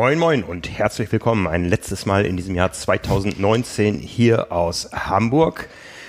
Moin Moin und herzlich willkommen ein letztes Mal in diesem Jahr 2019 hier aus Hamburg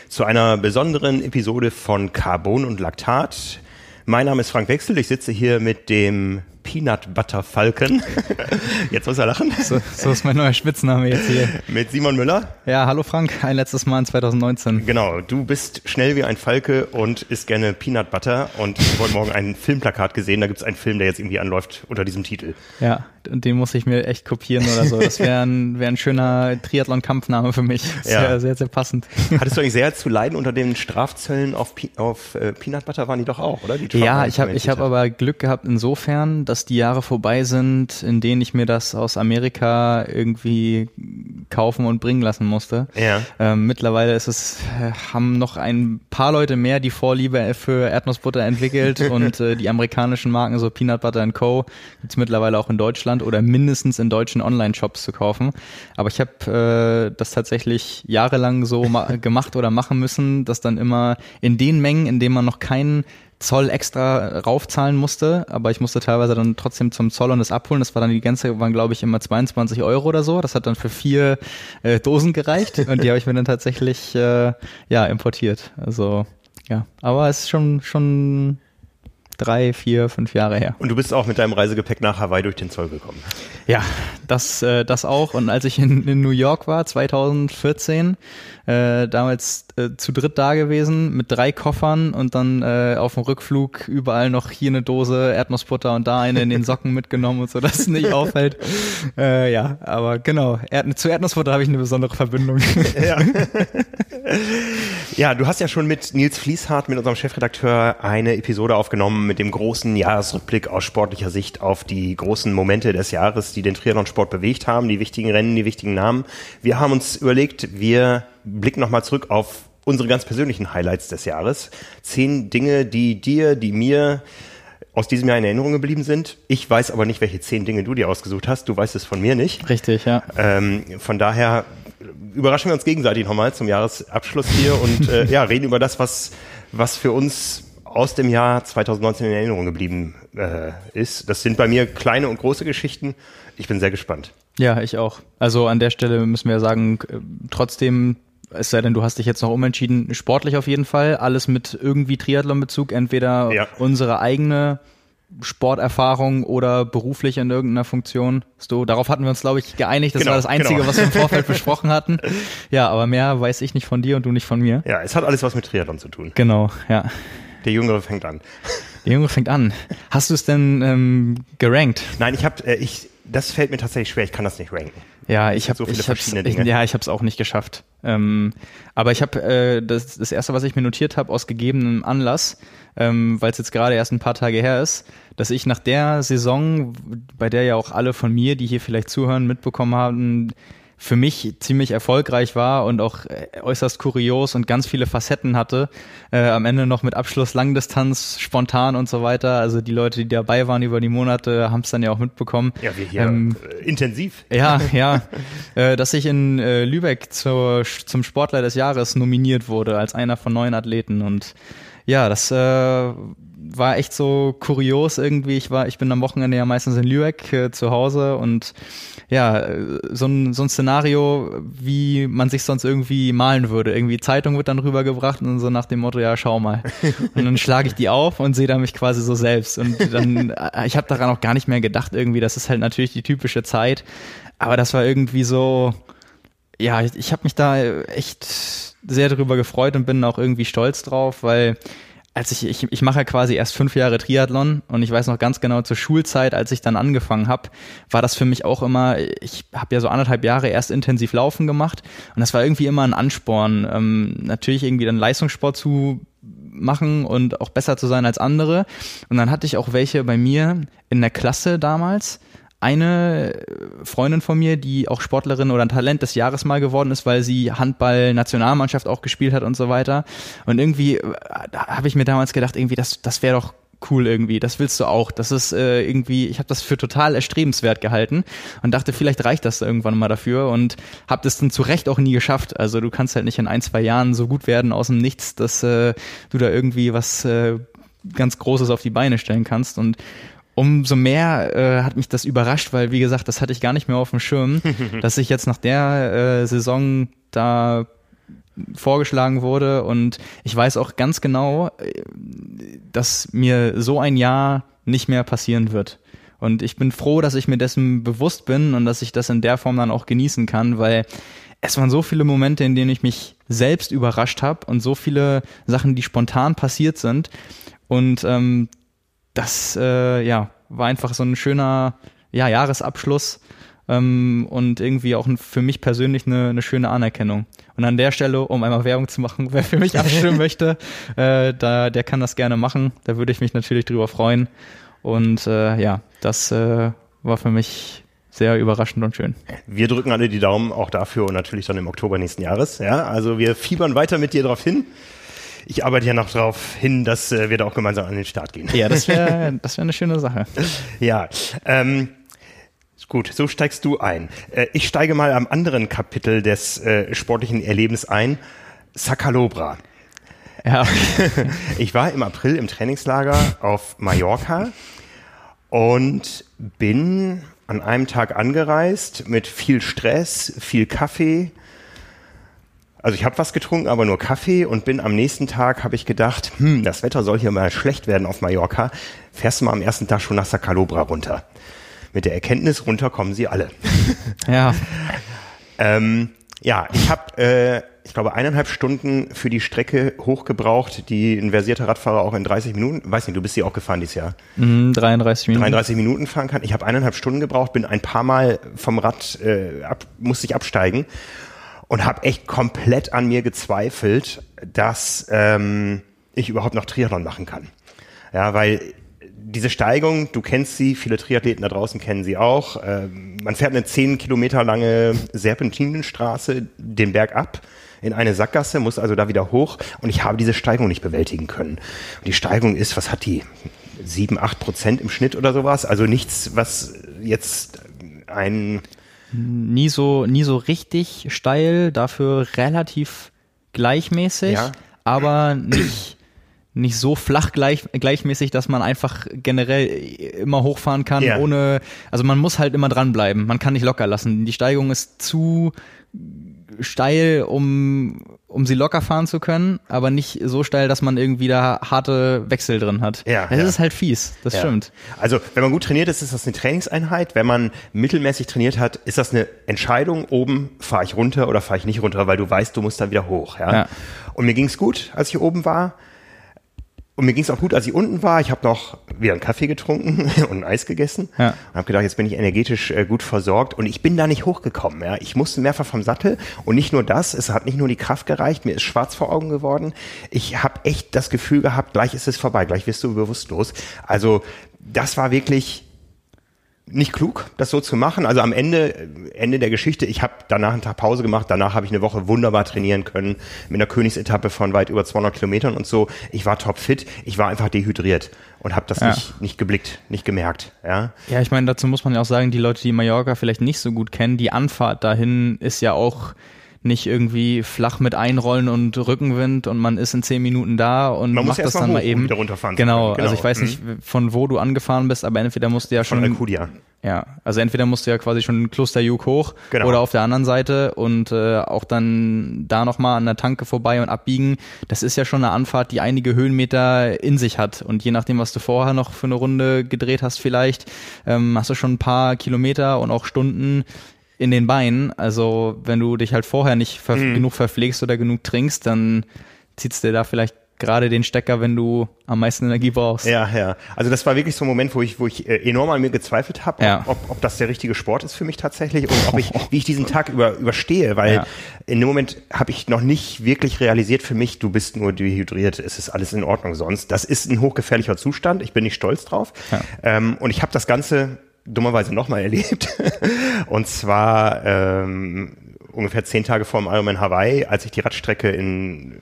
zu einer besonderen Episode von Carbon und Laktat. Mein Name ist Frank Wechsel, ich sitze hier mit dem Peanut Butter Falcon. Jetzt muss er lachen. So, so, ist mein neuer Spitzname jetzt hier. Mit Simon Müller. Ja, hallo Frank, ein letztes Mal in 2019. Genau, du bist schnell wie ein Falke und isst gerne Peanut Butter und ich habe heute Morgen ein Filmplakat gesehen, da gibt es einen Film, der jetzt irgendwie anläuft unter diesem Titel. Ja, den muss ich mir echt kopieren oder so. Das wäre ein, wär ein schöner Triathlon-Kampfname für mich. Sehr, ja. sehr, sehr passend. Hattest du eigentlich sehr zu leiden unter den Strafzöllen auf, auf äh, Peanut Butter waren die doch auch, oder? ja, ich habe ich hab aber Glück gehabt insofern, dass die Jahre vorbei sind, in denen ich mir das aus Amerika irgendwie kaufen und bringen lassen musste. Ja. Ähm, mittlerweile ist es, äh, haben noch ein paar Leute mehr die Vorliebe für Erdnussbutter entwickelt und äh, die amerikanischen Marken, so Peanut Butter Co. gibt's mittlerweile auch in Deutschland oder mindestens in deutschen Online-Shops zu kaufen. Aber ich habe äh, das tatsächlich jahrelang so gemacht oder machen müssen, dass dann immer in den Mengen, in denen man noch keinen Zoll extra raufzahlen musste, aber ich musste teilweise dann trotzdem zum Zoll und das abholen. Das war dann die ganze, waren glaube ich immer 22 Euro oder so. Das hat dann für vier äh, Dosen gereicht und die habe ich mir dann tatsächlich äh, ja importiert. Also ja, aber es ist schon schon drei, vier, fünf Jahre her. Und du bist auch mit deinem Reisegepäck nach Hawaii durch den Zoll gekommen. Ja, das, äh, das auch. Und als ich in, in New York war, 2014, äh, damals äh, zu dritt da gewesen mit drei Koffern und dann äh, auf dem Rückflug überall noch hier eine Dose Erdnussbutter und da eine in den Socken mitgenommen und so, dass es nicht auffällt. Äh, ja, aber genau, Erd zu Erdnussbutter habe ich eine besondere Verbindung. Ja. ja, du hast ja schon mit Nils Fließhardt, mit unserem Chefredakteur, eine Episode aufgenommen mit dem großen Jahresrückblick aus sportlicher Sicht auf die großen Momente des Jahres, die den Triathlon-Sport bewegt haben, die wichtigen Rennen, die wichtigen Namen. Wir haben uns überlegt, wir blicken nochmal zurück auf unsere ganz persönlichen Highlights des Jahres. Zehn Dinge, die dir, die mir aus diesem Jahr in Erinnerung geblieben sind. Ich weiß aber nicht, welche zehn Dinge du dir ausgesucht hast. Du weißt es von mir nicht. Richtig, ja. Ähm, von daher überraschen wir uns gegenseitig nochmal zum Jahresabschluss hier und äh, ja, reden über das, was, was für uns aus dem Jahr 2019 in Erinnerung geblieben äh, ist. Das sind bei mir kleine und große Geschichten. Ich bin sehr gespannt. Ja, ich auch. Also an der Stelle müssen wir sagen, trotzdem es sei denn, du hast dich jetzt noch umentschieden, sportlich auf jeden Fall, alles mit irgendwie Triathlon-Bezug, entweder ja. unsere eigene Sporterfahrung oder beruflich in irgendeiner Funktion. So, darauf hatten wir uns, glaube ich, geeinigt. Das genau, war das Einzige, genau. was wir im Vorfeld besprochen hatten. Ja, aber mehr weiß ich nicht von dir und du nicht von mir. Ja, es hat alles was mit Triathlon zu tun. Genau, ja. Der Jüngere fängt an. Der Jüngere fängt an. Hast du es denn ähm, gerankt? Nein, ich habe, äh, ich, das fällt mir tatsächlich schwer. Ich kann das nicht ranken. Ja, ich habe so viele ich verschiedene Dinge. Ja, ich habe es auch nicht geschafft. Ähm, aber ich habe äh, das, das erste, was ich mir notiert habe, aus gegebenem Anlass, ähm, weil es jetzt gerade erst ein paar Tage her ist, dass ich nach der Saison, bei der ja auch alle von mir, die hier vielleicht zuhören, mitbekommen haben, für mich ziemlich erfolgreich war und auch äh, äußerst kurios und ganz viele Facetten hatte. Äh, am Ende noch mit Abschluss Langdistanz, spontan und so weiter. Also die Leute, die dabei waren über die Monate, haben es dann ja auch mitbekommen. Ja, wir hier ähm, äh, intensiv. Ja, ja. äh, dass ich in äh, Lübeck zur, zum Sportler des Jahres nominiert wurde als einer von neun Athleten und ja, das äh, war echt so kurios irgendwie. Ich war, ich bin am Wochenende ja meistens in Lübeck äh, zu Hause und ja, so ein, so ein Szenario, wie man sich sonst irgendwie malen würde. Irgendwie Zeitung wird dann rübergebracht und so nach dem Motto, ja, schau mal. Und dann schlage ich die auf und sehe da mich quasi so selbst. Und dann, äh, ich habe daran auch gar nicht mehr gedacht irgendwie. Das ist halt natürlich die typische Zeit. Aber das war irgendwie so, ja, ich, ich habe mich da echt sehr darüber gefreut und bin auch irgendwie stolz drauf, weil als ich, ich, ich mache quasi erst fünf Jahre Triathlon und ich weiß noch ganz genau zur Schulzeit, als ich dann angefangen habe, war das für mich auch immer, ich habe ja so anderthalb Jahre erst intensiv Laufen gemacht und das war irgendwie immer ein Ansporn, ähm, natürlich irgendwie dann Leistungssport zu machen und auch besser zu sein als andere. Und dann hatte ich auch welche bei mir in der Klasse damals, eine Freundin von mir, die auch Sportlerin oder Talent des Jahres mal geworden ist, weil sie Handball-Nationalmannschaft auch gespielt hat und so weiter. Und irgendwie äh, habe ich mir damals gedacht, irgendwie, das, das wäre doch cool irgendwie, das willst du auch. Das ist äh, irgendwie, ich habe das für total erstrebenswert gehalten und dachte, vielleicht reicht das irgendwann mal dafür und habe das dann zu Recht auch nie geschafft. Also du kannst halt nicht in ein, zwei Jahren so gut werden aus dem Nichts, dass äh, du da irgendwie was äh, ganz Großes auf die Beine stellen kannst und umso mehr äh, hat mich das überrascht, weil wie gesagt, das hatte ich gar nicht mehr auf dem Schirm, dass ich jetzt nach der äh, Saison da vorgeschlagen wurde und ich weiß auch ganz genau, äh, dass mir so ein Jahr nicht mehr passieren wird. Und ich bin froh, dass ich mir dessen bewusst bin und dass ich das in der Form dann auch genießen kann, weil es waren so viele Momente, in denen ich mich selbst überrascht habe und so viele Sachen, die spontan passiert sind. Und ähm, das äh, ja, war einfach so ein schöner ja, Jahresabschluss ähm, und irgendwie auch für mich persönlich eine, eine schöne Anerkennung. Und an der Stelle, um einmal Werbung zu machen, wer für mich abstimmen möchte, äh, da, der kann das gerne machen. Da würde ich mich natürlich drüber freuen. Und äh, ja, das äh, war für mich sehr überraschend und schön. Wir drücken alle die Daumen auch dafür und natürlich dann im Oktober nächsten Jahres. Ja, also wir fiebern weiter mit dir drauf hin. Ich arbeite ja noch darauf hin, dass äh, wir da auch gemeinsam an den Start gehen. Ja, das wäre das wäre eine schöne Sache. ja, ähm, gut, so steigst du ein. Äh, ich steige mal am anderen Kapitel des äh, sportlichen Erlebens ein. Sakalobra. Ja. ich war im April im Trainingslager auf Mallorca und bin an einem Tag angereist mit viel Stress, viel Kaffee. Also ich habe was getrunken, aber nur Kaffee und bin am nächsten Tag, habe ich gedacht, hm, das Wetter soll hier mal schlecht werden auf Mallorca. Fährst du mal am ersten Tag schon nach Sacalobra runter. Mit der Erkenntnis, runter kommen sie alle. Ja. ähm, ja, ich habe äh, ich glaube, eineinhalb Stunden für die Strecke hochgebraucht, die ein versierter Radfahrer auch in 30 Minuten, weiß nicht, du bist sie auch gefahren dieses Jahr. Mm, 33 Minuten. 33 Minuten fahren kann. Ich habe eineinhalb Stunden gebraucht, bin ein paar Mal vom Rad, äh, ab, musste ich absteigen und habe echt komplett an mir gezweifelt, dass ähm, ich überhaupt noch Triathlon machen kann. Ja, weil diese Steigung, du kennst sie, viele Triathleten da draußen kennen sie auch. Ähm, man fährt eine zehn Kilometer lange Serpentinenstraße den Berg ab in eine Sackgasse, muss also da wieder hoch und ich habe diese Steigung nicht bewältigen können. Und die Steigung ist, was hat die? Sieben, acht Prozent im Schnitt oder sowas. Also nichts, was jetzt ein nie so nie so richtig steil, dafür relativ gleichmäßig, ja. aber nicht nicht so flach gleich, gleichmäßig, dass man einfach generell immer hochfahren kann, ja. ohne, also man muss halt immer dranbleiben. Man kann nicht locker lassen. Die Steigung ist zu steil, um, um sie locker fahren zu können, aber nicht so steil, dass man irgendwie da harte Wechsel drin hat. Ja, das ja. ist halt fies, das ja. stimmt. Also wenn man gut trainiert ist, ist das eine Trainingseinheit. Wenn man mittelmäßig trainiert hat, ist das eine Entscheidung, oben fahre ich runter oder fahre ich nicht runter, weil du weißt, du musst da wieder hoch. Ja? ja. Und mir ging es gut, als ich oben war. Und mir ging es auch gut, als ich unten war. Ich habe noch wieder einen Kaffee getrunken und ein Eis gegessen. Ja. Und habe gedacht, jetzt bin ich energetisch äh, gut versorgt. Und ich bin da nicht hochgekommen. Ja. Ich musste mehrfach vom Sattel. Und nicht nur das, es hat nicht nur die Kraft gereicht, mir ist schwarz vor Augen geworden. Ich habe echt das Gefühl gehabt, gleich ist es vorbei, gleich wirst du bewusstlos. Also das war wirklich nicht klug, das so zu machen. Also am Ende, Ende der Geschichte, ich habe danach einen Tag Pause gemacht, danach habe ich eine Woche wunderbar trainieren können mit einer Königsetappe von weit über 200 Kilometern und so. Ich war topfit, ich war einfach dehydriert und habe das ja. nicht, nicht geblickt, nicht gemerkt. Ja, ja ich meine, dazu muss man ja auch sagen, die Leute, die Mallorca vielleicht nicht so gut kennen, die Anfahrt dahin ist ja auch nicht irgendwie flach mit einrollen und Rückenwind und man ist in zehn Minuten da und man macht das dann mal eben. Genau, genau, also ich weiß nicht, mhm. von wo du angefahren bist, aber entweder musst du ja schon. Von Alcudia. Ja, also entweder musst du ja quasi schon Klosterjuk hoch genau. oder auf der anderen Seite und äh, auch dann da nochmal an der Tanke vorbei und abbiegen. Das ist ja schon eine Anfahrt, die einige Höhenmeter in sich hat. Und je nachdem, was du vorher noch für eine Runde gedreht hast, vielleicht, ähm, hast du schon ein paar Kilometer und auch Stunden in den Beinen. Also wenn du dich halt vorher nicht ver mhm. genug verpflegst oder genug trinkst, dann zieht's dir da vielleicht gerade den Stecker, wenn du am meisten Energie brauchst. Ja, ja. Also das war wirklich so ein Moment, wo ich, wo ich äh, enorm an mir gezweifelt habe, ja. ob, ob das der richtige Sport ist für mich tatsächlich und ob ich, wie ich diesen Tag über, überstehe, weil ja. in dem Moment habe ich noch nicht wirklich realisiert für mich, du bist nur dehydriert, es ist alles in Ordnung sonst. Das ist ein hochgefährlicher Zustand, ich bin nicht stolz drauf. Ja. Ähm, und ich habe das Ganze dummerweise nochmal erlebt. Und zwar ähm, ungefähr zehn Tage vor dem Ironman Hawaii, als ich die Radstrecke in, äh,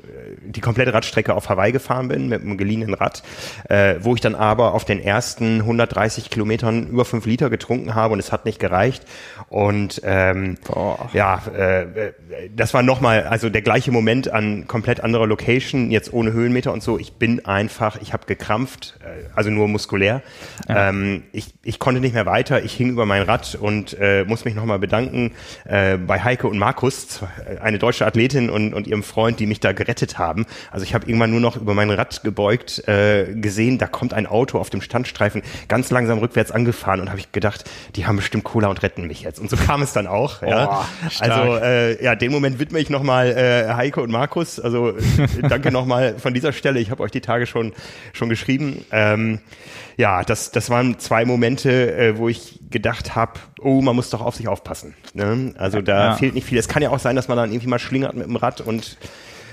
die komplette Radstrecke auf Hawaii gefahren bin mit einem geliehenen Rad, äh, wo ich dann aber auf den ersten 130 Kilometern über fünf Liter getrunken habe und es hat nicht gereicht. Und ähm, Boah. ja, äh, das war nochmal, also der gleiche Moment an komplett anderer Location, jetzt ohne Höhenmeter und so. Ich bin einfach, ich habe gekrampft, äh, also nur muskulär. Ja. Ähm, ich, ich konnte nicht mehr weiter, ich hing über mein Rad und äh, muss mich nochmal bedanken äh, bei Heike und Markus, eine deutsche Athletin und, und ihrem Freund, die mich da gerettet haben. Also ich habe irgendwann nur noch über mein Rad gebeugt äh, gesehen, da kommt ein Auto auf dem Standstreifen ganz langsam rückwärts angefahren und habe ich gedacht, die haben bestimmt Cola und retten mich jetzt. Und so kam es dann auch. Ja. Oh, also äh, ja, den Moment widme ich nochmal äh, Heike und Markus. Also danke nochmal von dieser Stelle. Ich habe euch die Tage schon schon geschrieben. Ähm, ja, das, das waren zwei Momente, äh, wo ich gedacht habe, oh, man muss doch auf sich aufpassen. Ne? Also da ja. fehlt nicht viel. Es kann ja auch sein, dass man dann irgendwie mal schlingert mit dem Rad und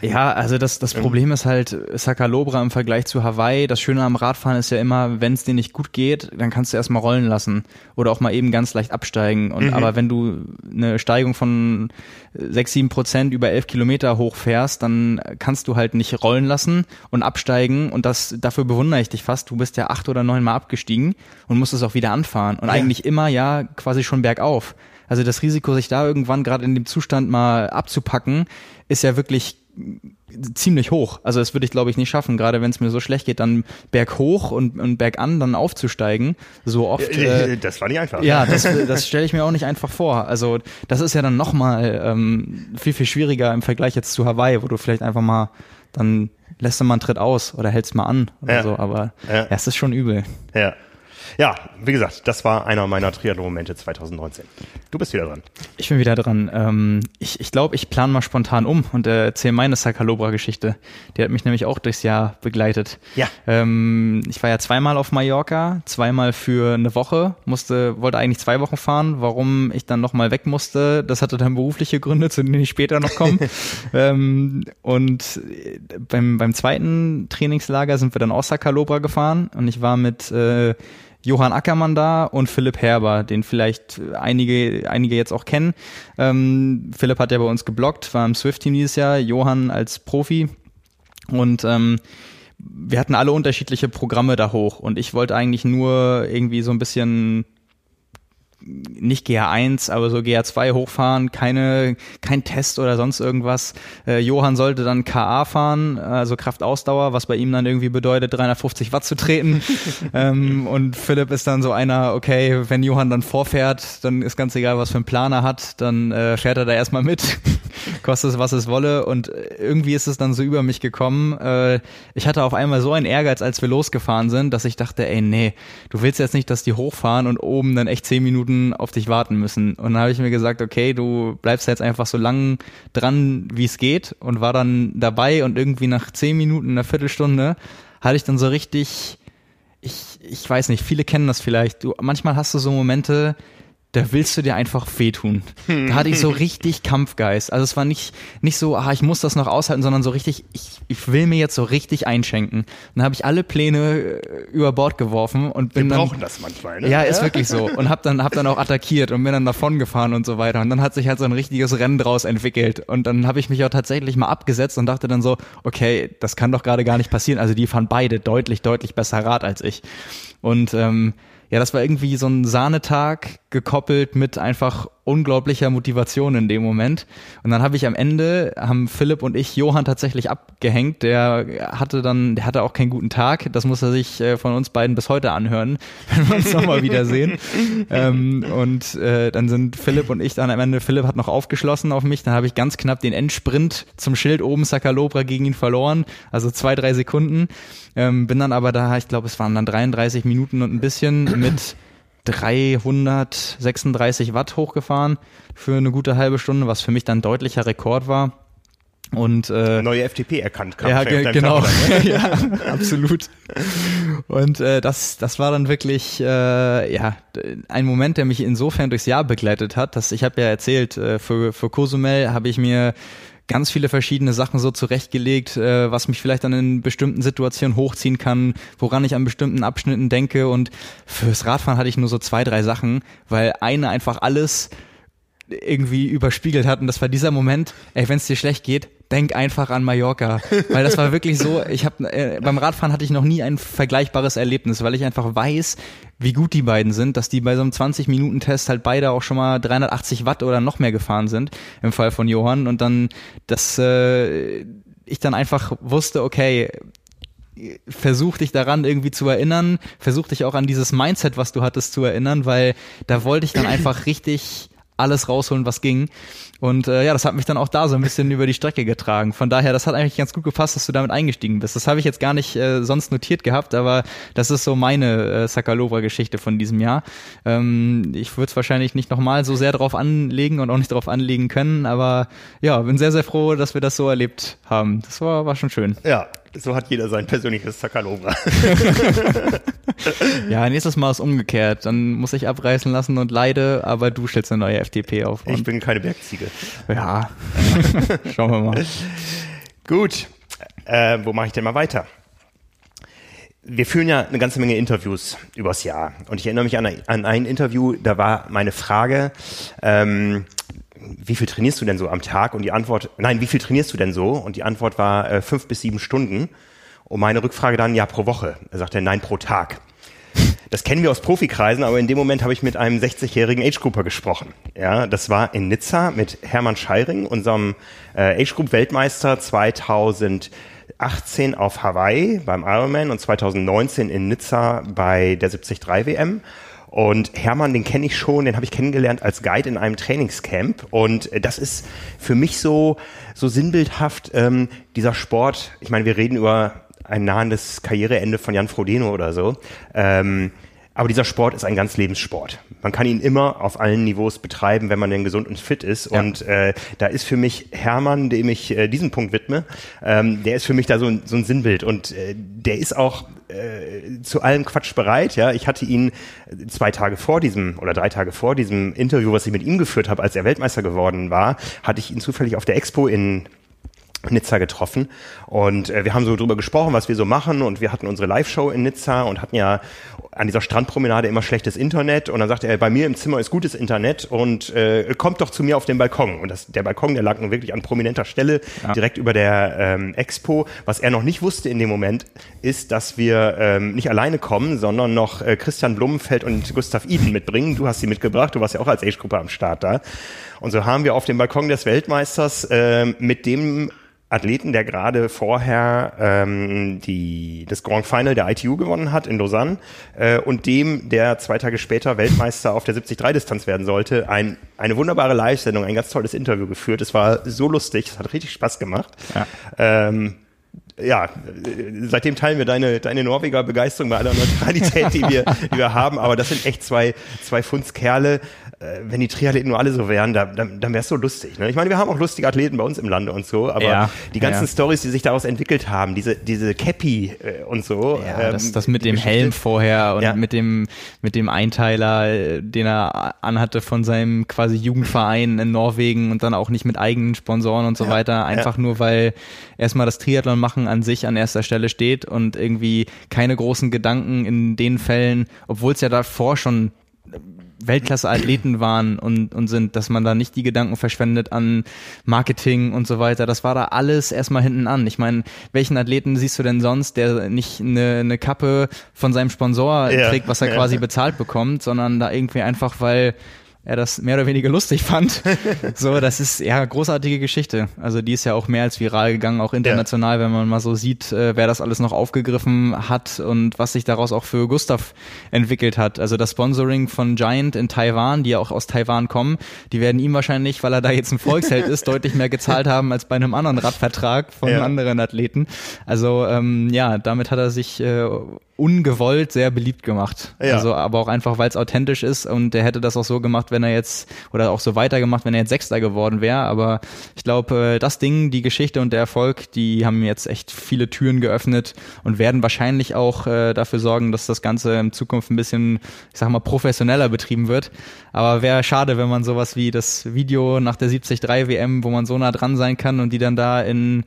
ja, also das, das Problem ist halt Sakalobra im Vergleich zu Hawaii. Das Schöne am Radfahren ist ja immer, wenn es dir nicht gut geht, dann kannst du erstmal rollen lassen oder auch mal eben ganz leicht absteigen. Und mhm. aber wenn du eine Steigung von sechs, sieben Prozent über elf Kilometer hochfährst, dann kannst du halt nicht rollen lassen und absteigen. Und das dafür bewundere ich dich fast. Du bist ja acht oder neun Mal abgestiegen und musst es auch wieder anfahren. Und ja. eigentlich immer ja quasi schon bergauf. Also das Risiko, sich da irgendwann gerade in dem Zustand mal abzupacken, ist ja wirklich ziemlich hoch. Also das würde ich, glaube ich, nicht schaffen, gerade wenn es mir so schlecht geht, dann berghoch und, und bergan dann aufzusteigen, so oft. Äh, das war nicht einfach. Ja, das, das stelle ich mir auch nicht einfach vor. Also das ist ja dann nochmal ähm, viel, viel schwieriger im Vergleich jetzt zu Hawaii, wo du vielleicht einfach mal dann lässt du mal einen Tritt aus oder hältst mal an oder ja. so, aber ja. ja, es ist schon übel. Ja. Ja, wie gesagt, das war einer meiner Triathlon-Momente 2019. Du bist wieder dran. Ich bin wieder dran. Ähm, ich ich glaube, ich plane mal spontan um und äh, erzähle meine Sakalobra-Geschichte. Die hat mich nämlich auch durchs Jahr begleitet. Ja. Ähm, ich war ja zweimal auf Mallorca, zweimal für eine Woche, musste, wollte eigentlich zwei Wochen fahren. Warum ich dann nochmal weg musste, das hatte dann berufliche Gründe, zu denen ich später noch komme. ähm, und äh, beim, beim zweiten Trainingslager sind wir dann aus Sakalobra gefahren und ich war mit äh, Johann Ackermann da und Philipp Herber, den vielleicht einige, einige jetzt auch kennen. Ähm, Philipp hat ja bei uns geblockt, war im Swift-Team dieses Jahr, Johann als Profi und ähm, wir hatten alle unterschiedliche Programme da hoch und ich wollte eigentlich nur irgendwie so ein bisschen nicht GR1, aber so GR2 hochfahren, keine, kein Test oder sonst irgendwas. Äh, Johann sollte dann KA fahren, also Kraftausdauer, was bei ihm dann irgendwie bedeutet, 350 Watt zu treten. ähm, und Philipp ist dann so einer, okay, wenn Johann dann vorfährt, dann ist ganz egal, was für einen Plan er hat, dann äh, fährt er da erstmal mit, kostet es, was es wolle. Und irgendwie ist es dann so über mich gekommen. Äh, ich hatte auf einmal so einen Ehrgeiz, als wir losgefahren sind, dass ich dachte, ey, nee, du willst jetzt nicht, dass die hochfahren und oben dann echt zehn Minuten Minuten auf dich warten müssen. Und dann habe ich mir gesagt, okay, du bleibst jetzt einfach so lang dran, wie es geht und war dann dabei und irgendwie nach zehn Minuten, einer Viertelstunde, hatte ich dann so richtig, ich, ich weiß nicht, viele kennen das vielleicht. Du, manchmal hast du so Momente, da willst du dir einfach wehtun. Da hatte ich so richtig Kampfgeist. Also es war nicht, nicht so, ah, ich muss das noch aushalten, sondern so richtig, ich, ich will mir jetzt so richtig einschenken. Dann habe ich alle Pläne äh, über Bord geworfen und bin Wir dann. brauchen das manchmal, ne? Ja, ist wirklich so. Und hab dann, hab dann auch attackiert und bin dann davon gefahren und so weiter. Und dann hat sich halt so ein richtiges Rennen draus entwickelt. Und dann habe ich mich auch tatsächlich mal abgesetzt und dachte dann so, okay, das kann doch gerade gar nicht passieren. Also die fahren beide deutlich, deutlich besser Rad als ich. Und ähm, ja, das war irgendwie so ein Sahnetag gekoppelt mit einfach unglaublicher Motivation in dem Moment. Und dann habe ich am Ende, haben Philipp und ich Johann tatsächlich abgehängt. Der hatte dann, der hatte auch keinen guten Tag. Das muss er sich äh, von uns beiden bis heute anhören, wenn wir uns nochmal wiedersehen. ähm, und äh, dann sind Philipp und ich dann am Ende, Philipp hat noch aufgeschlossen auf mich. Dann habe ich ganz knapp den Endsprint zum Schild oben Sakalobra gegen ihn verloren. Also zwei, drei Sekunden. Ähm, bin dann aber da, ich glaube, es waren dann 33 Minuten und ein bisschen mit 336 Watt hochgefahren für eine gute halbe Stunde, was für mich dann deutlicher Rekord war. Und äh, neue FTP erkannt. Ja, ge genau. ne? ja, absolut. Und äh, das, das war dann wirklich äh, ja ein Moment, der mich insofern durchs Jahr begleitet hat, dass ich habe ja erzählt, äh, für für Cozumel habe ich mir ganz viele verschiedene Sachen so zurechtgelegt, äh, was mich vielleicht dann in bestimmten Situationen hochziehen kann, woran ich an bestimmten Abschnitten denke. Und fürs Radfahren hatte ich nur so zwei, drei Sachen, weil eine einfach alles irgendwie überspiegelt hat. Und das war dieser Moment, ey, wenn es dir schlecht geht, denk einfach an Mallorca. Weil das war wirklich so, ich habe äh, beim Radfahren hatte ich noch nie ein vergleichbares Erlebnis, weil ich einfach weiß, wie gut die beiden sind, dass die bei so einem 20-Minuten-Test halt beide auch schon mal 380 Watt oder noch mehr gefahren sind, im Fall von Johann. Und dann, dass äh, ich dann einfach wusste, okay, versuch dich daran irgendwie zu erinnern, versuch dich auch an dieses Mindset, was du hattest, zu erinnern, weil da wollte ich dann einfach richtig alles rausholen, was ging. Und äh, ja, das hat mich dann auch da so ein bisschen über die Strecke getragen. Von daher, das hat eigentlich ganz gut gepasst, dass du damit eingestiegen bist. Das habe ich jetzt gar nicht äh, sonst notiert gehabt, aber das ist so meine äh, Sakalova-Geschichte von diesem Jahr. Ähm, ich würde es wahrscheinlich nicht nochmal so sehr drauf anlegen und auch nicht drauf anlegen können, aber ja, bin sehr, sehr froh, dass wir das so erlebt haben. Das war, war schon schön. Ja, so hat jeder sein persönliches Sakalova. ja, nächstes Mal ist umgekehrt. Dann muss ich abreißen lassen und leide, aber du stellst eine neue FDP auf. Ich bin keine Bergziege. Ja, schauen wir mal. Gut, äh, wo mache ich denn mal weiter? Wir führen ja eine ganze Menge Interviews übers Jahr. Und ich erinnere mich an, an ein Interview, da war meine Frage, ähm, wie viel trainierst du denn so am Tag? Und die Antwort, nein, wie viel trainierst du denn so? Und die Antwort war äh, fünf bis sieben Stunden. Und meine Rückfrage dann, ja, pro Woche. Er sagte, nein, pro Tag. Das kennen wir aus Profikreisen, aber in dem Moment habe ich mit einem 60-jährigen Age-Grouper gesprochen. Ja, das war in Nizza mit Hermann Scheiring, unserem äh, Age-Group-Weltmeister 2018 auf Hawaii beim Ironman und 2019 in Nizza bei der 73 WM. Und Hermann, den kenne ich schon, den habe ich kennengelernt als Guide in einem Trainingscamp. Und äh, das ist für mich so, so sinnbildhaft, ähm, dieser Sport. Ich meine, wir reden über ein nahendes Karriereende von Jan Frodeno oder so. Ähm, aber dieser Sport ist ein ganz Lebenssport. Man kann ihn immer auf allen Niveaus betreiben, wenn man denn gesund und fit ist. Ja. Und äh, da ist für mich Hermann, dem ich äh, diesen Punkt widme, ähm, der ist für mich da so ein, so ein Sinnbild. Und äh, der ist auch äh, zu allem Quatsch bereit. Ja, ich hatte ihn zwei Tage vor diesem oder drei Tage vor diesem Interview, was ich mit ihm geführt habe, als er Weltmeister geworden war, hatte ich ihn zufällig auf der Expo in Nizza getroffen und äh, wir haben so drüber gesprochen, was wir so machen und wir hatten unsere Live-Show in Nizza und hatten ja an dieser Strandpromenade immer schlechtes Internet und dann sagte er, bei mir im Zimmer ist gutes Internet und äh, kommt doch zu mir auf den Balkon und das, der Balkon, der lag nun wirklich an prominenter Stelle ja. direkt über der ähm, Expo. Was er noch nicht wusste in dem Moment ist, dass wir ähm, nicht alleine kommen, sondern noch äh, Christian Blumenfeld und Gustav Iden mitbringen. Du hast sie mitgebracht, du warst ja auch als Age-Gruppe am Start da. Und so haben wir auf dem Balkon des Weltmeisters äh, mit dem Athleten, der gerade vorher ähm, die, das Grand Final der ITU gewonnen hat in Lausanne äh, und dem, der zwei Tage später Weltmeister auf der 73-Distanz werden sollte, ein, eine wunderbare Live-Sendung, ein ganz tolles Interview geführt. Es war so lustig, es hat richtig Spaß gemacht. Ja. Ähm, ja, seitdem teilen wir deine, deine Norweger Begeisterung bei aller Neutralität, die wir, die wir haben. Aber das sind echt zwei, zwei Fundskerle. Äh, wenn die Triathleten nur alle so wären, da, dann, dann wäre es so lustig. Ne? Ich meine, wir haben auch lustige Athleten bei uns im Lande und so, aber ja, die ganzen ja. Stories, die sich daraus entwickelt haben, diese, diese Cappy äh, und so. Ja, ähm, das, das mit dem Geschichte. Helm vorher und ja. mit dem, mit dem Einteiler, den er anhatte von seinem quasi Jugendverein in Norwegen und dann auch nicht mit eigenen Sponsoren und so weiter. Einfach nur, weil erstmal das Triathlon machen an sich an erster Stelle steht und irgendwie keine großen Gedanken in den Fällen, obwohl es ja davor schon Weltklasse-Athleten waren und, und sind, dass man da nicht die Gedanken verschwendet an Marketing und so weiter. Das war da alles erstmal hinten an. Ich meine, welchen Athleten siehst du denn sonst, der nicht eine, eine Kappe von seinem Sponsor ja, trägt, was er ja. quasi bezahlt bekommt, sondern da irgendwie einfach, weil er das mehr oder weniger lustig fand. so, das ist ja großartige Geschichte. Also die ist ja auch mehr als viral gegangen, auch international, ja. wenn man mal so sieht, äh, wer das alles noch aufgegriffen hat und was sich daraus auch für Gustav entwickelt hat. Also das Sponsoring von Giant in Taiwan, die ja auch aus Taiwan kommen, die werden ihm wahrscheinlich, weil er da jetzt ein Volksheld ist, deutlich mehr gezahlt haben als bei einem anderen Radvertrag von ja. anderen Athleten. Also ähm, ja, damit hat er sich äh, ungewollt sehr beliebt gemacht. Ja. Also, aber auch einfach, weil es authentisch ist und der hätte das auch so gemacht, wenn er jetzt, oder auch so weitergemacht, wenn er jetzt Sechster geworden wäre. Aber ich glaube, äh, das Ding, die Geschichte und der Erfolg, die haben jetzt echt viele Türen geöffnet und werden wahrscheinlich auch äh, dafür sorgen, dass das Ganze in Zukunft ein bisschen, ich sag mal, professioneller betrieben wird. Aber wäre schade, wenn man sowas wie das Video nach der 73 WM, wo man so nah dran sein kann und die dann da in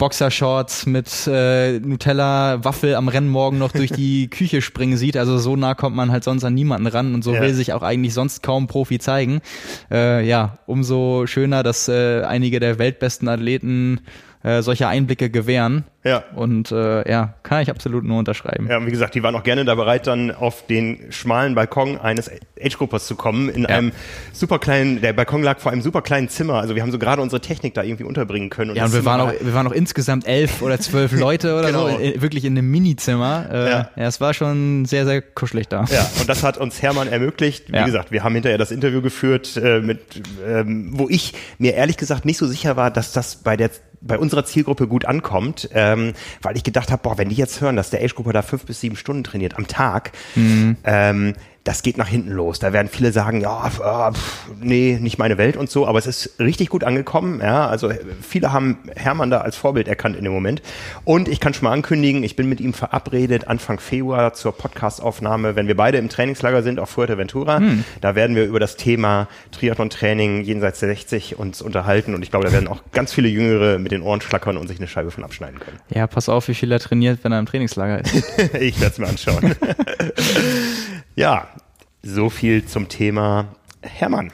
Boxershorts mit äh, Nutella, Waffel am Rennmorgen noch durch die Küche springen sieht. Also so nah kommt man halt sonst an niemanden ran und so ja. will sich auch eigentlich sonst kaum Profi zeigen. Äh, ja, umso schöner, dass äh, einige der weltbesten Athleten äh, solche Einblicke gewähren. Ja. Und äh, ja, kann ich absolut nur unterschreiben. Ja, und wie gesagt, die waren auch gerne da bereit, dann auf den schmalen Balkon eines Age-Groupers zu kommen, in ja. einem super kleinen, der Balkon lag vor einem super kleinen Zimmer. Also wir haben so gerade unsere Technik da irgendwie unterbringen können. Und ja, und wir waren, auch, wir waren auch insgesamt elf oder zwölf Leute oder genau. so, wirklich in einem Minizimmer. Äh, ja. ja, es war schon sehr, sehr kuschelig da. Ja, und das hat uns Hermann ermöglicht. Wie ja. gesagt, wir haben hinterher das Interview geführt, äh, mit, ähm, wo ich mir ehrlich gesagt nicht so sicher war, dass das bei der bei unserer Zielgruppe gut ankommt, ähm, weil ich gedacht habe, boah, wenn die jetzt hören, dass der Age-Gruppe da fünf bis sieben Stunden trainiert am Tag, mhm. ähm, das geht nach hinten los. Da werden viele sagen, ja, äh, pff, nee, nicht meine Welt und so, aber es ist richtig gut angekommen. Ja, also viele haben Hermann da als Vorbild erkannt in dem Moment. Und ich kann schon mal ankündigen, ich bin mit ihm verabredet Anfang Februar zur Podcastaufnahme, wenn wir beide im Trainingslager sind auf Fuerteventura. Hm. Da werden wir über das Thema Triathlon-Training jenseits der 60 uns unterhalten und ich glaube, da werden auch ganz viele Jüngere mit den Ohren schlackern und sich eine Scheibe von abschneiden können. Ja, pass auf, wie viel er trainiert, wenn er im Trainingslager ist. ich werde es mir anschauen. ja, so viel zum Thema Hermann.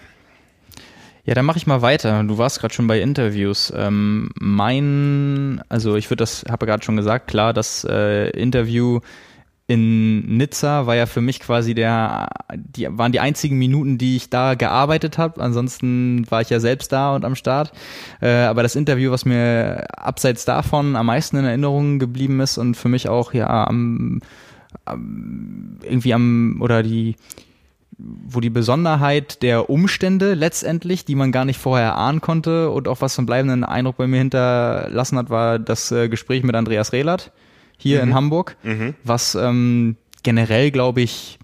Ja, dann mache ich mal weiter. Du warst gerade schon bei Interviews. Ähm, mein, also ich würde das, habe gerade schon gesagt, klar, das äh, Interview in Nizza war ja für mich quasi der, die waren die einzigen Minuten, die ich da gearbeitet habe. Ansonsten war ich ja selbst da und am Start. Äh, aber das Interview, was mir abseits davon am meisten in Erinnerung geblieben ist und für mich auch ja am, am irgendwie am oder die wo die Besonderheit der Umstände letztendlich, die man gar nicht vorher ahnen konnte und auch was einen bleibenden Eindruck bei mir hinterlassen hat, war das äh, Gespräch mit Andreas Rehlert hier mhm. in Hamburg, mhm. was ähm, generell, glaube ich,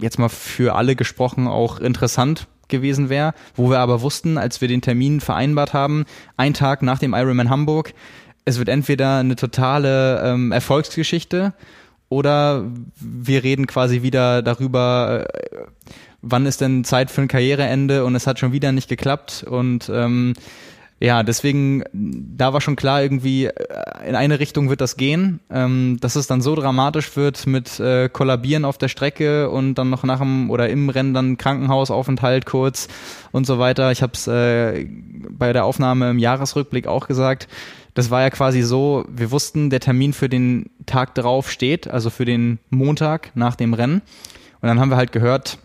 jetzt mal für alle gesprochen auch interessant gewesen wäre, wo wir aber wussten, als wir den Termin vereinbart haben, ein Tag nach dem Ironman Hamburg, es wird entweder eine totale ähm, Erfolgsgeschichte oder wir reden quasi wieder darüber, äh, wann ist denn Zeit für ein Karriereende und es hat schon wieder nicht geklappt und ähm, ja, deswegen, da war schon klar, irgendwie äh, in eine Richtung wird das gehen. Ähm, dass es dann so dramatisch wird mit äh, Kollabieren auf der Strecke und dann noch nach dem oder im Rennen dann Krankenhausaufenthalt kurz und so weiter. Ich habe es äh, bei der Aufnahme im Jahresrückblick auch gesagt das war ja quasi so, wir wussten, der Termin für den Tag drauf steht, also für den Montag nach dem Rennen. Und dann haben wir halt gehört,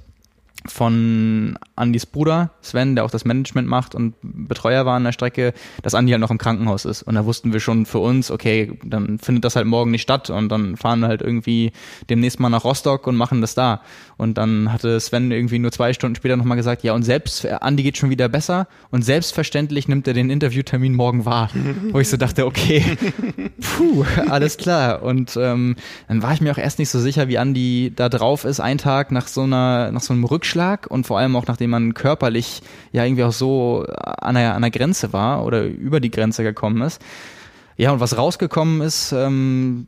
von Andys Bruder Sven, der auch das Management macht und Betreuer war an der Strecke, dass Andi halt noch im Krankenhaus ist. Und da wussten wir schon für uns, okay, dann findet das halt morgen nicht statt und dann fahren wir halt irgendwie demnächst mal nach Rostock und machen das da. Und dann hatte Sven irgendwie nur zwei Stunden später nochmal gesagt, ja und selbst, äh, Andi geht schon wieder besser und selbstverständlich nimmt er den Interviewtermin morgen wahr. Wo ich so dachte, okay, puh, alles klar. Und ähm, dann war ich mir auch erst nicht so sicher, wie Andi da drauf ist, einen Tag nach so einer, nach so einem Rückschlag Rückschlag und vor allem auch nachdem man körperlich ja irgendwie auch so an der, an der Grenze war oder über die Grenze gekommen ist. Ja, und was rausgekommen ist, ähm,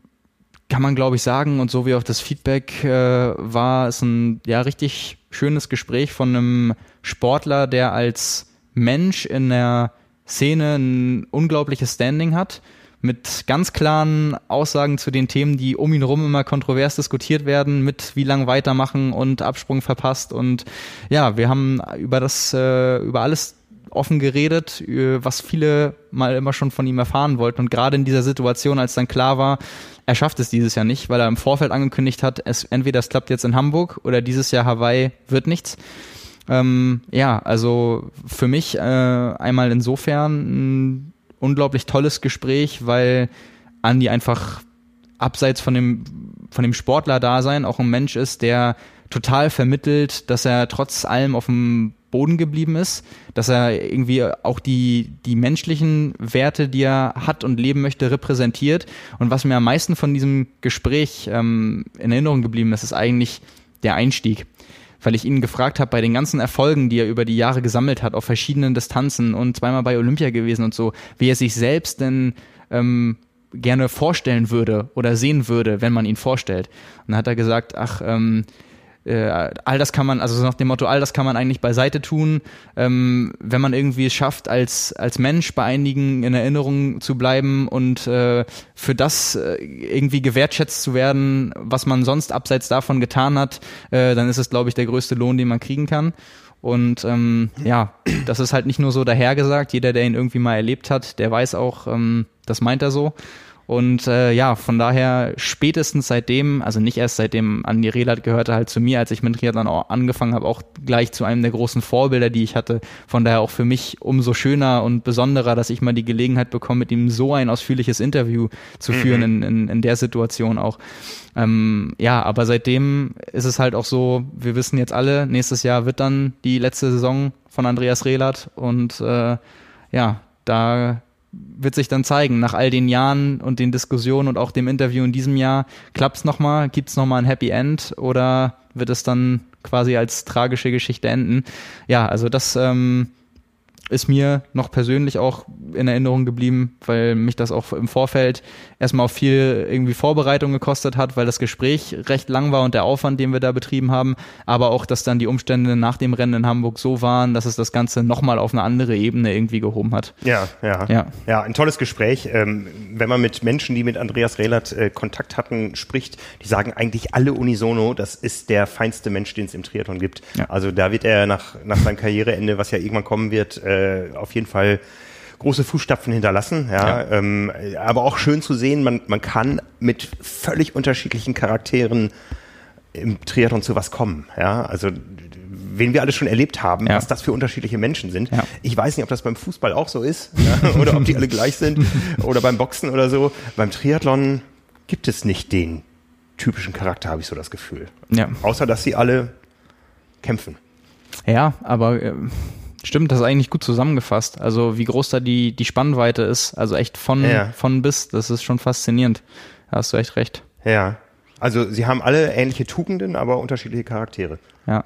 kann man glaube ich sagen und so wie auch das Feedback äh, war, ist ein ja richtig schönes Gespräch von einem Sportler, der als Mensch in der Szene ein unglaubliches Standing hat mit ganz klaren Aussagen zu den Themen, die um ihn herum immer kontrovers diskutiert werden, mit wie lang weitermachen und Absprung verpasst. Und ja, wir haben über das, äh, über alles offen geredet, was viele mal immer schon von ihm erfahren wollten. Und gerade in dieser Situation, als dann klar war, er schafft es dieses Jahr nicht, weil er im Vorfeld angekündigt hat, es entweder es klappt jetzt in Hamburg oder dieses Jahr Hawaii wird nichts. Ähm, ja, also für mich äh, einmal insofern unglaublich tolles Gespräch, weil Andi einfach abseits von dem, von dem Sportler-Dasein auch ein Mensch ist, der total vermittelt, dass er trotz allem auf dem Boden geblieben ist, dass er irgendwie auch die, die menschlichen Werte, die er hat und leben möchte, repräsentiert. Und was mir am meisten von diesem Gespräch ähm, in Erinnerung geblieben ist, ist eigentlich der Einstieg weil ich ihn gefragt habe, bei den ganzen Erfolgen, die er über die Jahre gesammelt hat, auf verschiedenen Distanzen und zweimal bei Olympia gewesen und so, wie er sich selbst denn ähm, gerne vorstellen würde oder sehen würde, wenn man ihn vorstellt. Und dann hat er gesagt, ach, ähm, äh, all das kann man, also nach dem Motto, all das kann man eigentlich beiseite tun, ähm, wenn man irgendwie es schafft, als, als Mensch bei einigen in Erinnerung zu bleiben und äh, für das äh, irgendwie gewertschätzt zu werden, was man sonst abseits davon getan hat, äh, dann ist es, glaube ich, der größte Lohn, den man kriegen kann. Und ähm, ja, das ist halt nicht nur so dahergesagt. Jeder, der ihn irgendwie mal erlebt hat, der weiß auch, ähm, das meint er so. Und äh, ja, von daher spätestens seitdem, also nicht erst seitdem Andi Rehlert gehörte halt zu mir, als ich mit Triathlon auch angefangen habe, auch gleich zu einem der großen Vorbilder, die ich hatte. Von daher auch für mich umso schöner und besonderer, dass ich mal die Gelegenheit bekomme, mit ihm so ein ausführliches Interview zu mhm. führen in, in, in der Situation auch. Ähm, ja, aber seitdem ist es halt auch so, wir wissen jetzt alle, nächstes Jahr wird dann die letzte Saison von Andreas Rehlert und äh, ja, da wird sich dann zeigen, nach all den Jahren und den Diskussionen und auch dem Interview in diesem Jahr, klappt es nochmal, gibt es nochmal ein Happy End? Oder wird es dann quasi als tragische Geschichte enden? Ja, also das ähm, ist mir noch persönlich auch in Erinnerung geblieben, weil mich das auch im Vorfeld erstmal auch viel irgendwie Vorbereitung gekostet hat, weil das Gespräch recht lang war und der Aufwand, den wir da betrieben haben, aber auch, dass dann die Umstände nach dem Rennen in Hamburg so waren, dass es das Ganze nochmal auf eine andere Ebene irgendwie gehoben hat. Ja, ja. Ja, ja ein tolles Gespräch. Ähm, wenn man mit Menschen, die mit Andreas Rehlert äh, Kontakt hatten, spricht, die sagen eigentlich alle unisono, das ist der feinste Mensch, den es im Triathlon gibt. Ja. Also da wird er nach, nach seinem Karriereende, was ja irgendwann kommen wird, äh, auf jeden Fall große Fußstapfen hinterlassen. Ja, ja. Ähm, aber auch schön zu sehen, man, man kann mit völlig unterschiedlichen Charakteren im Triathlon zu was kommen. Ja, also wen wir alle schon erlebt haben, ja. was das für unterschiedliche Menschen sind. Ja. Ich weiß nicht, ob das beim Fußball auch so ist ja, oder ob die alle gleich sind oder beim Boxen oder so. Beim Triathlon gibt es nicht den typischen Charakter, habe ich so das Gefühl. Ja. Außer, dass sie alle kämpfen. Ja, aber äh, Stimmt, das ist eigentlich gut zusammengefasst. Also wie groß da die, die Spannweite ist. Also echt von, ja. von bis. Das ist schon faszinierend. Da hast du echt recht. Ja. Also sie haben alle ähnliche Tugenden, aber unterschiedliche Charaktere. Ja.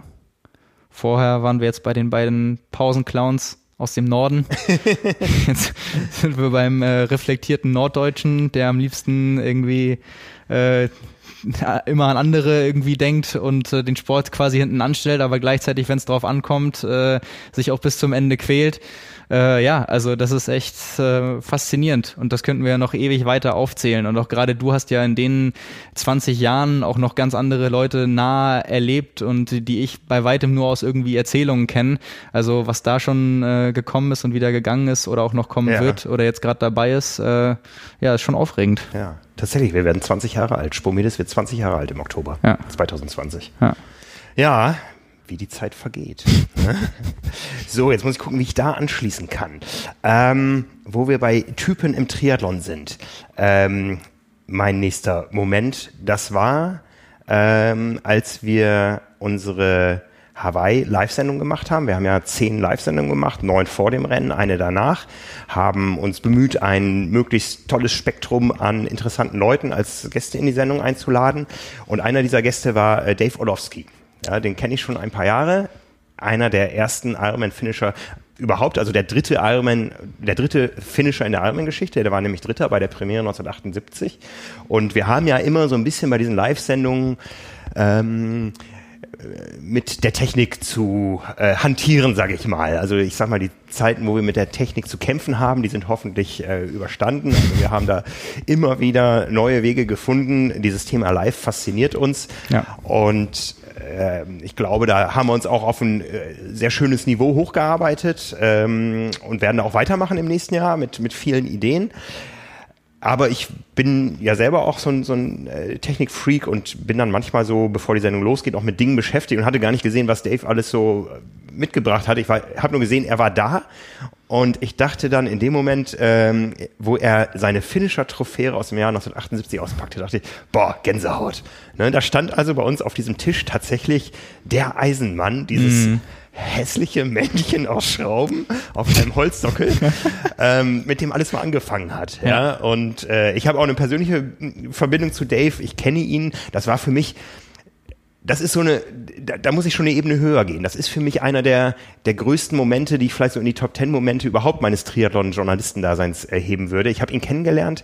Vorher waren wir jetzt bei den beiden Pausenclowns aus dem Norden. jetzt sind wir beim äh, reflektierten Norddeutschen, der am liebsten irgendwie äh, immer an andere irgendwie denkt und äh, den Sport quasi hinten anstellt, aber gleichzeitig, wenn es drauf ankommt, äh, sich auch bis zum Ende quält. Äh, ja, also das ist echt äh, faszinierend und das könnten wir ja noch ewig weiter aufzählen. Und auch gerade du hast ja in den 20 Jahren auch noch ganz andere Leute nah erlebt und die ich bei weitem nur aus irgendwie Erzählungen kenne. Also was da schon äh, gekommen ist und wieder gegangen ist oder auch noch kommen ja. wird oder jetzt gerade dabei ist, äh, ja, ist schon aufregend. Ja, tatsächlich, wir werden 20 Jahre alt. Spomides wird 20 Jahre alt im Oktober ja. 2020. Ja. Ja, wie die Zeit vergeht. Ne? so, jetzt muss ich gucken, wie ich da anschließen kann. Ähm, wo wir bei Typen im Triathlon sind. Ähm, mein nächster Moment, das war, ähm, als wir unsere Hawaii Live-Sendung gemacht haben. Wir haben ja zehn Live-Sendungen gemacht, neun vor dem Rennen, eine danach, haben uns bemüht, ein möglichst tolles Spektrum an interessanten Leuten als Gäste in die Sendung einzuladen. Und einer dieser Gäste war äh, Dave Orlowski. Ja, den kenne ich schon ein paar Jahre. Einer der ersten Ironman-Finisher überhaupt, also der dritte Ironman, der dritte Finisher in der Ironman-Geschichte, der war nämlich Dritter bei der Premiere 1978. Und wir haben ja immer so ein bisschen bei diesen Live-Sendungen ähm, mit der Technik zu äh, hantieren, sage ich mal. Also ich sag mal, die Zeiten, wo wir mit der Technik zu kämpfen haben, die sind hoffentlich äh, überstanden. Also wir haben da immer wieder neue Wege gefunden. Dieses Thema Live fasziniert uns. Ja. Und äh, ich glaube, da haben wir uns auch auf ein äh, sehr schönes Niveau hochgearbeitet ähm, und werden auch weitermachen im nächsten Jahr mit, mit vielen Ideen. Aber ich bin ja selber auch so ein, so ein äh, Technikfreak und bin dann manchmal so, bevor die Sendung losgeht, auch mit Dingen beschäftigt und hatte gar nicht gesehen, was Dave alles so äh, mitgebracht hat. Ich habe nur gesehen, er war da und ich dachte dann in dem Moment, ähm, wo er seine Finisher-Trophäe aus dem Jahr 1978 auspackte, dachte ich, boah, Gänsehaut. Ne, da stand also bei uns auf diesem Tisch tatsächlich der Eisenmann, dieses mm hässliche Männchen aus Schrauben auf einem Holzsockel, ähm, mit dem alles mal angefangen hat. Ja, ja? und äh, ich habe auch eine persönliche Verbindung zu Dave. Ich kenne ihn. Das war für mich das ist so eine, da, da, muss ich schon eine Ebene höher gehen. Das ist für mich einer der, der größten Momente, die ich vielleicht so in die Top Ten Momente überhaupt meines Triathlon-Journalistendaseins erheben würde. Ich habe ihn kennengelernt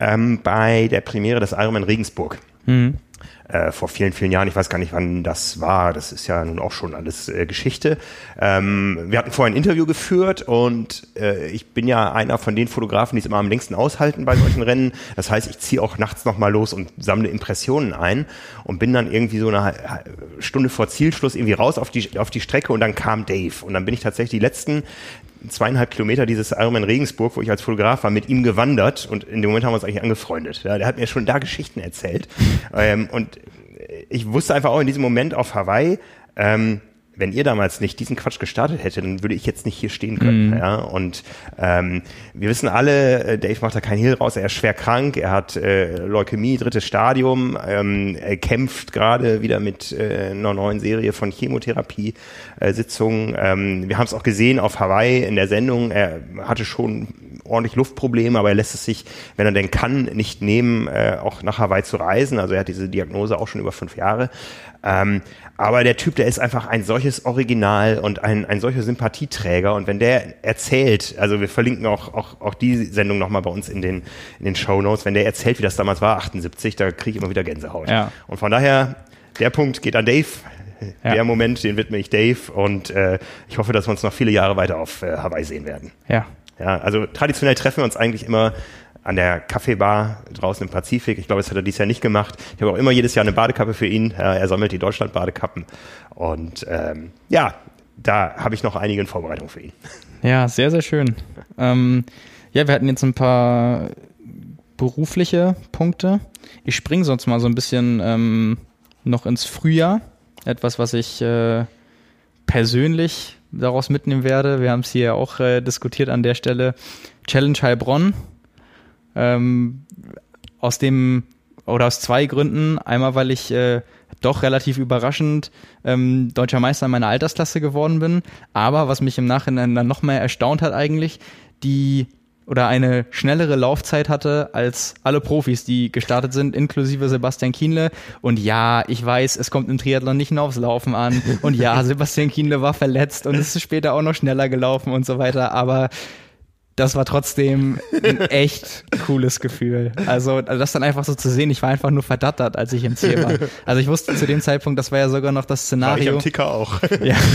ähm, bei der Premiere des Ironman Regensburg. Mhm. Äh, vor vielen, vielen Jahren. Ich weiß gar nicht, wann das war. Das ist ja nun auch schon alles äh, Geschichte. Ähm, wir hatten vorher ein Interview geführt und äh, ich bin ja einer von den Fotografen, die es immer am längsten aushalten bei solchen Rennen. Das heißt, ich ziehe auch nachts nochmal los und sammle Impressionen ein und bin dann irgendwie so eine Stunde vor Zielschluss irgendwie raus auf die, auf die Strecke und dann kam Dave. Und dann bin ich tatsächlich die letzten zweieinhalb Kilometer dieses Ironman Regensburg, wo ich als Fotograf war, mit ihm gewandert und in dem Moment haben wir uns eigentlich angefreundet. Ja, der hat mir schon da Geschichten erzählt. ähm, und ich wusste einfach auch in diesem Moment auf Hawaii, ähm, wenn ihr damals nicht diesen Quatsch gestartet hättet, dann würde ich jetzt nicht hier stehen können. Mhm. Ja? Und ähm, wir wissen alle, äh, Dave macht da keinen Hehl raus, er ist schwer krank, er hat äh, Leukämie, drittes Stadium, ähm, er kämpft gerade wieder mit äh, einer neuen Serie von Chemotherapie-Sitzungen. Äh, ähm, wir haben es auch gesehen auf Hawaii in der Sendung, er hatte schon ordentlich Luftprobleme, aber er lässt es sich, wenn er denn kann, nicht nehmen, äh, auch nach Hawaii zu reisen. Also er hat diese Diagnose auch schon über fünf Jahre. Ähm, aber der Typ, der ist einfach ein solches Original und ein, ein solcher Sympathieträger. Und wenn der erzählt, also wir verlinken auch, auch, auch die Sendung nochmal bei uns in den, in den Show Notes, wenn der erzählt, wie das damals war, 78, da kriege ich immer wieder Gänsehaut. Ja. Und von daher, der Punkt geht an Dave. Ja. Der Moment, den widme ich Dave und äh, ich hoffe, dass wir uns noch viele Jahre weiter auf äh, Hawaii sehen werden. Ja. Ja, also traditionell treffen wir uns eigentlich immer an der Kaffeebar draußen im Pazifik. Ich glaube, das hat er dieses Jahr nicht gemacht. Ich habe auch immer jedes Jahr eine Badekappe für ihn. Er sammelt die Deutschland-Badekappen. Und ähm, ja, da habe ich noch einige in Vorbereitung für ihn. Ja, sehr, sehr schön. Ähm, ja, wir hatten jetzt ein paar berufliche Punkte. Ich springe sonst mal so ein bisschen ähm, noch ins Frühjahr. Etwas, was ich äh, persönlich daraus mitnehmen werde. Wir haben es hier auch äh, diskutiert an der Stelle. Challenge Heilbronn ähm, aus dem oder aus zwei Gründen. Einmal, weil ich äh, doch relativ überraschend ähm, deutscher Meister in meiner Altersklasse geworden bin. Aber was mich im Nachhinein dann noch mehr erstaunt hat eigentlich, die oder eine schnellere Laufzeit hatte als alle Profis, die gestartet sind, inklusive Sebastian Kienle. Und ja, ich weiß, es kommt im Triathlon nicht nur aufs Laufen an. Und ja, Sebastian Kienle war verletzt und ist später auch noch schneller gelaufen und so weiter. Aber das war trotzdem ein echt cooles Gefühl. Also, also, das dann einfach so zu sehen, ich war einfach nur verdattert, als ich im Ziel war. Also ich wusste zu dem Zeitpunkt, das war ja sogar noch das Szenario. War ich am Ticker auch. Ja.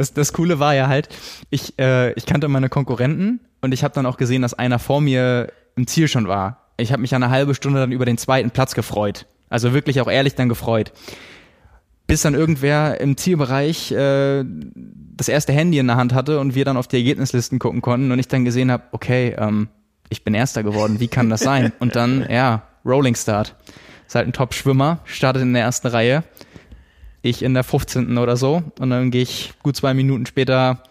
Das, das Coole war ja halt, ich, äh, ich kannte meine Konkurrenten und ich habe dann auch gesehen, dass einer vor mir im Ziel schon war. Ich habe mich eine halbe Stunde dann über den zweiten Platz gefreut. Also wirklich auch ehrlich dann gefreut bis dann irgendwer im Zielbereich äh, das erste Handy in der Hand hatte und wir dann auf die Ergebnislisten gucken konnten und ich dann gesehen habe, okay, ähm, ich bin Erster geworden, wie kann das sein? Und dann, ja, Rolling Start. Ist halt ein Top-Schwimmer, startet in der ersten Reihe. Ich in der 15. oder so. Und dann gehe ich gut zwei Minuten später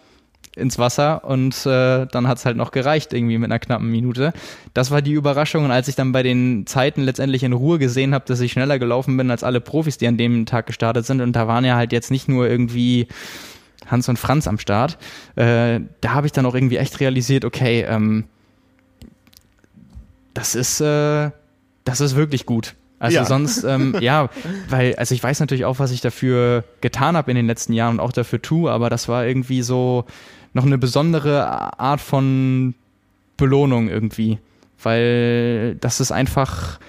ins Wasser und äh, dann hat's halt noch gereicht, irgendwie mit einer knappen Minute. Das war die Überraschung und als ich dann bei den Zeiten letztendlich in Ruhe gesehen habe, dass ich schneller gelaufen bin als alle Profis, die an dem Tag gestartet sind und da waren ja halt jetzt nicht nur irgendwie Hans und Franz am Start, äh, da habe ich dann auch irgendwie echt realisiert, okay, ähm, das ist, äh, das ist wirklich gut. Also ja. sonst, ähm, ja, weil, also ich weiß natürlich auch, was ich dafür getan habe in den letzten Jahren und auch dafür tue, aber das war irgendwie so, noch eine besondere Art von Belohnung irgendwie. Weil das ist einfach,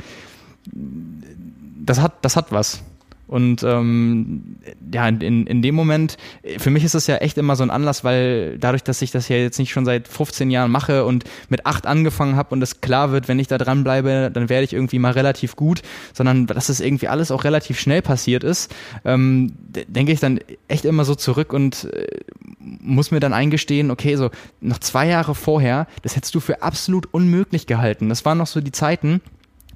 das hat, das hat was. Und ähm, ja, in, in dem Moment, für mich ist das ja echt immer so ein Anlass, weil dadurch, dass ich das ja jetzt nicht schon seit 15 Jahren mache und mit acht angefangen habe und es klar wird, wenn ich da dranbleibe, dann werde ich irgendwie mal relativ gut, sondern dass es irgendwie alles auch relativ schnell passiert ist, ähm, denke ich dann echt immer so zurück und äh, muss mir dann eingestehen, okay, so noch zwei Jahre vorher, das hättest du für absolut unmöglich gehalten. Das waren noch so die Zeiten,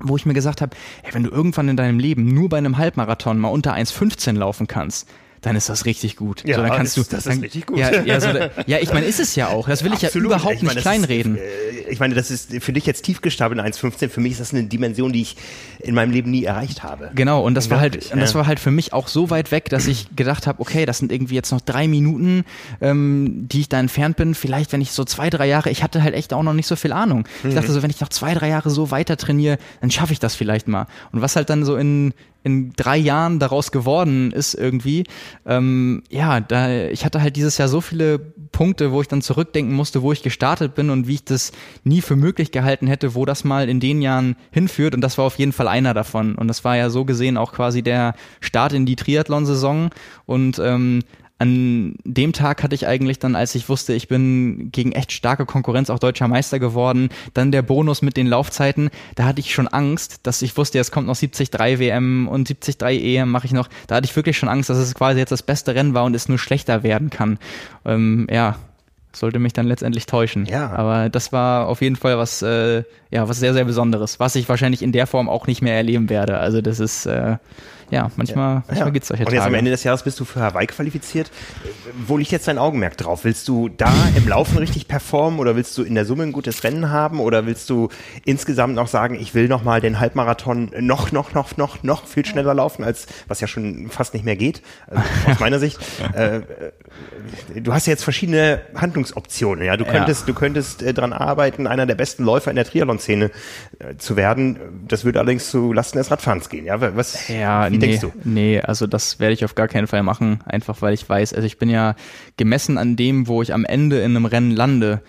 wo ich mir gesagt habe, hey, wenn du irgendwann in deinem Leben nur bei einem Halbmarathon mal unter 1,15 laufen kannst, dann ist das richtig gut. Ja, so, dann kannst ist, du, das dann, ist richtig gut. Ja, ja, so, ja ich meine, ist es ja auch. Das will ich Absolut. ja überhaupt ich meine, nicht kleinreden. Ist, äh, ich meine, das ist für dich jetzt tief gestapelt in 1,15. Für mich ist das eine Dimension, die ich in meinem Leben nie erreicht habe. Genau, und das war halt, und das war halt für mich auch so weit weg, dass ich gedacht habe, okay, das sind irgendwie jetzt noch drei Minuten, ähm, die ich da entfernt bin. Vielleicht, wenn ich so zwei, drei Jahre, ich hatte halt echt auch noch nicht so viel Ahnung. Ich dachte mhm. so, wenn ich noch zwei, drei Jahre so weiter trainiere, dann schaffe ich das vielleicht mal. Und was halt dann so in in drei Jahren daraus geworden ist irgendwie. Ähm, ja, da ich hatte halt dieses Jahr so viele Punkte, wo ich dann zurückdenken musste, wo ich gestartet bin und wie ich das nie für möglich gehalten hätte, wo das mal in den Jahren hinführt. Und das war auf jeden Fall einer davon. Und das war ja so gesehen auch quasi der Start in die Triathlon-Saison. Und ähm, an dem Tag hatte ich eigentlich dann, als ich wusste, ich bin gegen echt starke Konkurrenz auch deutscher Meister geworden, dann der Bonus mit den Laufzeiten, da hatte ich schon Angst, dass ich wusste, jetzt kommt noch 73 WM und 73 EM mache ich noch. Da hatte ich wirklich schon Angst, dass es quasi jetzt das beste Rennen war und es nur schlechter werden kann. Ähm, ja, sollte mich dann letztendlich täuschen. Ja. Aber das war auf jeden Fall was, äh, ja, was sehr, sehr Besonderes, was ich wahrscheinlich in der Form auch nicht mehr erleben werde. Also das ist, äh, ja, manchmal, manchmal ja. gibt es solche Und jetzt am Ende des Jahres bist du für Hawaii qualifiziert. Wo liegt jetzt dein Augenmerk drauf? Willst du da im Laufen richtig performen oder willst du in der Summe ein gutes Rennen haben oder willst du insgesamt noch sagen, ich will noch mal den Halbmarathon noch, noch, noch, noch, noch viel schneller laufen, als was ja schon fast nicht mehr geht, also aus meiner Sicht. Äh, du hast ja jetzt verschiedene Handlungsoptionen. Ja, du könntest, ja. du könntest äh, dran arbeiten, einer der besten Läufer in der Triathlon-Szene äh, zu werden. Das würde allerdings zu Lasten des Radfahrens gehen. Ja, was? Ja, wie nee, denkst du? Nee, also das werde ich auf gar keinen Fall machen, einfach weil ich weiß, also ich bin ja gemessen an dem, wo ich am Ende in einem Rennen lande,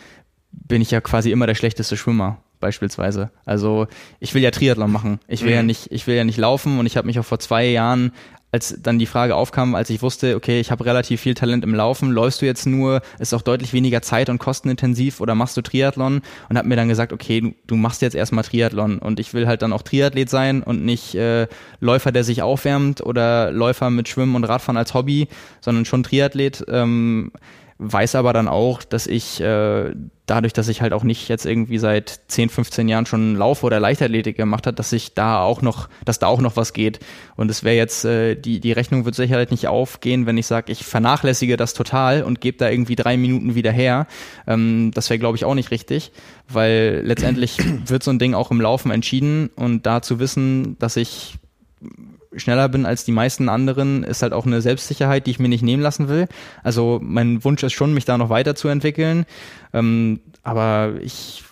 bin ich ja quasi immer der schlechteste Schwimmer beispielsweise. Also ich will ja Triathlon machen. Ich will mhm. ja nicht, ich will ja nicht laufen und ich habe mich auch vor zwei Jahren als dann die Frage aufkam, als ich wusste, okay, ich habe relativ viel Talent im Laufen, läufst du jetzt nur, ist auch deutlich weniger Zeit- und kostenintensiv oder machst du Triathlon? Und habe mir dann gesagt, okay, du, machst jetzt erstmal Triathlon und ich will halt dann auch Triathlet sein und nicht äh, Läufer, der sich aufwärmt oder Läufer mit Schwimmen und Radfahren als Hobby, sondern schon Triathlet. Ähm, weiß aber dann auch, dass ich äh, dadurch, dass ich halt auch nicht jetzt irgendwie seit 10, 15 Jahren schon Lauf- oder Leichtathletik gemacht hat, dass ich da auch noch, dass da auch noch was geht. Und es wäre jetzt, äh, die, die Rechnung wird sicherlich nicht aufgehen, wenn ich sage, ich vernachlässige das total und gebe da irgendwie drei Minuten wieder her. Ähm, das wäre, glaube ich, auch nicht richtig, weil letztendlich wird so ein Ding auch im Laufen entschieden und da zu wissen, dass ich schneller bin als die meisten anderen, ist halt auch eine Selbstsicherheit, die ich mir nicht nehmen lassen will. Also mein Wunsch ist schon, mich da noch weiterzuentwickeln. Ähm, aber ich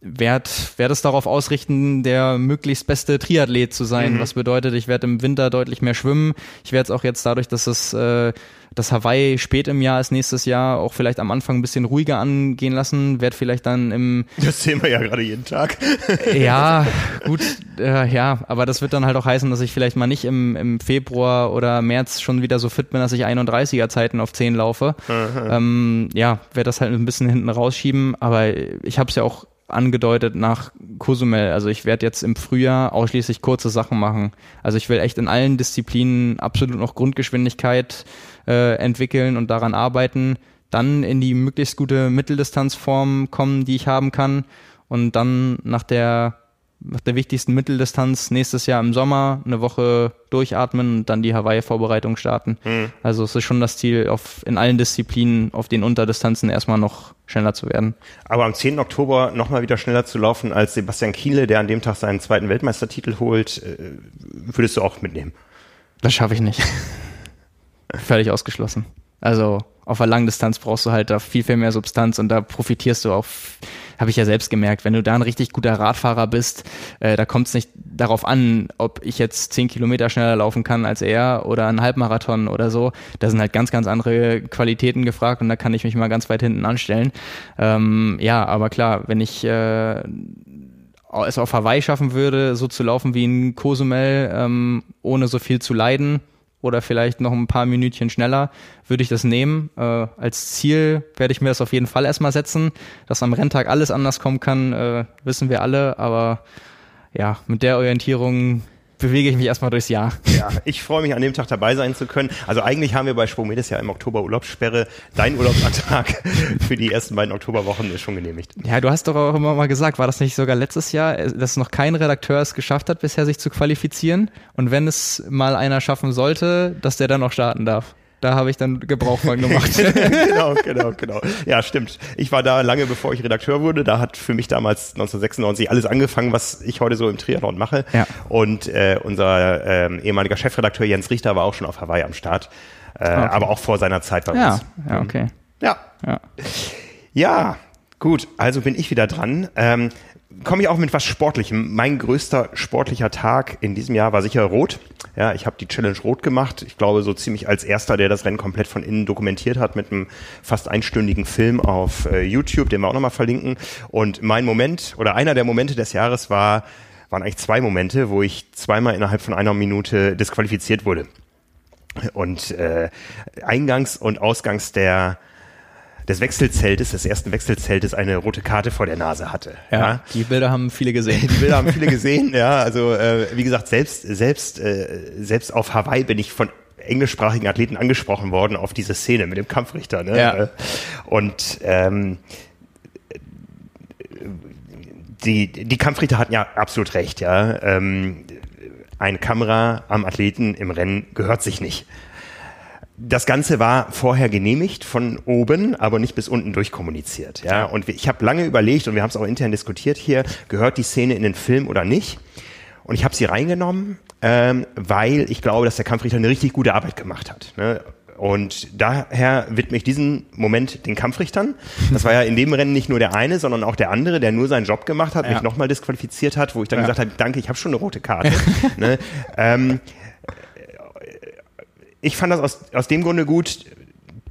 werde werd es darauf ausrichten, der möglichst beste Triathlet zu sein. Mhm. Was bedeutet, ich werde im Winter deutlich mehr schwimmen. Ich werde es auch jetzt dadurch, dass es äh, das Hawaii spät im Jahr ist, nächstes Jahr auch vielleicht am Anfang ein bisschen ruhiger angehen lassen, werde vielleicht dann im... Das sehen wir ja gerade jeden Tag. ja, gut, äh, ja, aber das wird dann halt auch heißen, dass ich vielleicht mal nicht im, im Februar oder März schon wieder so fit bin, dass ich 31er Zeiten auf 10 laufe. Ähm, ja, werde das halt ein bisschen hinten rausschieben, aber ich habe es ja auch angedeutet nach Cozumel. Also ich werde jetzt im Frühjahr ausschließlich kurze Sachen machen. Also ich will echt in allen Disziplinen absolut noch Grundgeschwindigkeit äh, entwickeln und daran arbeiten, dann in die möglichst gute Mitteldistanzform kommen, die ich haben kann und dann nach der nach der wichtigsten Mitteldistanz nächstes Jahr im Sommer eine Woche durchatmen und dann die Hawaii-Vorbereitung starten. Mhm. Also es ist schon das Ziel, auf, in allen Disziplinen auf den Unterdistanzen erstmal noch schneller zu werden. Aber am 10. Oktober nochmal wieder schneller zu laufen als Sebastian Kiele, der an dem Tag seinen zweiten Weltmeistertitel holt, äh, würdest du auch mitnehmen? Das schaffe ich nicht. Völlig ausgeschlossen. Also auf der Langdistanz brauchst du halt da viel, viel mehr Substanz und da profitierst du auch habe ich ja selbst gemerkt, wenn du da ein richtig guter Radfahrer bist, äh, da kommt es nicht darauf an, ob ich jetzt zehn Kilometer schneller laufen kann als er oder einen Halbmarathon oder so. Da sind halt ganz, ganz andere Qualitäten gefragt und da kann ich mich mal ganz weit hinten anstellen. Ähm, ja, aber klar, wenn ich äh, es auf Hawaii schaffen würde, so zu laufen wie in Cozumel, ähm, ohne so viel zu leiden, oder vielleicht noch ein paar Minütchen schneller, würde ich das nehmen. Äh, als Ziel werde ich mir das auf jeden Fall erstmal setzen. Dass am Renntag alles anders kommen kann, äh, wissen wir alle, aber ja, mit der Orientierung bewege ich mich erstmal durchs Jahr. Ja, ich freue mich an dem Tag dabei sein zu können. Also eigentlich haben wir bei Spomedes ja im Oktober Urlaubssperre. Dein Urlaubsantrag für die ersten beiden Oktoberwochen ist schon genehmigt. Ja, du hast doch auch immer mal gesagt, war das nicht sogar letztes Jahr, dass noch kein Redakteur es geschafft hat, bisher sich zu qualifizieren? Und wenn es mal einer schaffen sollte, dass der dann noch starten darf? Da habe ich dann Gebrauch von gemacht. genau, genau, genau. Ja, stimmt. Ich war da lange bevor ich Redakteur wurde. Da hat für mich damals 1996 alles angefangen, was ich heute so im Triathlon mache. Ja. Und äh, unser äh, ehemaliger Chefredakteur Jens Richter war auch schon auf Hawaii am Start. Äh, okay. Aber auch vor seiner Zeit bei ja. uns. Ja, okay. Ja. Ja. Ja, gut. Also bin ich wieder dran. Ähm, komme ich auch mit was Sportlichem. Mein größter sportlicher Tag in diesem Jahr war sicher rot. Ja, ich habe die Challenge Rot gemacht. Ich glaube, so ziemlich als erster, der das Rennen komplett von innen dokumentiert hat mit einem fast einstündigen Film auf äh, YouTube, den wir auch nochmal verlinken. Und mein Moment oder einer der Momente des Jahres war, waren eigentlich zwei Momente, wo ich zweimal innerhalb von einer Minute disqualifiziert wurde. Und äh, Eingangs- und Ausgangs der des Wechselzeltes, des ersten Wechselzeltes, eine rote Karte vor der Nase hatte. Ja, ja. die Bilder haben viele gesehen. Die Bilder haben viele gesehen, ja. Also äh, wie gesagt, selbst selbst äh, selbst auf Hawaii bin ich von englischsprachigen Athleten angesprochen worden auf diese Szene mit dem Kampfrichter. Ne? Ja. Und ähm, die, die Kampfrichter hatten ja absolut recht, ja. Ähm, eine Kamera am Athleten im Rennen gehört sich nicht. Das Ganze war vorher genehmigt von oben, aber nicht bis unten durchkommuniziert. Ja, und ich habe lange überlegt und wir haben es auch intern diskutiert hier: Gehört die Szene in den Film oder nicht? Und ich habe sie reingenommen, ähm, weil ich glaube, dass der Kampfrichter eine richtig gute Arbeit gemacht hat. Ne? Und daher widme ich diesen Moment den Kampfrichtern. Das war ja in dem Rennen nicht nur der eine, sondern auch der andere, der nur seinen Job gemacht hat, ja. mich nochmal disqualifiziert hat, wo ich dann ja. gesagt habe, danke, ich habe schon eine rote Karte. ne? ähm, ich fand das aus, aus dem Grunde gut,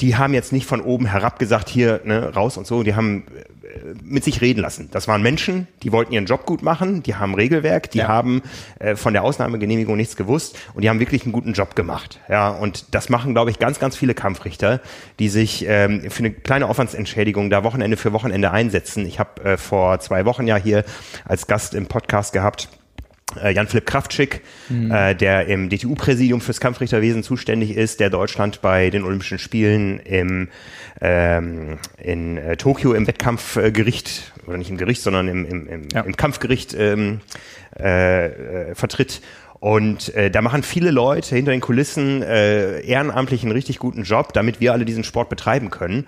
die haben jetzt nicht von oben herab gesagt, hier, ne, raus und so, die haben äh, mit sich reden lassen. Das waren Menschen, die wollten ihren Job gut machen, die haben Regelwerk, die ja. haben äh, von der Ausnahmegenehmigung nichts gewusst und die haben wirklich einen guten Job gemacht. Ja, und das machen, glaube ich, ganz, ganz viele Kampfrichter, die sich ähm, für eine kleine Aufwandsentschädigung da Wochenende für Wochenende einsetzen. Ich habe äh, vor zwei Wochen ja hier als Gast im Podcast gehabt Jan-Philipp Kraftschick, mhm. äh, der im DTU-Präsidium fürs Kampfrichterwesen zuständig ist, der Deutschland bei den Olympischen Spielen im, ähm, in äh, Tokio im Wettkampfgericht, oder nicht im Gericht, sondern im, im, im, ja. im Kampfgericht ähm, äh, äh, vertritt. Und äh, da machen viele Leute hinter den Kulissen äh, ehrenamtlich einen richtig guten Job, damit wir alle diesen Sport betreiben können.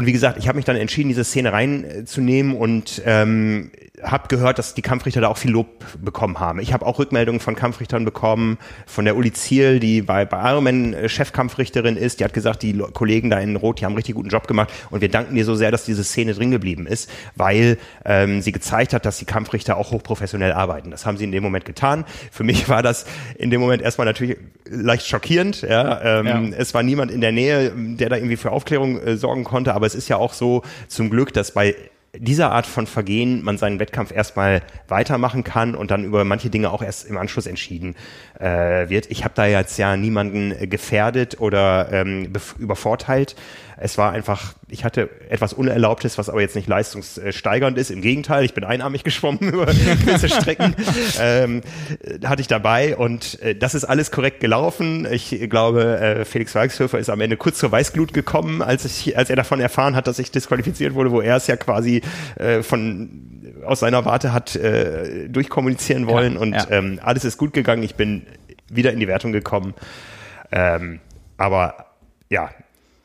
Und wie gesagt, ich habe mich dann entschieden, diese Szene reinzunehmen und ähm, habe gehört, dass die Kampfrichter da auch viel Lob bekommen haben. Ich habe auch Rückmeldungen von Kampfrichtern bekommen, von der Uli Ziel, die bei, bei Ironman äh, Chefkampfrichterin ist. Die hat gesagt, die Kollegen da in Rot, die haben einen richtig guten Job gemacht und wir danken dir so sehr, dass diese Szene drin geblieben ist, weil ähm, sie gezeigt hat, dass die Kampfrichter auch hochprofessionell arbeiten. Das haben sie in dem Moment getan. Für mich war das in dem Moment erstmal natürlich leicht schockierend. Ja, ähm, ja. Es war niemand in der Nähe, der da irgendwie für Aufklärung äh, sorgen konnte, aber es ist ja auch so zum Glück, dass bei dieser Art von Vergehen man seinen Wettkampf erstmal weitermachen kann und dann über manche Dinge auch erst im Anschluss entschieden äh, wird. Ich habe da jetzt ja niemanden gefährdet oder ähm, übervorteilt. Es war einfach, ich hatte etwas Unerlaubtes, was aber jetzt nicht leistungssteigernd ist. Im Gegenteil, ich bin einarmig geschwommen über gewisse Strecken. ähm, hatte ich dabei und äh, das ist alles korrekt gelaufen. Ich glaube, äh, Felix Weichshöfer ist am Ende kurz zur Weißglut gekommen, als, ich, als er davon erfahren hat, dass ich disqualifiziert wurde, wo er es ja quasi äh, von aus seiner Warte hat äh, durchkommunizieren wollen ja, und ja. Ähm, alles ist gut gegangen. Ich bin wieder in die Wertung gekommen. Ähm, aber ja,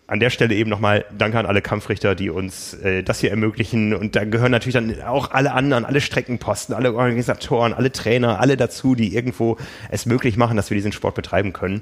an der Stelle eben nochmal Danke an alle Kampfrichter, die uns äh, das hier ermöglichen. Und da gehören natürlich dann auch alle anderen, alle Streckenposten, alle Organisatoren, alle Trainer, alle dazu, die irgendwo es möglich machen, dass wir diesen Sport betreiben können.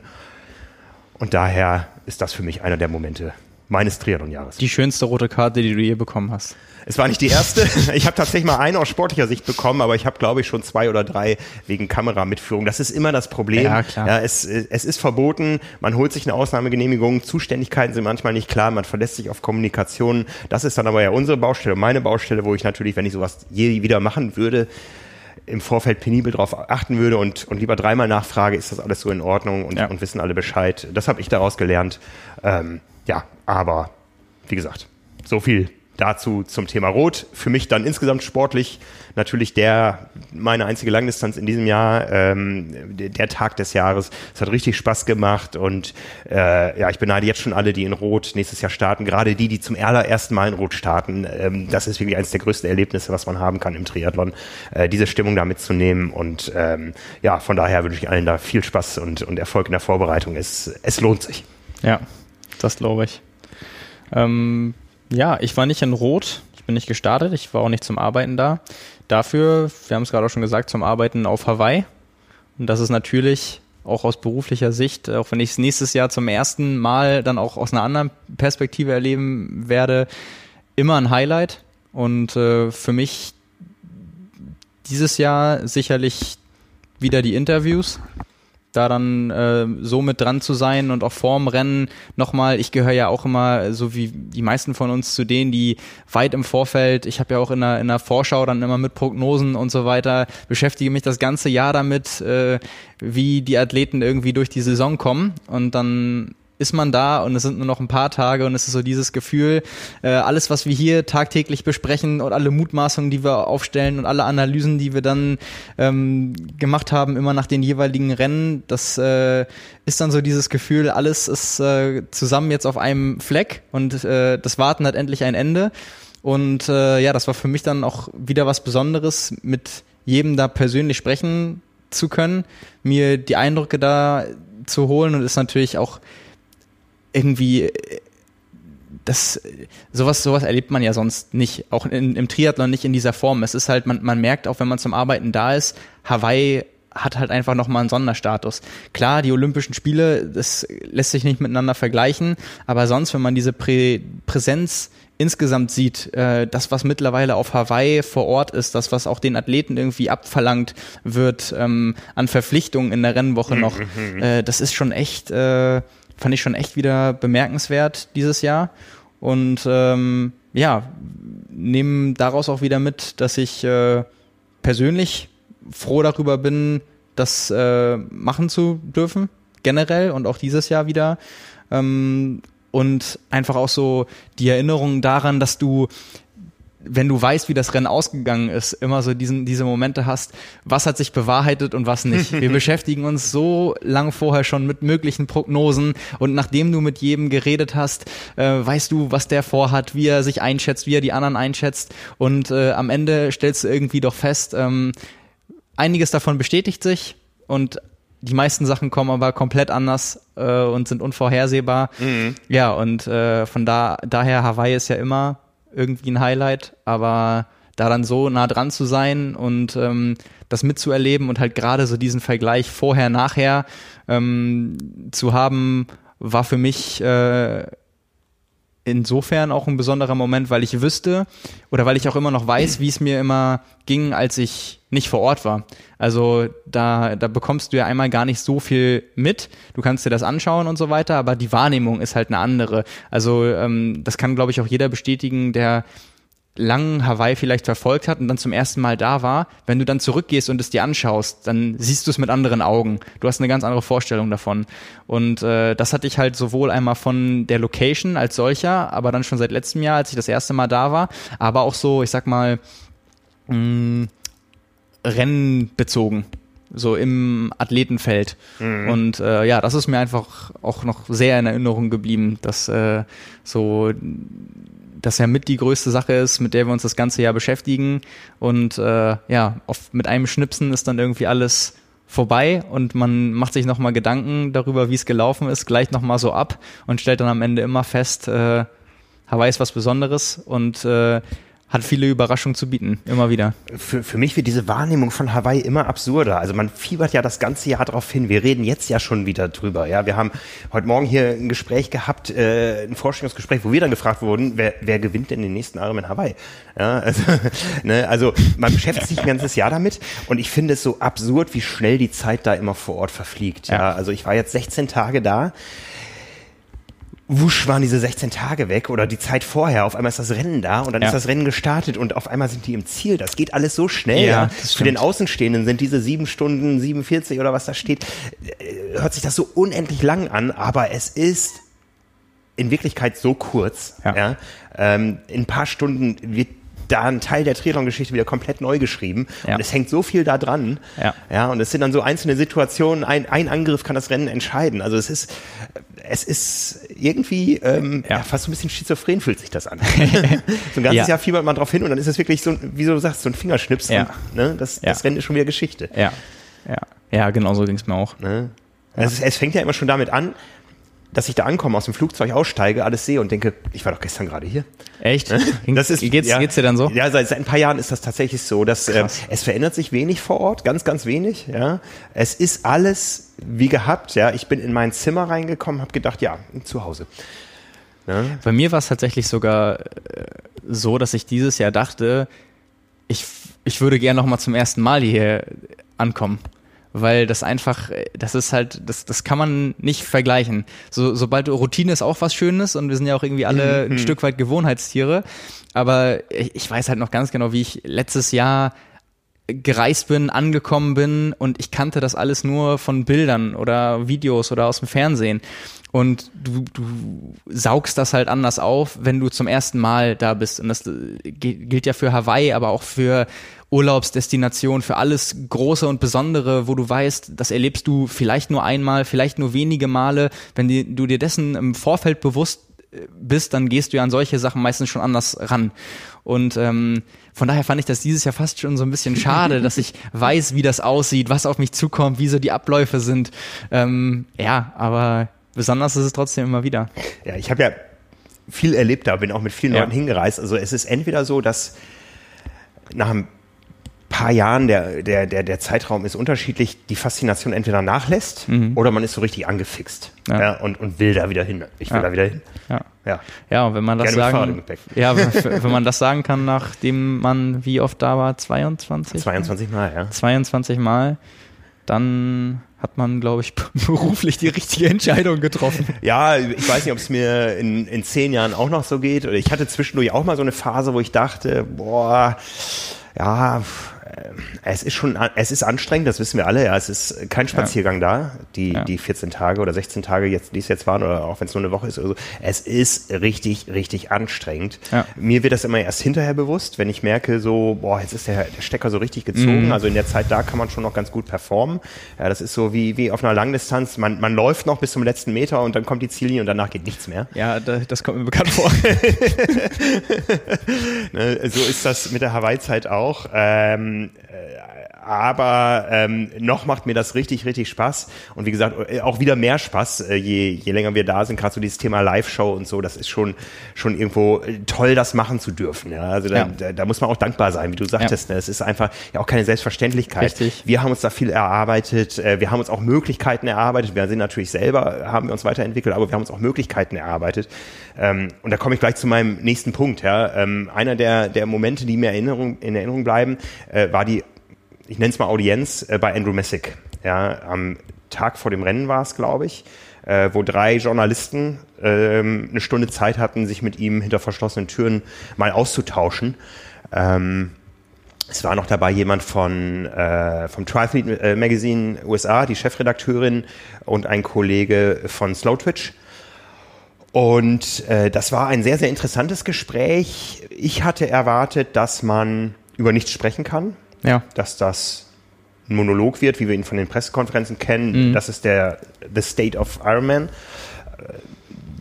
Und daher ist das für mich einer der Momente meines Triathlon-Jahres. Die schönste rote Karte, die du je bekommen hast. Es war nicht die erste. Ich habe tatsächlich mal eine aus sportlicher Sicht bekommen, aber ich habe, glaube ich, schon zwei oder drei wegen Kameramitführung. Das ist immer das Problem. Ja, klar. Ja, es, es ist verboten. Man holt sich eine Ausnahmegenehmigung. Zuständigkeiten sind manchmal nicht klar. Man verlässt sich auf Kommunikation. Das ist dann aber ja unsere Baustelle, meine Baustelle, wo ich natürlich, wenn ich sowas je wieder machen würde, im Vorfeld penibel darauf achten würde und, und lieber dreimal nachfrage, ist das alles so in Ordnung und, ja. und wissen alle Bescheid. Das habe ich daraus gelernt. Ähm, ja, aber wie gesagt, so viel dazu zum Thema Rot. Für mich dann insgesamt sportlich natürlich der meine einzige Langdistanz in diesem Jahr, ähm, der Tag des Jahres. Es hat richtig Spaß gemacht und äh, ja, ich beneide jetzt schon alle, die in Rot nächstes Jahr starten. Gerade die, die zum allerersten Mal in Rot starten. Ähm, das ist wirklich eines der größten Erlebnisse, was man haben kann im Triathlon, äh, diese Stimmung da mitzunehmen. Und ähm, ja, von daher wünsche ich allen da viel Spaß und, und Erfolg in der Vorbereitung. Es, es lohnt sich. Ja, das glaube ich. Ähm, ja, ich war nicht in Rot. Ich bin nicht gestartet. Ich war auch nicht zum Arbeiten da. Dafür, wir haben es gerade auch schon gesagt, zum Arbeiten auf Hawaii. Und das ist natürlich auch aus beruflicher Sicht, auch wenn ich es nächstes Jahr zum ersten Mal dann auch aus einer anderen Perspektive erleben werde, immer ein Highlight. Und äh, für mich dieses Jahr sicherlich wieder die Interviews. Da dann äh, so mit dran zu sein und auch vorm Rennen nochmal, ich gehöre ja auch immer, so wie die meisten von uns, zu denen, die weit im Vorfeld, ich habe ja auch in der, in der Vorschau dann immer mit Prognosen und so weiter, beschäftige mich das ganze Jahr damit, äh, wie die Athleten irgendwie durch die Saison kommen. Und dann ist man da und es sind nur noch ein paar Tage und es ist so dieses Gefühl, äh, alles, was wir hier tagtäglich besprechen und alle Mutmaßungen, die wir aufstellen und alle Analysen, die wir dann ähm, gemacht haben, immer nach den jeweiligen Rennen, das äh, ist dann so dieses Gefühl, alles ist äh, zusammen jetzt auf einem Fleck und äh, das Warten hat endlich ein Ende. Und äh, ja, das war für mich dann auch wieder was Besonderes, mit jedem da persönlich sprechen zu können, mir die Eindrücke da zu holen und ist natürlich auch irgendwie das sowas sowas erlebt man ja sonst nicht auch in, im Triathlon nicht in dieser Form es ist halt man man merkt auch wenn man zum Arbeiten da ist Hawaii hat halt einfach nochmal einen Sonderstatus. Klar, die Olympischen Spiele, das lässt sich nicht miteinander vergleichen, aber sonst, wenn man diese Prä Präsenz insgesamt sieht, äh, das, was mittlerweile auf Hawaii vor Ort ist, das, was auch den Athleten irgendwie abverlangt wird ähm, an Verpflichtungen in der Rennwoche noch, mhm. äh, das ist schon echt äh, fand ich schon echt wieder bemerkenswert dieses Jahr. Und ähm, ja, nehmen daraus auch wieder mit, dass ich äh, persönlich froh darüber bin, das äh, machen zu dürfen, generell und auch dieses Jahr wieder. Ähm, und einfach auch so die Erinnerung daran, dass du wenn du weißt, wie das Rennen ausgegangen ist, immer so diesen, diese Momente hast, was hat sich bewahrheitet und was nicht. Wir beschäftigen uns so lang vorher schon mit möglichen Prognosen und nachdem du mit jedem geredet hast, äh, weißt du, was der vorhat, wie er sich einschätzt, wie er die anderen einschätzt und äh, am Ende stellst du irgendwie doch fest, ähm, einiges davon bestätigt sich und die meisten Sachen kommen aber komplett anders äh, und sind unvorhersehbar. Mhm. Ja, und äh, von da daher Hawaii ist ja immer irgendwie ein Highlight, aber da dann so nah dran zu sein und ähm, das mitzuerleben und halt gerade so diesen Vergleich vorher, nachher ähm, zu haben, war für mich äh, insofern auch ein besonderer Moment, weil ich wüsste oder weil ich auch immer noch weiß, wie es mir immer ging, als ich nicht vor Ort war. Also da, da bekommst du ja einmal gar nicht so viel mit. Du kannst dir das anschauen und so weiter, aber die Wahrnehmung ist halt eine andere. Also ähm, das kann, glaube ich, auch jeder bestätigen, der lang Hawaii vielleicht verfolgt hat und dann zum ersten Mal da war, wenn du dann zurückgehst und es dir anschaust, dann siehst du es mit anderen Augen. Du hast eine ganz andere Vorstellung davon. Und äh, das hatte ich halt sowohl einmal von der Location als solcher, aber dann schon seit letztem Jahr, als ich das erste Mal da war, aber auch so, ich sag mal, mh, mm, Rennen bezogen so im Athletenfeld. Mhm. Und äh, ja, das ist mir einfach auch noch sehr in Erinnerung geblieben, dass äh, so das ja mit die größte Sache ist, mit der wir uns das ganze Jahr beschäftigen. Und äh, ja, oft mit einem Schnipsen ist dann irgendwie alles vorbei und man macht sich nochmal Gedanken darüber, wie es gelaufen ist, gleich nochmal so ab und stellt dann am Ende immer fest, äh, Hawaii ist was Besonderes und äh, hat viele Überraschungen zu bieten, immer wieder. Für, für mich wird diese Wahrnehmung von Hawaii immer absurder. Also man fiebert ja das ganze Jahr darauf hin. Wir reden jetzt ja schon wieder drüber. Ja, wir haben heute Morgen hier ein Gespräch gehabt, äh, ein Vorstellungsgespräch, wo wir dann gefragt wurden, wer, wer gewinnt denn den nächsten Ironman Hawaii? Ja, also, ne, also man beschäftigt sich ein ganzes Jahr damit und ich finde es so absurd, wie schnell die Zeit da immer vor Ort verfliegt. Ja, ja also ich war jetzt 16 Tage da wusch waren diese 16 Tage weg oder die Zeit vorher. Auf einmal ist das Rennen da und dann ja. ist das Rennen gestartet und auf einmal sind die im Ziel. Das geht alles so schnell. Ja, Für den Außenstehenden sind diese sieben Stunden 47 oder was da steht, äh, hört sich das so unendlich lang an, aber es ist in Wirklichkeit so kurz. Ja. ja. Ähm, in ein paar Stunden wird da ein Teil der Triathlon-Geschichte wieder komplett neu geschrieben. Ja. Und es hängt so viel da dran. Ja. ja. Und es sind dann so einzelne Situationen, ein, ein Angriff kann das Rennen entscheiden. Also es ist, es ist irgendwie ähm, ja. ja fast so ein bisschen schizophren fühlt sich das an. so ein ganzes ja. Jahr fiebert man drauf hin und dann ist es wirklich so, wie du sagst, so ein Fingerschnips. Ja. Und, ne, das, das Rennen ist schon wieder Geschichte. Ja, ja, ja genau so ging es mir auch. Ne? Es, es fängt ja immer schon damit an, dass ich da ankomme, aus dem Flugzeug aussteige, alles sehe und denke, ich war doch gestern gerade hier. Echt? Das ist, geht's, ja, geht's dir dann so? Ja, seit, seit ein paar Jahren ist das tatsächlich so, dass äh, es verändert sich wenig vor Ort, ganz, ganz wenig. Ja, es ist alles wie gehabt. Ja, ich bin in mein Zimmer reingekommen, habe gedacht, ja, zu Hause. Ja? Bei mir war es tatsächlich sogar äh, so, dass ich dieses Jahr dachte, ich, ich würde gerne noch mal zum ersten Mal hier ankommen weil das einfach, das ist halt, das, das kann man nicht vergleichen. So, sobald Routine ist auch was Schönes und wir sind ja auch irgendwie alle mhm. ein Stück weit Gewohnheitstiere. Aber ich weiß halt noch ganz genau, wie ich letztes Jahr gereist bin, angekommen bin und ich kannte das alles nur von Bildern oder Videos oder aus dem Fernsehen. Und du, du saugst das halt anders auf, wenn du zum ersten Mal da bist. Und das gilt ja für Hawaii, aber auch für Urlaubsdestination, für alles Große und Besondere, wo du weißt, das erlebst du vielleicht nur einmal, vielleicht nur wenige Male. Wenn die, du dir dessen im Vorfeld bewusst äh, bist, dann gehst du ja an solche Sachen meistens schon anders ran. Und ähm, von daher fand ich das dieses Jahr fast schon so ein bisschen schade, dass ich weiß, wie das aussieht, was auf mich zukommt, wie so die Abläufe sind. Ähm, ja, aber besonders ist es trotzdem immer wieder. Ja, ich habe ja viel erlebt da, bin auch mit vielen ja. Leuten hingereist. Also es ist entweder so, dass nach ein paar Jahren, der, der, der, der Zeitraum ist unterschiedlich, die Faszination entweder nachlässt mhm. oder man ist so richtig angefixt ja. ja. und, und will da wieder hin. Ich will ja. da wieder hin. Ja. Ja. ja, und wenn man das Gerne sagen, ja, wenn, wenn man das sagen kann, nachdem man wie oft da war, 22? 22 Mal, ja. 22 Mal, dann hat man, glaube ich, beruflich die richtige Entscheidung getroffen. Ja, ich weiß nicht, ob es mir in, in zehn Jahren auch noch so geht. Oder ich hatte zwischendurch auch mal so eine Phase, wo ich dachte, boah, ja, es ist schon, es ist anstrengend, das wissen wir alle. Ja, es ist kein Spaziergang ja. da, die, ja. die 14 Tage oder 16 Tage jetzt, die es jetzt waren oder auch wenn es nur eine Woche ist oder so. Es ist richtig, richtig anstrengend. Ja. Mir wird das immer erst hinterher bewusst, wenn ich merke so, boah, jetzt ist der, der Stecker so richtig gezogen. Mhm. Also in der Zeit da kann man schon noch ganz gut performen. Ja, das ist so wie, wie auf einer Langdistanz. Man, man läuft noch bis zum letzten Meter und dann kommt die Ziellinie und danach geht nichts mehr. Ja, das kommt mir bekannt vor. ne, so ist das mit der Hawaii-Zeit auch. Ähm, äh, aber ähm, noch macht mir das richtig, richtig Spaß. Und wie gesagt, äh, auch wieder mehr Spaß, äh, je, je länger wir da sind. Gerade so dieses Thema Live-Show und so, das ist schon, schon irgendwo äh, toll, das machen zu dürfen. Ja? Also da, ja. da, da muss man auch dankbar sein, wie du sagtest. Ja. Ne? Es ist einfach ja auch keine Selbstverständlichkeit. Richtig. Wir haben uns da viel erarbeitet. Wir haben uns auch Möglichkeiten erarbeitet. Wir sind natürlich selber, haben wir uns weiterentwickelt, aber wir haben uns auch Möglichkeiten erarbeitet. Ähm, und da komme ich gleich zu meinem nächsten Punkt. Ja? Ähm, einer der, der Momente, die mir Erinnerung, in Erinnerung bleiben, war die ich nenne es mal Audienz, äh, bei Andrew Messick. Ja, am Tag vor dem Rennen war es, glaube ich, äh, wo drei Journalisten ähm, eine Stunde Zeit hatten, sich mit ihm hinter verschlossenen Türen mal auszutauschen. Ähm, es war noch dabei jemand von äh, vom Triathlete äh, Magazine USA, die Chefredakteurin und ein Kollege von Slow Twitch. Und äh, das war ein sehr, sehr interessantes Gespräch. Ich hatte erwartet, dass man über nichts sprechen kann, ja. dass das ein Monolog wird, wie wir ihn von den Pressekonferenzen kennen. Mhm. Das ist der The State of Ironman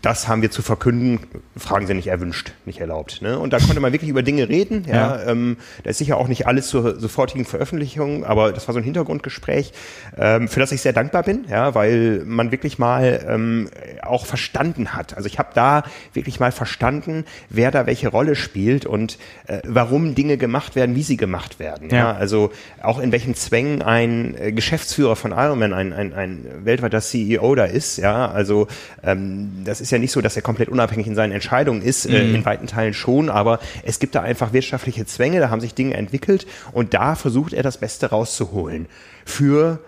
das haben wir zu verkünden, Fragen sind nicht erwünscht, nicht erlaubt. Ne? Und da konnte man wirklich über Dinge reden. Ja, ja. Ähm, da ist sicher auch nicht alles zur sofortigen Veröffentlichung, aber das war so ein Hintergrundgespräch, ähm, für das ich sehr dankbar bin, ja, weil man wirklich mal ähm, auch verstanden hat. Also ich habe da wirklich mal verstanden, wer da welche Rolle spielt und äh, warum Dinge gemacht werden, wie sie gemacht werden. Ja. ja? Also auch in welchen Zwängen ein äh, Geschäftsführer von Ironman, ein, ein, ein weltweiter CEO da ist. Ja, also ähm, das ist ja nicht so, dass er komplett unabhängig in seinen Entscheidungen ist, äh, mhm. äh, in weiten Teilen schon, aber es gibt da einfach wirtschaftliche Zwänge, da haben sich Dinge entwickelt und da versucht er das Beste rauszuholen für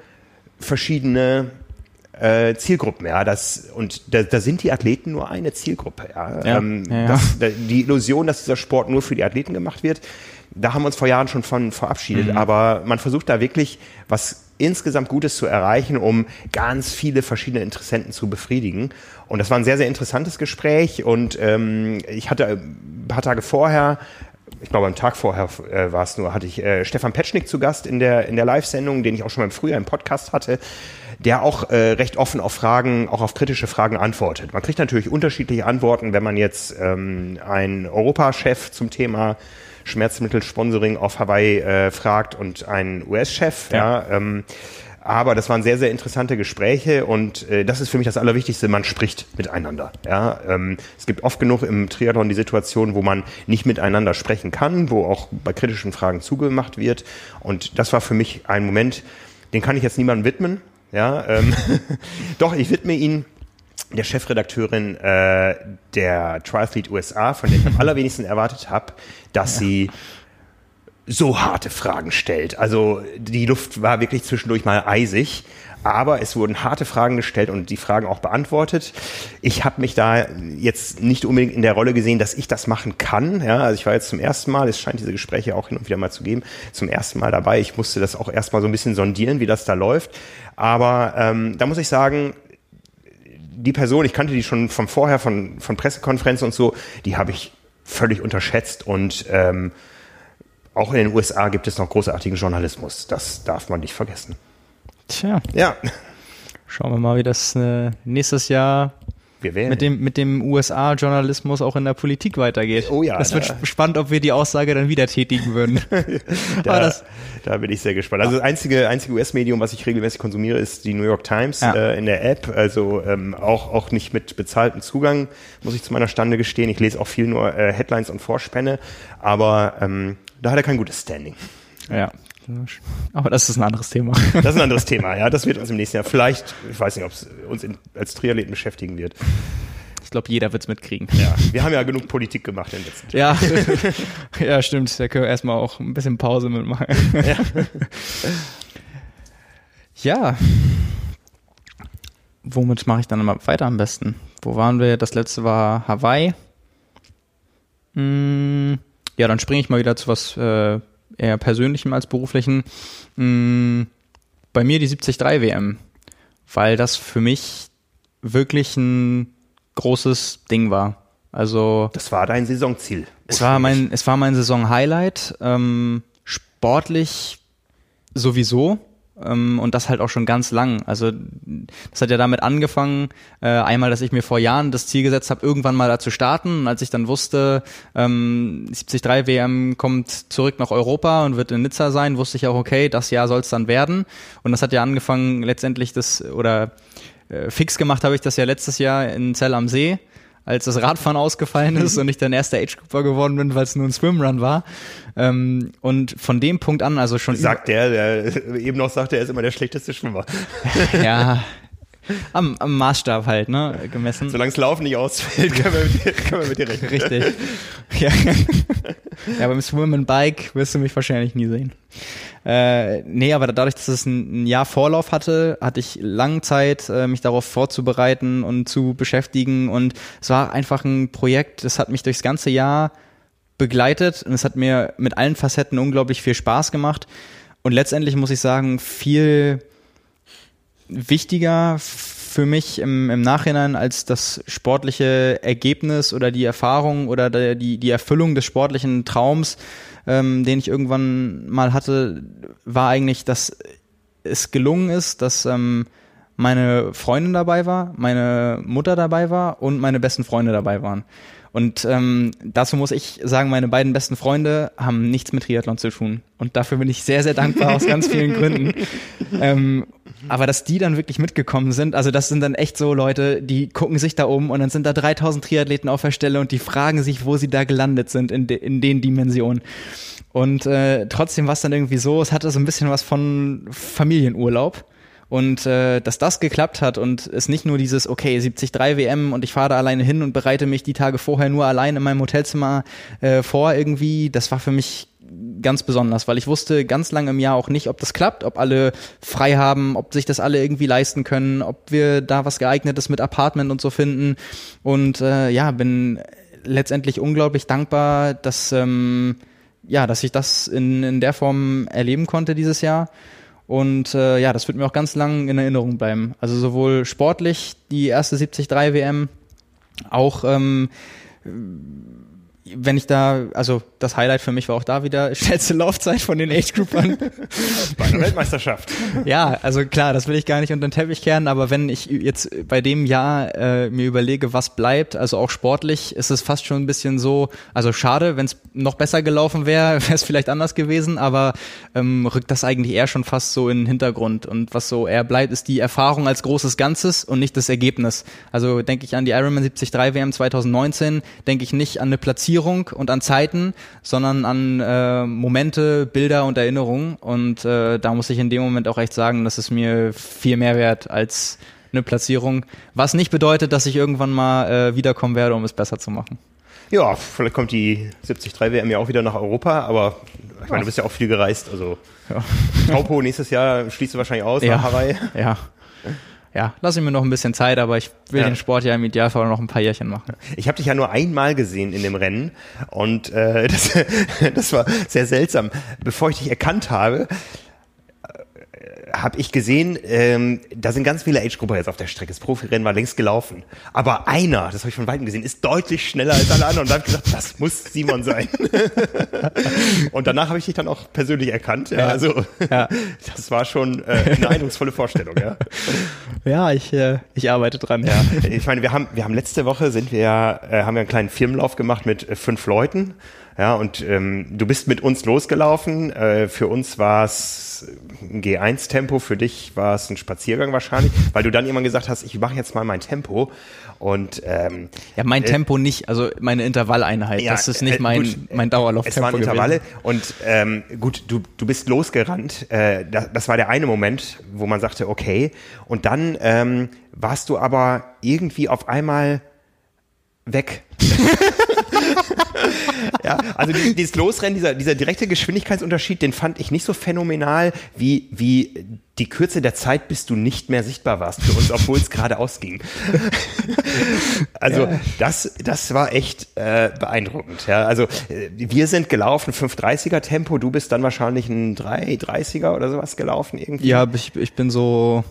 verschiedene äh, Zielgruppen, ja, das und da, da sind die Athleten nur eine Zielgruppe, ja. ja, ähm, ja, ja. Das, da, die Illusion, dass dieser Sport nur für die Athleten gemacht wird, da haben wir uns vor Jahren schon von verabschiedet, mhm. aber man versucht da wirklich was insgesamt Gutes zu erreichen, um ganz viele verschiedene Interessenten zu befriedigen. Und das war ein sehr, sehr interessantes Gespräch. Und ähm, ich hatte ein paar Tage vorher ich glaube am Tag vorher äh, war es nur, hatte ich äh, Stefan Petschnik zu Gast in der, in der Live-Sendung, den ich auch schon mal im Frühjahr im Podcast hatte, der auch äh, recht offen auf Fragen, auch auf kritische Fragen antwortet. Man kriegt natürlich unterschiedliche Antworten, wenn man jetzt ähm, einen Europachef zum Thema Schmerzmittelsponsoring auf Hawaii äh, fragt und einen US-Chef. Ja. ja ähm, aber das waren sehr, sehr interessante Gespräche und äh, das ist für mich das Allerwichtigste, man spricht miteinander. Ja? Ähm, es gibt oft genug im Triathlon die Situation, wo man nicht miteinander sprechen kann, wo auch bei kritischen Fragen zugemacht wird. Und das war für mich ein Moment, den kann ich jetzt niemandem widmen. Ja, ähm, Doch, ich widme ihn der Chefredakteurin äh, der Triathlete USA, von der ich am allerwenigsten erwartet habe, dass ja. sie so harte Fragen stellt. Also die Luft war wirklich zwischendurch mal eisig, aber es wurden harte Fragen gestellt und die Fragen auch beantwortet. Ich habe mich da jetzt nicht unbedingt in der Rolle gesehen, dass ich das machen kann. Ja, also ich war jetzt zum ersten Mal, es scheint diese Gespräche auch hin und wieder mal zu geben, zum ersten Mal dabei. Ich musste das auch erstmal so ein bisschen sondieren, wie das da läuft. Aber ähm, da muss ich sagen, die Person, ich kannte die schon von vorher, von, von Pressekonferenzen und so, die habe ich völlig unterschätzt und ähm, auch in den USA gibt es noch großartigen Journalismus. Das darf man nicht vergessen. Tja. Ja. Schauen wir mal, wie das äh, nächstes Jahr mit dem, mit dem USA-Journalismus auch in der Politik weitergeht. Oh ja. Das wird da, spannend, ob wir die Aussage dann wieder tätigen würden. da, das, da bin ich sehr gespannt. Also das einzige, einzige US-Medium, was ich regelmäßig konsumiere, ist die New York Times ja. äh, in der App. Also ähm, auch, auch nicht mit bezahltem Zugang, muss ich zu meiner Stande gestehen. Ich lese auch viel nur äh, Headlines und Vorspänne. Aber ähm, da hat er kein gutes Standing. Ja. Aber das ist ein anderes Thema. Das ist ein anderes Thema, ja. Das wird uns im nächsten Jahr vielleicht, ich weiß nicht, ob es uns in, als Triathleten beschäftigen wird. Ich glaube, jeder wird es mitkriegen. Ja, wir haben ja genug Politik gemacht in den letzten Jahren. Ja, ja, stimmt. Da können wir erstmal auch ein bisschen Pause mitmachen. Ja. ja. Womit mache ich dann immer weiter am besten? Wo waren wir? Das letzte war Hawaii. Hm. Ja, dann springe ich mal wieder zu was äh, eher persönlichem als beruflichen. Mh, bei mir die 73 WM, weil das für mich wirklich ein großes Ding war. Also das war dein Saisonziel. Es war mein, es war mein Saison-Highlight. Ähm, sportlich sowieso. Ähm, und das halt auch schon ganz lang. Also das hat ja damit angefangen, äh, einmal, dass ich mir vor Jahren das Ziel gesetzt habe, irgendwann mal da zu starten. Und als ich dann wusste, ähm, 73 WM kommt zurück nach Europa und wird in Nizza sein, wusste ich auch, okay, das Jahr soll es dann werden. Und das hat ja angefangen, letztendlich das, oder äh, fix gemacht habe ich das ja letztes Jahr in Zell am See als das Radfahren ausgefallen ist und ich dann erster Age-Grouper geworden bin, weil es nur ein Swimrun war. Ähm, und von dem Punkt an, also schon. Sagt der, der eben noch sagt, er ist immer der schlechteste Schwimmer. ja. Am, am Maßstab halt, ne, gemessen. Solange es Laufen nicht ausfällt, können wir mit dir, können wir mit dir rechnen. Richtig. Ja. ja, beim Swim and Bike wirst du mich wahrscheinlich nie sehen. Äh, nee, aber dadurch, dass es ein, Jahr Vorlauf hatte, hatte ich lange Zeit, äh, mich darauf vorzubereiten und zu beschäftigen. Und es war einfach ein Projekt, das hat mich durchs ganze Jahr begleitet und es hat mir mit allen Facetten unglaublich viel Spaß gemacht. Und letztendlich muss ich sagen, viel wichtiger für mich im, im Nachhinein als das sportliche Ergebnis oder die Erfahrung oder die, die Erfüllung des sportlichen Traums ähm, den ich irgendwann mal hatte, war eigentlich, dass es gelungen ist, dass ähm, meine Freundin dabei war, meine Mutter dabei war und meine besten Freunde dabei waren. Und ähm, dazu muss ich sagen, meine beiden besten Freunde haben nichts mit Triathlon zu tun. Und dafür bin ich sehr, sehr dankbar aus ganz vielen Gründen. Ähm, aber dass die dann wirklich mitgekommen sind, also das sind dann echt so Leute, die gucken sich da um und dann sind da 3000 Triathleten auf der Stelle und die fragen sich, wo sie da gelandet sind in, de, in den Dimensionen. Und äh, trotzdem war es dann irgendwie so, es hatte so ein bisschen was von Familienurlaub. Und äh, dass das geklappt hat und es nicht nur dieses, okay, 73 WM und ich fahre da alleine hin und bereite mich die Tage vorher nur allein in meinem Hotelzimmer äh, vor irgendwie, das war für mich ganz besonders, weil ich wusste ganz lange im Jahr auch nicht, ob das klappt, ob alle frei haben, ob sich das alle irgendwie leisten können, ob wir da was geeignetes mit Apartment und so finden. Und äh, ja, bin letztendlich unglaublich dankbar, dass ähm, ja, dass ich das in, in der Form erleben konnte dieses Jahr. Und äh, ja, das wird mir auch ganz lang in Erinnerung bleiben. Also sowohl sportlich die erste 73 WM, auch ähm, wenn ich da, also das Highlight für mich war auch da wieder schnellste Laufzeit von den Age Groupern. Bei einer Weltmeisterschaft. ja, also klar, das will ich gar nicht unter den Teppich kehren, aber wenn ich jetzt bei dem Jahr äh, mir überlege, was bleibt, also auch sportlich, ist es fast schon ein bisschen so, also schade, wenn es noch besser gelaufen wäre, wäre es vielleicht anders gewesen, aber ähm, rückt das eigentlich eher schon fast so in den Hintergrund. Und was so eher bleibt, ist die Erfahrung als großes Ganzes und nicht das Ergebnis. Also denke ich an die Ironman 73 WM 2019, denke ich nicht an eine Platzierung Platzierung und an Zeiten, sondern an äh, Momente, Bilder und Erinnerungen. Und äh, da muss ich in dem Moment auch echt sagen, dass es mir viel mehr wert als eine Platzierung. Was nicht bedeutet, dass ich irgendwann mal äh, wiederkommen werde, um es besser zu machen. Ja, vielleicht kommt die 73 WM ja auch wieder nach Europa, aber ich meine, du bist ja auch viel gereist, also ja. Taupo nächstes Jahr schließt du wahrscheinlich aus ja. nach Hawaii. Ja. Ja, lass ich mir noch ein bisschen Zeit, aber ich will ja. den Sport ja im Idealfall noch ein paar Jährchen machen. Ich habe dich ja nur einmal gesehen in dem Rennen und äh, das, das war sehr seltsam. Bevor ich dich erkannt habe, habe ich gesehen, ähm, da sind ganz viele Age-Grupper jetzt auf der Strecke. Das Profirennen war längst gelaufen. Aber einer, das habe ich von Weitem gesehen, ist deutlich schneller als alle anderen. Und da habe ich gesagt, das muss Simon sein. und danach habe ich dich dann auch persönlich erkannt. Ja, ja. Also ja. das war schon äh, eine eindrucksvolle Vorstellung. Ja, ja ich, äh, ich arbeite dran. Ja, ich meine, wir haben, wir haben letzte Woche sind wir äh, haben wir einen kleinen Firmenlauf gemacht mit äh, fünf Leuten. Ja, und ähm, du bist mit uns losgelaufen. Äh, für uns war es ein G1-Tempo, für dich war es ein Spaziergang wahrscheinlich, weil du dann irgendwann gesagt hast, ich mache jetzt mal mein Tempo. Und ähm, ja, mein äh, Tempo nicht, also meine Intervalleinheit. Ja, das ist nicht äh, mein, gut, mein Dauerlauftempo. Es waren Intervalle gewesen. und ähm, gut, du, du bist losgerannt. Äh, das, das war der eine Moment, wo man sagte, okay. Und dann ähm, warst du aber irgendwie auf einmal weg. ja, also dieses Losrennen, dieser, dieser direkte Geschwindigkeitsunterschied, den fand ich nicht so phänomenal, wie, wie die Kürze der Zeit, bis du nicht mehr sichtbar warst für uns, obwohl es geradeaus ging. also ja. das, das war echt äh, beeindruckend. Ja, also äh, wir sind gelaufen 530er Tempo, du bist dann wahrscheinlich ein 330er oder sowas gelaufen irgendwie. Ja, ich, ich bin so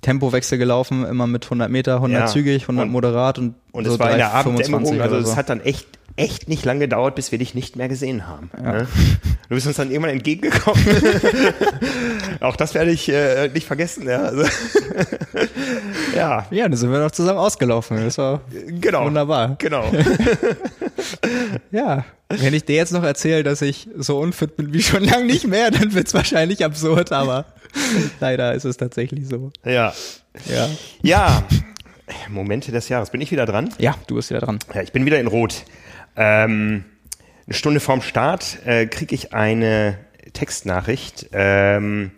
Tempowechsel gelaufen, immer mit 100 Meter, 100 ja. zügig, 100 und, moderat und und so es war 3, in der Abenddämmerung, also es so. hat dann echt echt nicht lange gedauert, bis wir dich nicht mehr gesehen haben. Ja. Ne? Du bist uns dann irgendwann entgegengekommen. Auch das werde ich äh, nicht vergessen. Ja, also, ja. Ja, dann sind wir noch zusammen ausgelaufen. Das war genau, wunderbar. Genau. ja. Wenn ich dir jetzt noch erzähle, dass ich so unfit bin wie schon lange nicht mehr, dann wird es wahrscheinlich absurd, aber leider ist es tatsächlich so. Ja. Ja. Ja. Momente des Jahres. Bin ich wieder dran? Ja, du bist wieder dran. Ja, ich bin wieder in Rot. Ähm, eine Stunde vorm Start äh, kriege ich eine Textnachricht ähm,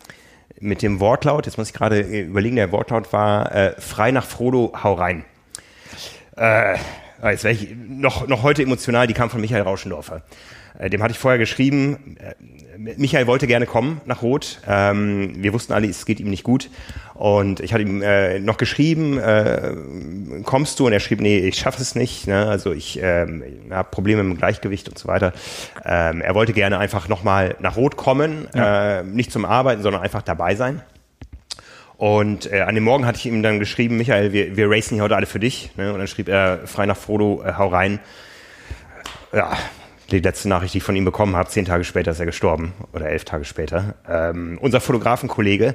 mit dem Wortlaut, jetzt muss ich gerade überlegen, der Wortlaut war äh, frei nach Frodo, hau rein. Äh, jetzt wäre ich noch, noch heute emotional, die kam von Michael Rauschendorfer. Äh, dem hatte ich vorher geschrieben, äh, Michael wollte gerne kommen nach Rot. Ähm, wir wussten alle, es geht ihm nicht gut. Und ich hatte ihm äh, noch geschrieben, äh, kommst du? Und er schrieb, nee, ich schaffe es nicht. Ne? Also ich ähm, habe Probleme mit dem Gleichgewicht und so weiter. Ähm, er wollte gerne einfach nochmal nach Rot kommen, ja. äh, nicht zum Arbeiten, sondern einfach dabei sein. Und äh, an dem Morgen hatte ich ihm dann geschrieben, Michael, wir, wir racen hier heute alle für dich. Ne? Und dann schrieb er frei nach Frodo, äh, hau rein. Ja, die letzte Nachricht, die ich von ihm bekommen habe, zehn Tage später ist er gestorben oder elf Tage später. Ähm, unser Fotografenkollege,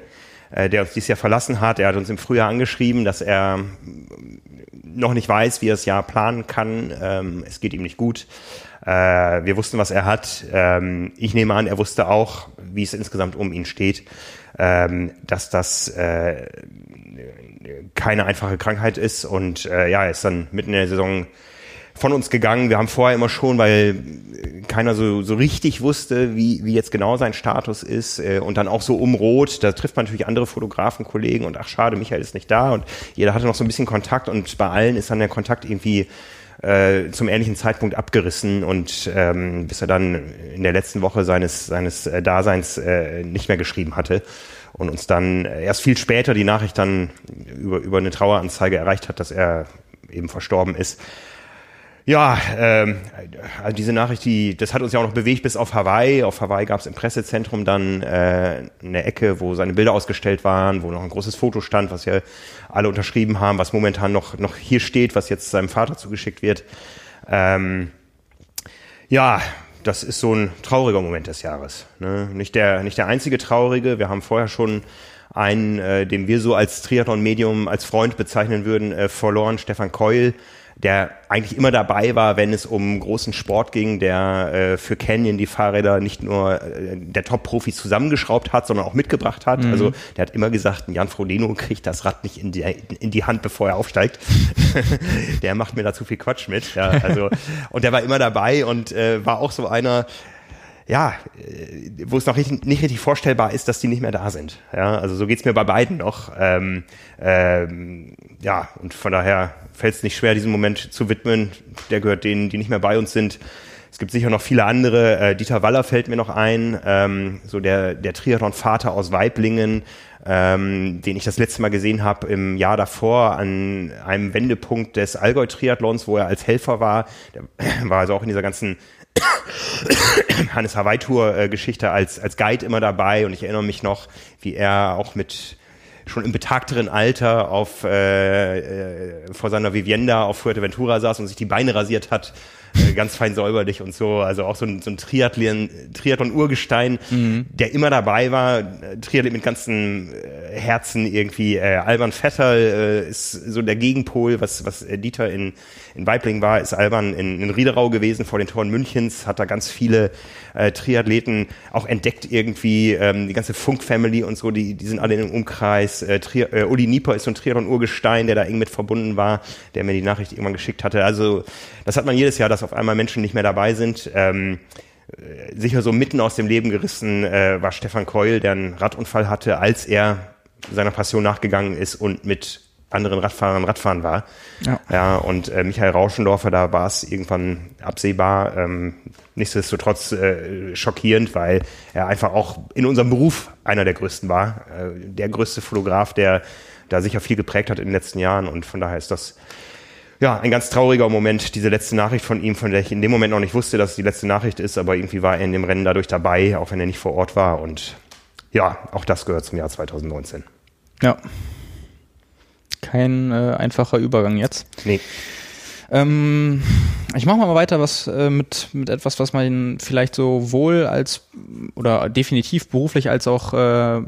äh, der uns dieses Jahr verlassen hat, er hat uns im Frühjahr angeschrieben, dass er noch nicht weiß, wie er das Jahr planen kann. Ähm, es geht ihm nicht gut. Äh, wir wussten, was er hat. Ähm, ich nehme an, er wusste auch, wie es insgesamt um ihn steht, ähm, dass das äh, keine einfache Krankheit ist. Und äh, ja, er ist dann mitten in der Saison von uns gegangen. Wir haben vorher immer schon, weil keiner so, so richtig wusste, wie, wie jetzt genau sein Status ist äh, und dann auch so um Rot, da trifft man natürlich andere Fotografenkollegen und ach schade, Michael ist nicht da und jeder hatte noch so ein bisschen Kontakt und bei allen ist dann der Kontakt irgendwie äh, zum ähnlichen Zeitpunkt abgerissen und ähm, bis er dann in der letzten Woche seines, seines äh, Daseins äh, nicht mehr geschrieben hatte und uns dann erst viel später die Nachricht dann über, über eine Traueranzeige erreicht hat, dass er eben verstorben ist. Ja, ähm, also diese Nachricht, die, das hat uns ja auch noch bewegt bis auf Hawaii. Auf Hawaii gab es im Pressezentrum dann äh, eine Ecke, wo seine Bilder ausgestellt waren, wo noch ein großes Foto stand, was ja alle unterschrieben haben, was momentan noch, noch hier steht, was jetzt seinem Vater zugeschickt wird. Ähm, ja, das ist so ein trauriger Moment des Jahres. Ne? Nicht, der, nicht der einzige traurige. Wir haben vorher schon einen, äh, den wir so als Triathlon-Medium, als Freund bezeichnen würden, äh, verloren, Stefan Keul der eigentlich immer dabei war, wenn es um großen Sport ging, der äh, für Canyon die Fahrräder nicht nur äh, der Top-Profis zusammengeschraubt hat, sondern auch mitgebracht hat. Mhm. Also der hat immer gesagt, Jan Frodeno kriegt das Rad nicht in die, in die Hand, bevor er aufsteigt. der macht mir da zu viel Quatsch mit. Ja, also, und der war immer dabei und äh, war auch so einer, ja, äh, wo es noch nicht, nicht richtig vorstellbar ist, dass die nicht mehr da sind. Ja, also so geht's mir bei beiden noch. Ähm, ähm, ja, und von daher fällt es nicht schwer, diesen Moment zu widmen. Der gehört denen, die nicht mehr bei uns sind. Es gibt sicher noch viele andere. Äh, Dieter Waller fällt mir noch ein, ähm, so der, der Triathlon-Vater aus Weiblingen, ähm, den ich das letzte Mal gesehen habe im Jahr davor an einem Wendepunkt des Allgäu-Triathlons, wo er als Helfer war. Der war also auch in dieser ganzen Hannes Hawaii Tour äh, Geschichte als, als Guide immer dabei. Und ich erinnere mich noch, wie er auch mit schon im betagteren Alter auf äh, äh, vor seiner Vivienda auf Fuerteventura saß und sich die Beine rasiert hat äh, ganz fein säuberlich und so. Also auch so ein, so ein Triathlon, Triathlon-Urgestein, mhm. der immer dabei war. Triathlon mit ganzen äh, Herzen irgendwie. Äh, Alban Vetter äh, ist so der Gegenpol, was, was Dieter in, in Weibling war, ist Alban in, in Riederau gewesen vor den Toren Münchens, hat da ganz viele äh, Triathleten auch entdeckt irgendwie. Ähm, die ganze Funk-Family und so, die, die sind alle im Umkreis. Äh, Tri äh, Uli Nieper ist so ein Triathlon-Urgestein, der da eng mit verbunden war, der mir die Nachricht irgendwann geschickt hatte. Also das hat man jedes Jahr, dass auf einmal Menschen nicht mehr dabei sind. Ähm, äh, sicher so mitten aus dem Leben gerissen äh, war Stefan Keul, der einen Radunfall hatte, als er seiner Passion nachgegangen ist und mit anderen Radfahrern Radfahren war. Ja, ja und äh, Michael Rauschendorfer, da war es irgendwann absehbar. Ähm, nichtsdestotrotz äh, schockierend, weil er einfach auch in unserem Beruf einer der größten war. Äh, der größte Fotograf, der da sicher viel geprägt hat in den letzten Jahren. Und von daher ist das ja, ein ganz trauriger Moment, diese letzte Nachricht von ihm, von der ich in dem Moment noch nicht wusste, dass es die letzte Nachricht ist, aber irgendwie war er in dem Rennen dadurch dabei, auch wenn er nicht vor Ort war. Und ja, auch das gehört zum Jahr 2019. Ja. Kein äh, einfacher Übergang jetzt. Nee. Ähm, ich mache mal weiter was äh, mit, mit etwas, was man vielleicht sowohl als oder definitiv beruflich als auch äh,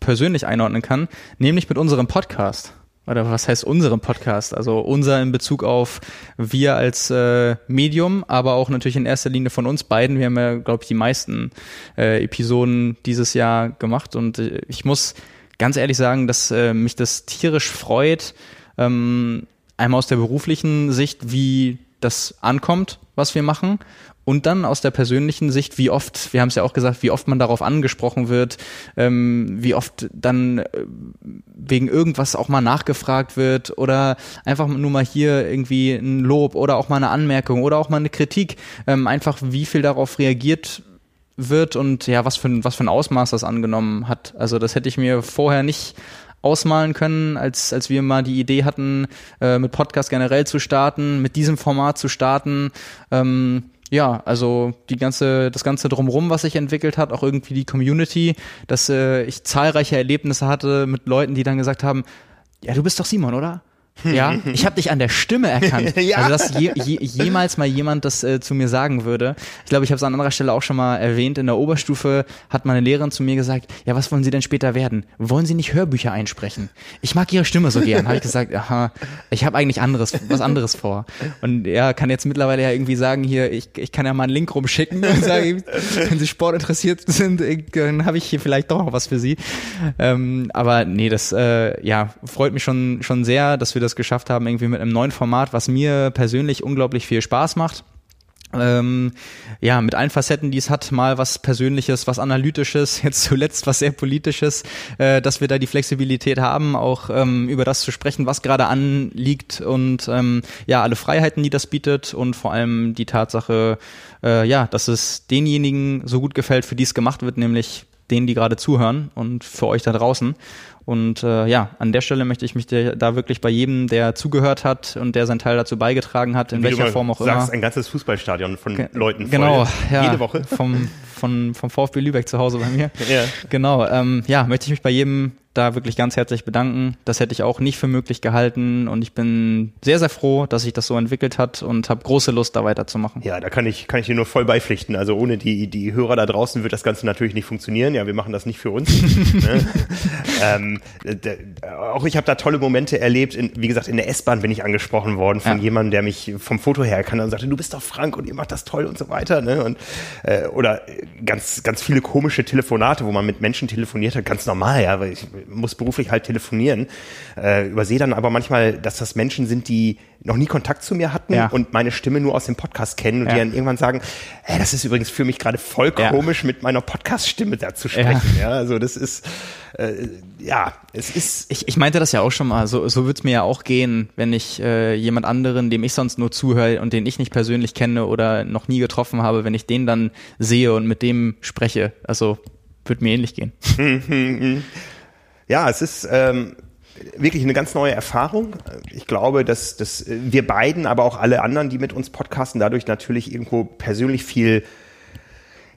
persönlich einordnen kann, nämlich mit unserem Podcast oder was heißt unserem Podcast? Also unser in Bezug auf wir als äh, Medium, aber auch natürlich in erster Linie von uns beiden. Wir haben ja, glaube ich, die meisten äh, Episoden dieses Jahr gemacht und äh, ich muss ganz ehrlich sagen, dass äh, mich das tierisch freut, ähm, einmal aus der beruflichen Sicht, wie das ankommt, was wir machen und dann aus der persönlichen Sicht, wie oft, wir haben es ja auch gesagt, wie oft man darauf angesprochen wird, ähm, wie oft dann äh, wegen irgendwas auch mal nachgefragt wird oder einfach nur mal hier irgendwie ein Lob oder auch mal eine Anmerkung oder auch mal eine Kritik, ähm, einfach wie viel darauf reagiert wird und ja, was für, ein, was für ein Ausmaß das angenommen hat. Also das hätte ich mir vorher nicht ausmalen können, als, als wir mal die Idee hatten, äh, mit Podcast generell zu starten, mit diesem Format zu starten. Ähm, ja, also die ganze, das ganze drumrum, was sich entwickelt hat, auch irgendwie die Community, dass äh, ich zahlreiche Erlebnisse hatte mit Leuten, die dann gesagt haben, ja, du bist doch Simon, oder? Ja, ich habe dich an der Stimme erkannt. ja. Also dass je, je, jemals mal jemand das äh, zu mir sagen würde. Ich glaube, ich habe es an anderer Stelle auch schon mal erwähnt. In der Oberstufe hat meine Lehrerin zu mir gesagt: Ja, was wollen Sie denn später werden? Wollen Sie nicht Hörbücher einsprechen? Ich mag Ihre Stimme so gern. habe ich gesagt: Aha, ich habe eigentlich anderes, was anderes vor. Und er kann jetzt mittlerweile ja irgendwie sagen: Hier, ich, ich kann ja mal einen Link rumschicken und sagen, wenn Sie Sport interessiert sind, dann habe ich hier vielleicht doch noch was für Sie. Ähm, aber nee, das äh, ja freut mich schon schon sehr, dass wir das geschafft haben, irgendwie mit einem neuen Format, was mir persönlich unglaublich viel Spaß macht. Ähm, ja, mit allen Facetten, die es hat, mal was Persönliches, was Analytisches, jetzt zuletzt was sehr Politisches, äh, dass wir da die Flexibilität haben, auch ähm, über das zu sprechen, was gerade anliegt und ähm, ja, alle Freiheiten, die das bietet und vor allem die Tatsache, äh, ja, dass es denjenigen so gut gefällt, für die es gemacht wird, nämlich denen, die gerade zuhören und für euch da draußen. Und äh, ja, an der Stelle möchte ich mich da wirklich bei jedem, der zugehört hat und der seinen Teil dazu beigetragen hat, in welcher Form auch sagst, immer. ein ganzes Fußballstadion von Ge Leuten voll. Genau, ja, jede Woche. Vom, von, vom VfB Lübeck zu Hause bei mir. Ja. Genau, ähm, ja, möchte ich mich bei jedem da wirklich ganz herzlich bedanken. Das hätte ich auch nicht für möglich gehalten und ich bin sehr, sehr froh, dass sich das so entwickelt hat und habe große Lust, da weiterzumachen. Ja, da kann ich, kann ich dir nur voll beipflichten. Also ohne die, die Hörer da draußen wird das Ganze natürlich nicht funktionieren. Ja, wir machen das nicht für uns. ne? ähm, auch ich habe da tolle Momente erlebt. In, wie gesagt, in der S-Bahn bin ich angesprochen worden von ja. jemandem, der mich vom Foto her erkannte und sagte, du bist doch Frank und ihr macht das toll und so weiter. Ne? Und, äh, oder ganz, ganz viele komische Telefonate, wo man mit Menschen telefoniert hat, ganz normal, ja, weil ich muss beruflich halt telefonieren. Äh, übersehe dann aber manchmal, dass das Menschen sind, die noch nie Kontakt zu mir hatten Ja. und meine Stimme nur aus dem Podcast kennen und die Ja. dann irgendwann sagen, hey, das ist übrigens für mich gerade voll komisch, mit meiner Podcast-Stimme da zu sprechen. Ja, also das ist, äh, ja, es ist, Ich, ich meinte das ja auch schon mal, so, so wird's mir ja auch gehen, wenn ich äh, jemand anderen, dem ich sonst nur zuhöre und den ich nicht persönlich kenne oder noch nie getroffen habe, wenn ich den dann sehe und mit dem spreche. Also wird mir ähnlich gehen. Ja, es ist ähm, wirklich eine ganz neue Erfahrung. Ich glaube, dass, dass wir beiden, aber auch alle anderen, die mit uns podcasten, dadurch natürlich irgendwo persönlich viel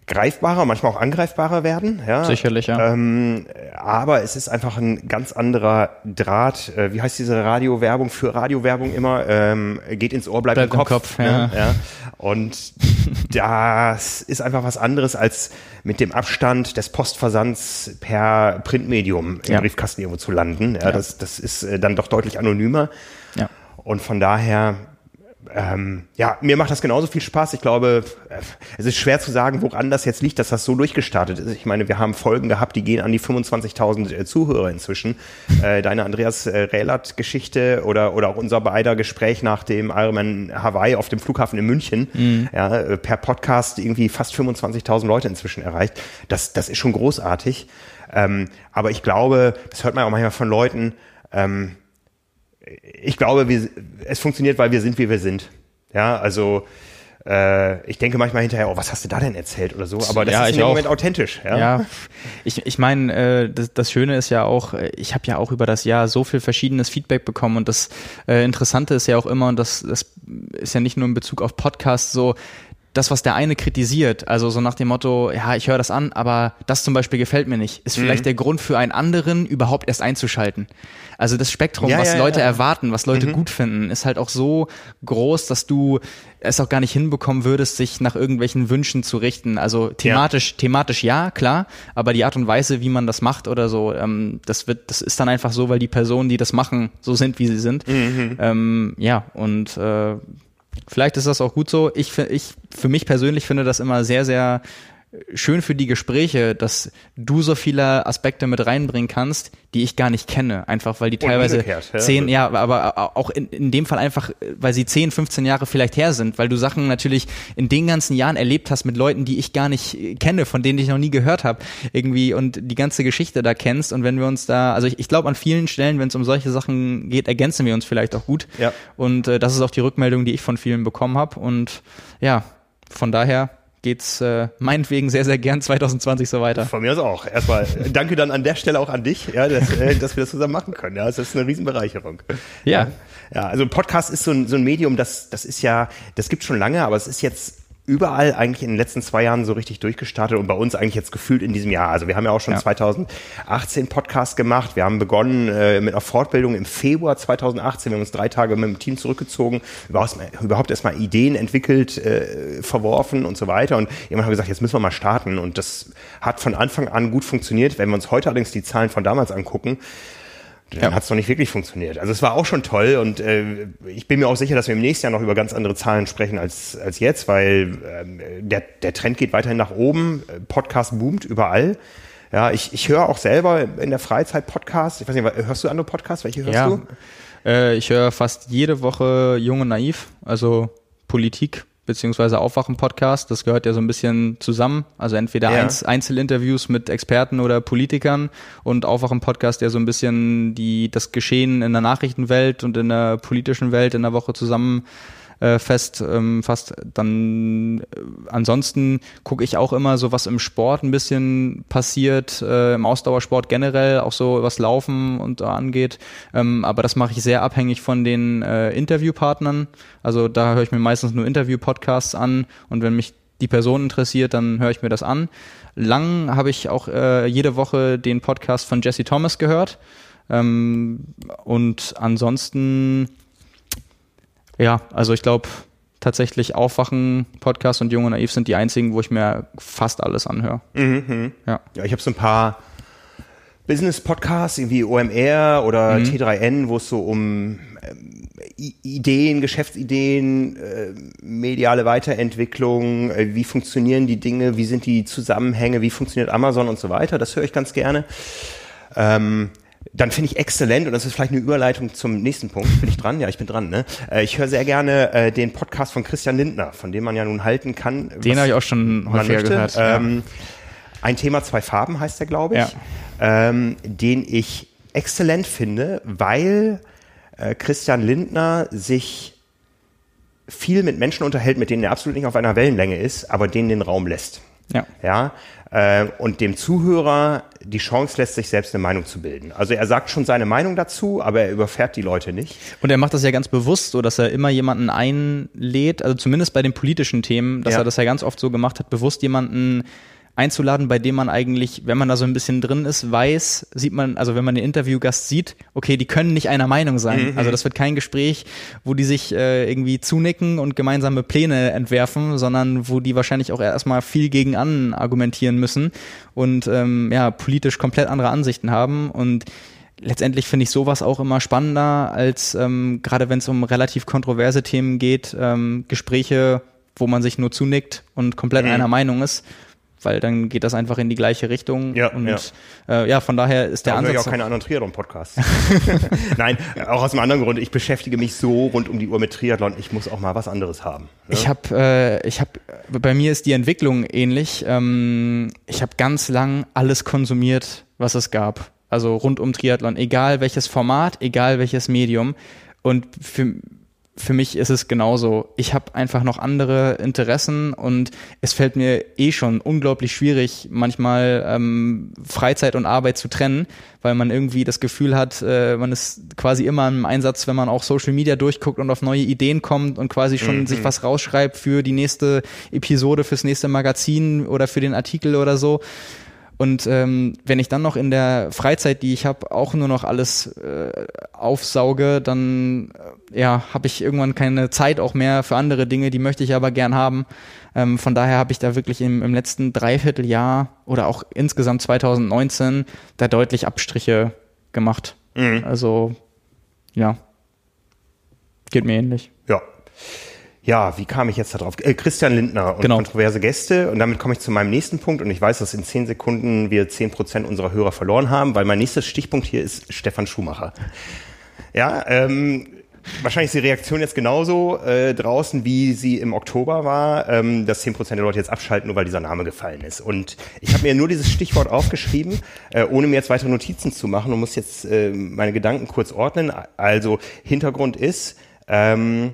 greifbarer, manchmal auch angreifbarer werden. Ja. Sicherlich, ja. Ähm, aber es ist einfach ein ganz anderer Draht. Äh, wie heißt diese Radiowerbung für Radiowerbung immer? Ähm, geht ins Ohr, bleibt, Bleibt im im Kopf. Kopf, ja. ne? ja. Und das ist einfach was anderes als mit dem Abstand des Postversands per Printmedium im Ja. Briefkasten irgendwo zu landen. Ja, Das, das ist äh, dann doch deutlich anonymer. Ja. Und von daher, ähm, ja, mir macht das genauso viel Spaß. Ich glaube, äh, es ist schwer zu sagen, woran das jetzt liegt, dass das so durchgestartet ist. Ich meine, wir haben Folgen gehabt, die gehen an die 25.000 äh, Zuhörer inzwischen. Äh, deine Andreas äh, Rählert-Geschichte oder, oder auch unser beider Gespräch nach dem Ironman Hawaii auf dem Flughafen in München, ja, äh, per Podcast irgendwie fast 25.000 Leute inzwischen erreicht. Das, das ist schon großartig. Ähm, aber ich glaube, das hört man auch manchmal von Leuten, ähm, ich glaube, wir, es funktioniert, weil wir sind, wie wir sind. Ja, also äh, ich denke manchmal hinterher, oh, was hast du da denn erzählt oder so, aber das Ja, ist in dem auch. Moment authentisch. Ja, Ja, ich, ich meine, äh, das, das Schöne ist ja auch, äh, ich habe ja auch über das Jahr so viel verschiedenes Feedback bekommen und das äh, Interessante ist ja auch immer, und das, das ist ja nicht nur in Bezug auf Podcasts so, das, was der eine kritisiert, also so nach dem Motto, ja, ich höre das an, aber das zum Beispiel gefällt mir nicht, ist vielleicht der Grund für einen anderen, überhaupt erst einzuschalten. Also das Spektrum, Ja, was ja, Leute ja. erwarten, was Leute gut finden, ist halt auch so groß, dass du es auch gar nicht hinbekommen würdest, sich nach irgendwelchen Wünschen zu richten. Also thematisch, thematisch ja, klar, aber die Art und Weise, wie man das macht oder so, ähm, das wird, das ist dann einfach so, weil die Personen, die das machen, so sind, wie sie sind. Ähm, ja, und äh, vielleicht ist das auch gut so. Ich, ich für mich persönlich finde das immer sehr, sehr schön für die Gespräche, dass du so viele Aspekte mit reinbringen kannst, die ich gar nicht kenne. Einfach weil die teilweise umgekehrt, ja. zehn, ja, aber auch in, in dem Fall einfach, weil sie 10, 15 Jahre vielleicht her sind, weil du Sachen natürlich in den ganzen Jahren erlebt hast mit Leuten, die ich gar nicht äh, kenne, von denen ich noch nie gehört habe, irgendwie und die ganze Geschichte da kennst. Und wenn wir uns da, also ich, ich glaube an vielen Stellen, wenn es um solche Sachen geht, ergänzen wir uns vielleicht auch gut. Ja. Und äh, das ist auch die Rückmeldung, die ich von vielen bekommen habe. Und ja, von daher geht's äh, meinetwegen sehr, sehr gern 2020 so weiter. Von mir aus auch. Erstmal danke dann an der Stelle auch an dich, ja, dass, äh, dass wir das zusammen machen können. Ja, das ist eine Riesenbereicherung. Ja. Ja, also Podcast ist so ein, so ein Medium, das, das ist ja, das gibt schon lange, aber es ist jetzt überall eigentlich in den letzten zwei Jahren so richtig durchgestartet und bei uns eigentlich jetzt gefühlt in diesem Jahr. Also wir haben ja auch schon Ja. 2018 Podcast gemacht. Wir haben begonnen äh, mit einer Fortbildung im Februar 2018. Wir haben uns drei Tage mit dem Team zurückgezogen, überhaupt, überhaupt erstmal Ideen entwickelt, äh, verworfen und so weiter. Und jemand hat gesagt, jetzt müssen wir mal starten. Und das hat von Anfang an gut funktioniert. Wenn wir uns heute allerdings die Zahlen von damals angucken, dann Ja. hat es noch nicht wirklich funktioniert. Also es war auch schon toll und äh, ich bin mir auch sicher, dass wir im nächsten Jahr noch über ganz andere Zahlen sprechen als, als jetzt, weil ähm, der, der Trend geht weiterhin nach oben. Äh, Podcast boomt überall. Ja, ich, ich höre auch selber in der Freizeit Podcasts. Ich weiß nicht, hörst du andere Podcasts? Welche hörst Ja, du? äh, ich höre fast jede Woche Jung und Naiv, also Politik beziehungsweise Aufwachen-Podcast. Das gehört ja so ein bisschen zusammen. Also entweder Ja. Einz Einzelinterviews mit Experten oder Politikern und Aufwachen-Podcast, der so ein bisschen die das Geschehen in der Nachrichtenwelt und in der politischen Welt in der Woche zusammen äh, fest ähm, fast dann äh, ansonsten gucke ich auch immer so was im Sport ein bisschen passiert äh, im Ausdauersport generell auch so was Laufen und angeht ähm, aber das mache ich sehr abhängig von den äh, Interviewpartnern also da höre ich mir meistens nur Interview-Podcasts an und wenn mich die Person interessiert, dann höre ich mir das an. Lang habe ich auch äh, jede Woche den Podcast von Jesse Thomas gehört. Ähm, und ansonsten ja, also ich glaube tatsächlich Aufwachen, Podcast und Jung und Naiv sind die einzigen, wo ich mir fast alles anhöre. Ja. Ja, ich habe so ein paar Business-Podcasts, irgendwie OMR oder T3N, wo es so um ähm, Ideen, Geschäftsideen, äh, mediale Weiterentwicklung, äh, wie funktionieren die Dinge, wie sind die Zusammenhänge, wie funktioniert Amazon und so weiter. Das höre ich ganz gerne. Ähm, dann finde ich exzellent, und das ist vielleicht eine Überleitung zum nächsten Punkt. Bin ich dran? Ja, ich bin dran. Ne? Äh, ich höre sehr gerne äh, den Podcast von Christian Lindner, von dem man ja nun halten kann. Den habe ich auch schon häufiger gehört. Ähm, ein Thema, zwei Farben heißt der, glaube ich, ja. ähm, den ich exzellent finde, weil äh, Christian Lindner sich viel mit Menschen unterhält, mit denen er absolut nicht auf einer Wellenlänge ist, aber denen den Raum lässt. Ja. Ja. Äh, und dem Zuhörer die Chance lässt, sich selbst eine Meinung zu bilden. Also er sagt schon seine Meinung dazu, aber er überfährt die Leute nicht. Und er macht das ja ganz bewusst, so dass er immer jemanden einlädt, also zumindest bei den politischen Themen, dass ja. er das ja ganz oft so gemacht hat, bewusst jemanden einzuladen, bei dem man eigentlich, wenn man da so ein bisschen drin ist, weiß, sieht man, also wenn man den Interviewgast sieht, okay, die können nicht einer Meinung sein. Mhm. Also das wird kein Gespräch, wo die sich äh, irgendwie zunicken und gemeinsame Pläne entwerfen, sondern wo die wahrscheinlich auch erstmal viel gegen an argumentieren müssen und ähm, ja, politisch komplett andere Ansichten haben und letztendlich finde ich sowas auch immer spannender, als ähm, gerade wenn es um relativ kontroverse Themen geht, ähm, Gespräche, wo man sich nur zunickt und komplett mhm. einer Meinung ist weil dann geht das einfach in die gleiche Richtung. Ja, und ja, äh, ja von daher ist der da Ansatz. Ich auch keine anderen Triathlon-Podcasts. Nein, auch aus einem anderen Grund. Ich beschäftige mich so rund um die Uhr mit Triathlon. Ich muss auch mal was anderes haben. Ne? Ich habe, äh, ich habe, bei mir ist die Entwicklung ähnlich. Ähm, ich habe ganz lang alles konsumiert, was es gab. Also rund um Triathlon, egal welches Format, egal welches Medium. Und für, für mich ist es genauso. Ich habe einfach noch andere Interessen und es fällt mir eh schon unglaublich schwierig, manchmal ähm, Freizeit und Arbeit zu trennen, weil man irgendwie das Gefühl hat, äh, man ist quasi immer im Einsatz, wenn man auch Social Media durchguckt und auf neue Ideen kommt und quasi schon mhm. sich was rausschreibt für die nächste Episode, fürs nächste Magazin oder für den Artikel oder so. Und ähm, wenn ich dann noch in der Freizeit, die ich habe, auch nur noch alles äh, aufsauge, dann äh, ja, habe ich irgendwann keine Zeit auch mehr für andere Dinge, die möchte ich aber gern haben. Ähm, von daher habe ich da wirklich im, im letzten Dreivierteljahr oder auch insgesamt 2019 da deutlich Abstriche gemacht. Mhm. Also ja, geht mir ähnlich. Ja. Ja, wie kam ich jetzt darauf? Äh, Christian Lindner und genau. kontroverse Gäste. Und damit komme ich zu meinem nächsten Punkt. Und ich weiß, dass in zehn Sekunden wir zehn Prozent unserer Hörer verloren haben, weil mein nächster Stichpunkt hier ist Stefan Schumacher. Ja, ähm, wahrscheinlich ist die Reaktion jetzt genauso äh, draußen, wie sie im Oktober war, ähm, dass zehn Prozent der Leute jetzt abschalten, nur weil dieser Name gefallen ist. Und ich habe mir nur dieses Stichwort aufgeschrieben, äh, ohne mir jetzt weitere Notizen zu machen und muss jetzt äh, meine Gedanken kurz ordnen. Also Hintergrund ist, ähm,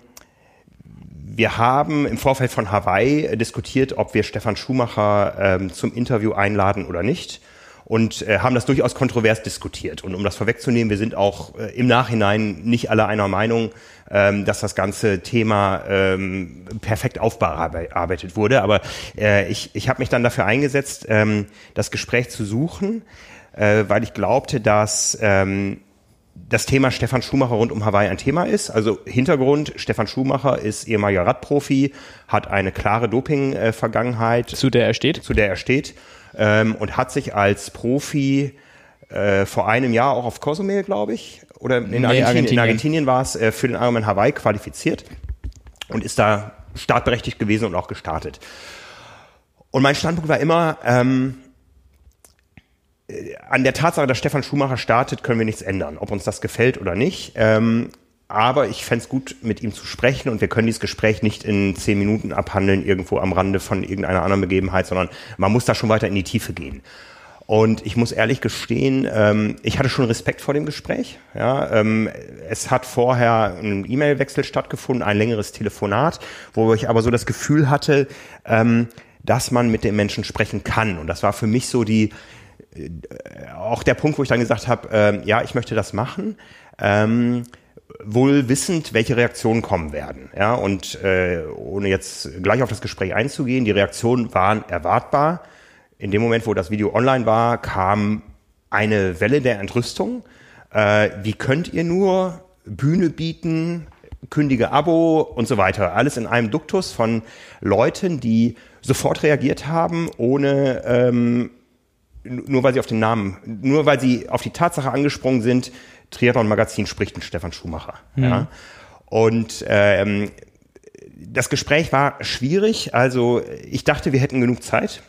wir haben im Vorfeld von Hawaii diskutiert, ob wir Stefan Schumacher ähm, zum Interview einladen oder nicht und äh, haben das durchaus kontrovers diskutiert. Und um das vorwegzunehmen, wir sind auch äh, im Nachhinein nicht alle einer Meinung, ähm, dass das ganze Thema ähm, perfekt aufbearbeitet wurde. Aber äh, ich, ich habe mich dann dafür eingesetzt, ähm, das Gespräch zu suchen, äh, weil ich glaubte, dass ähm, das Thema Stefan Schumacher rund um Hawaii ein Thema ist. Also Hintergrund, Stefan Schumacher ist ehemaliger Radprofi, hat eine klare Doping-Vergangenheit. Zu der er steht. Zu der er steht. Ähm, und hat sich als Profi äh, vor einem Jahr auch auf Cozumel, glaube ich, oder in, nee, Argentinien, Argentinien. in Argentinien war es, äh, für den Ironman Hawaii qualifiziert und ist da startberechtigt gewesen und auch gestartet. Und mein Standpunkt war immer, ähm, an der Tatsache, dass Stefan Schumacher startet, können wir nichts ändern, ob uns das gefällt oder nicht. Ähm, aber ich fände es gut, mit ihm zu sprechen und wir können dieses Gespräch nicht in zehn Minuten abhandeln, irgendwo am Rande von irgendeiner anderen Begebenheit, sondern man muss da schon weiter in die Tiefe gehen. Und ich muss ehrlich gestehen, ähm, ich hatte schon Respekt vor dem Gespräch. Ja, ähm, es hat vorher ein E-Mail-Wechsel stattgefunden, ein längeres Telefonat, wo ich aber so das Gefühl hatte, ähm, dass man mit den Menschen sprechen kann. Und das war für mich so die, auch der Punkt, wo ich dann gesagt habe, äh, ja, ich möchte das machen, ähm, wohl wissend, welche Reaktionen kommen werden. Ja, und äh, ohne jetzt gleich auf das Gespräch einzugehen, die Reaktionen waren erwartbar. In dem Moment, wo das Video online war, kam eine Welle der Entrüstung. Äh, wie könnt ihr nur Bühne bieten, kündige Abo und so weiter. Alles in einem Duktus von Leuten, die sofort reagiert haben, ohne ähm, nur weil sie auf den Namen, nur weil sie auf die Tatsache angesprungen sind, Triathlon Magazin spricht mit Stefan Schumacher. Mhm. Ja. Und ähm, das Gespräch war schwierig. Also ich dachte, wir hätten genug Zeit.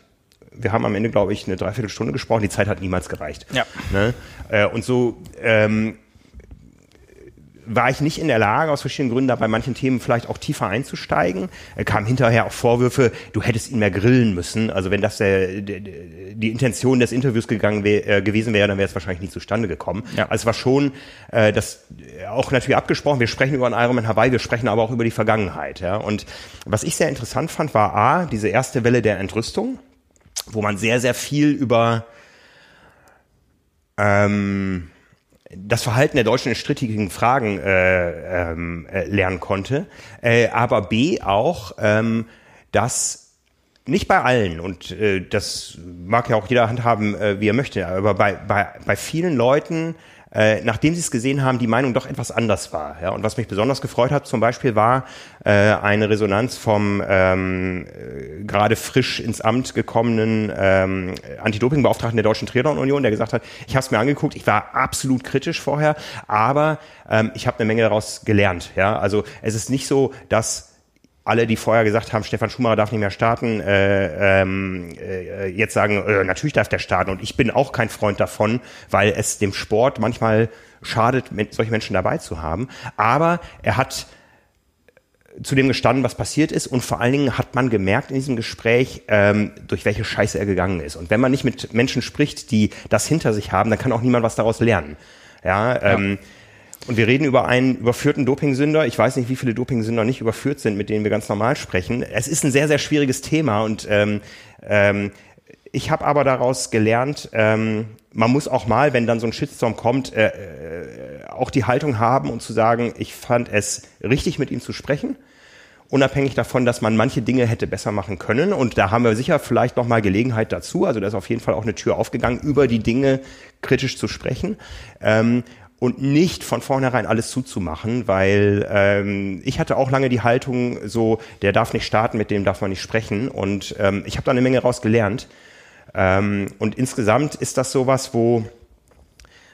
Wir haben am Ende, glaube ich, eine Dreiviertelstunde gesprochen. Die Zeit hat niemals gereicht. Ja. Ne? Äh, und so ähm, war ich nicht in der Lage, aus verschiedenen Gründen da bei manchen Themen vielleicht auch tiefer einzusteigen. Er kam hinterher auch Vorwürfe, du hättest ihn mehr grillen müssen. Also wenn das der, der, die Intention des Interviews gegangen wär, äh, gewesen wäre, dann wäre es wahrscheinlich nicht zustande gekommen. Ja. Also es war schon äh, das auch natürlich abgesprochen. Wir sprechen über einen Ironman Hawaii, wir sprechen aber auch über die Vergangenheit. Ja? Und was ich sehr interessant fand, war A, diese erste Welle der Entrüstung, wo man sehr, sehr viel über ähm, das Verhalten der Deutschen in strittigen Fragen äh, ähm, äh, lernen konnte, äh, aber B auch, ähm, dass nicht bei allen und äh, das mag ja auch jeder handhaben, äh, wie er möchte, aber bei, bei, bei vielen Leuten äh, nachdem sie es gesehen haben, die Meinung doch etwas anders war. Ja? Und was mich besonders gefreut hat zum Beispiel war äh, eine Resonanz vom ähm, äh, gerade frisch ins Amt gekommenen ähm, Anti-Doping-Beauftragten der Deutschen Triathlon-Union, der gesagt hat, ich habe es mir angeguckt, ich war absolut kritisch vorher, aber ähm, ich habe eine Menge daraus gelernt. Ja? Also es ist nicht so, dass alle, die vorher gesagt haben, Stefan Schumacher darf nicht mehr starten, äh, ähm, äh, jetzt sagen, äh, natürlich darf der starten. Und ich bin auch kein Freund davon, weil es dem Sport manchmal schadet, solche Menschen dabei zu haben. Aber er hat zu dem gestanden, was passiert ist und vor allen Dingen hat man gemerkt in diesem Gespräch, ähm, durch welche Scheiße er gegangen ist. Und wenn man nicht mit Menschen spricht, die das hinter sich haben, dann kann auch niemand was daraus lernen. Ja, ähm, ja. Und wir reden über einen überführten Dopingsünder. Ich weiß nicht, wie viele Dopingsünder nicht überführt sind, mit denen wir ganz normal sprechen. Es ist ein sehr, sehr schwieriges Thema und ähm, ähm, ich habe aber daraus gelernt, ähm, man muss auch mal, wenn dann so ein Shitstorm kommt, äh, äh, auch die Haltung haben und zu sagen, ich fand es richtig, mit ihm zu sprechen unabhängig davon, dass man manche Dinge hätte besser machen können. Und da haben wir sicher vielleicht noch mal Gelegenheit dazu. Also da ist auf jeden Fall auch eine Tür aufgegangen, über die Dinge kritisch zu sprechen. Ähm, und nicht von vornherein alles zuzumachen, weil ähm, ich hatte auch lange die Haltung, so der darf nicht starten, mit dem darf man nicht sprechen und ähm, ich habe da eine Menge raus gelernt. Ähm, und insgesamt ist das sowas, wo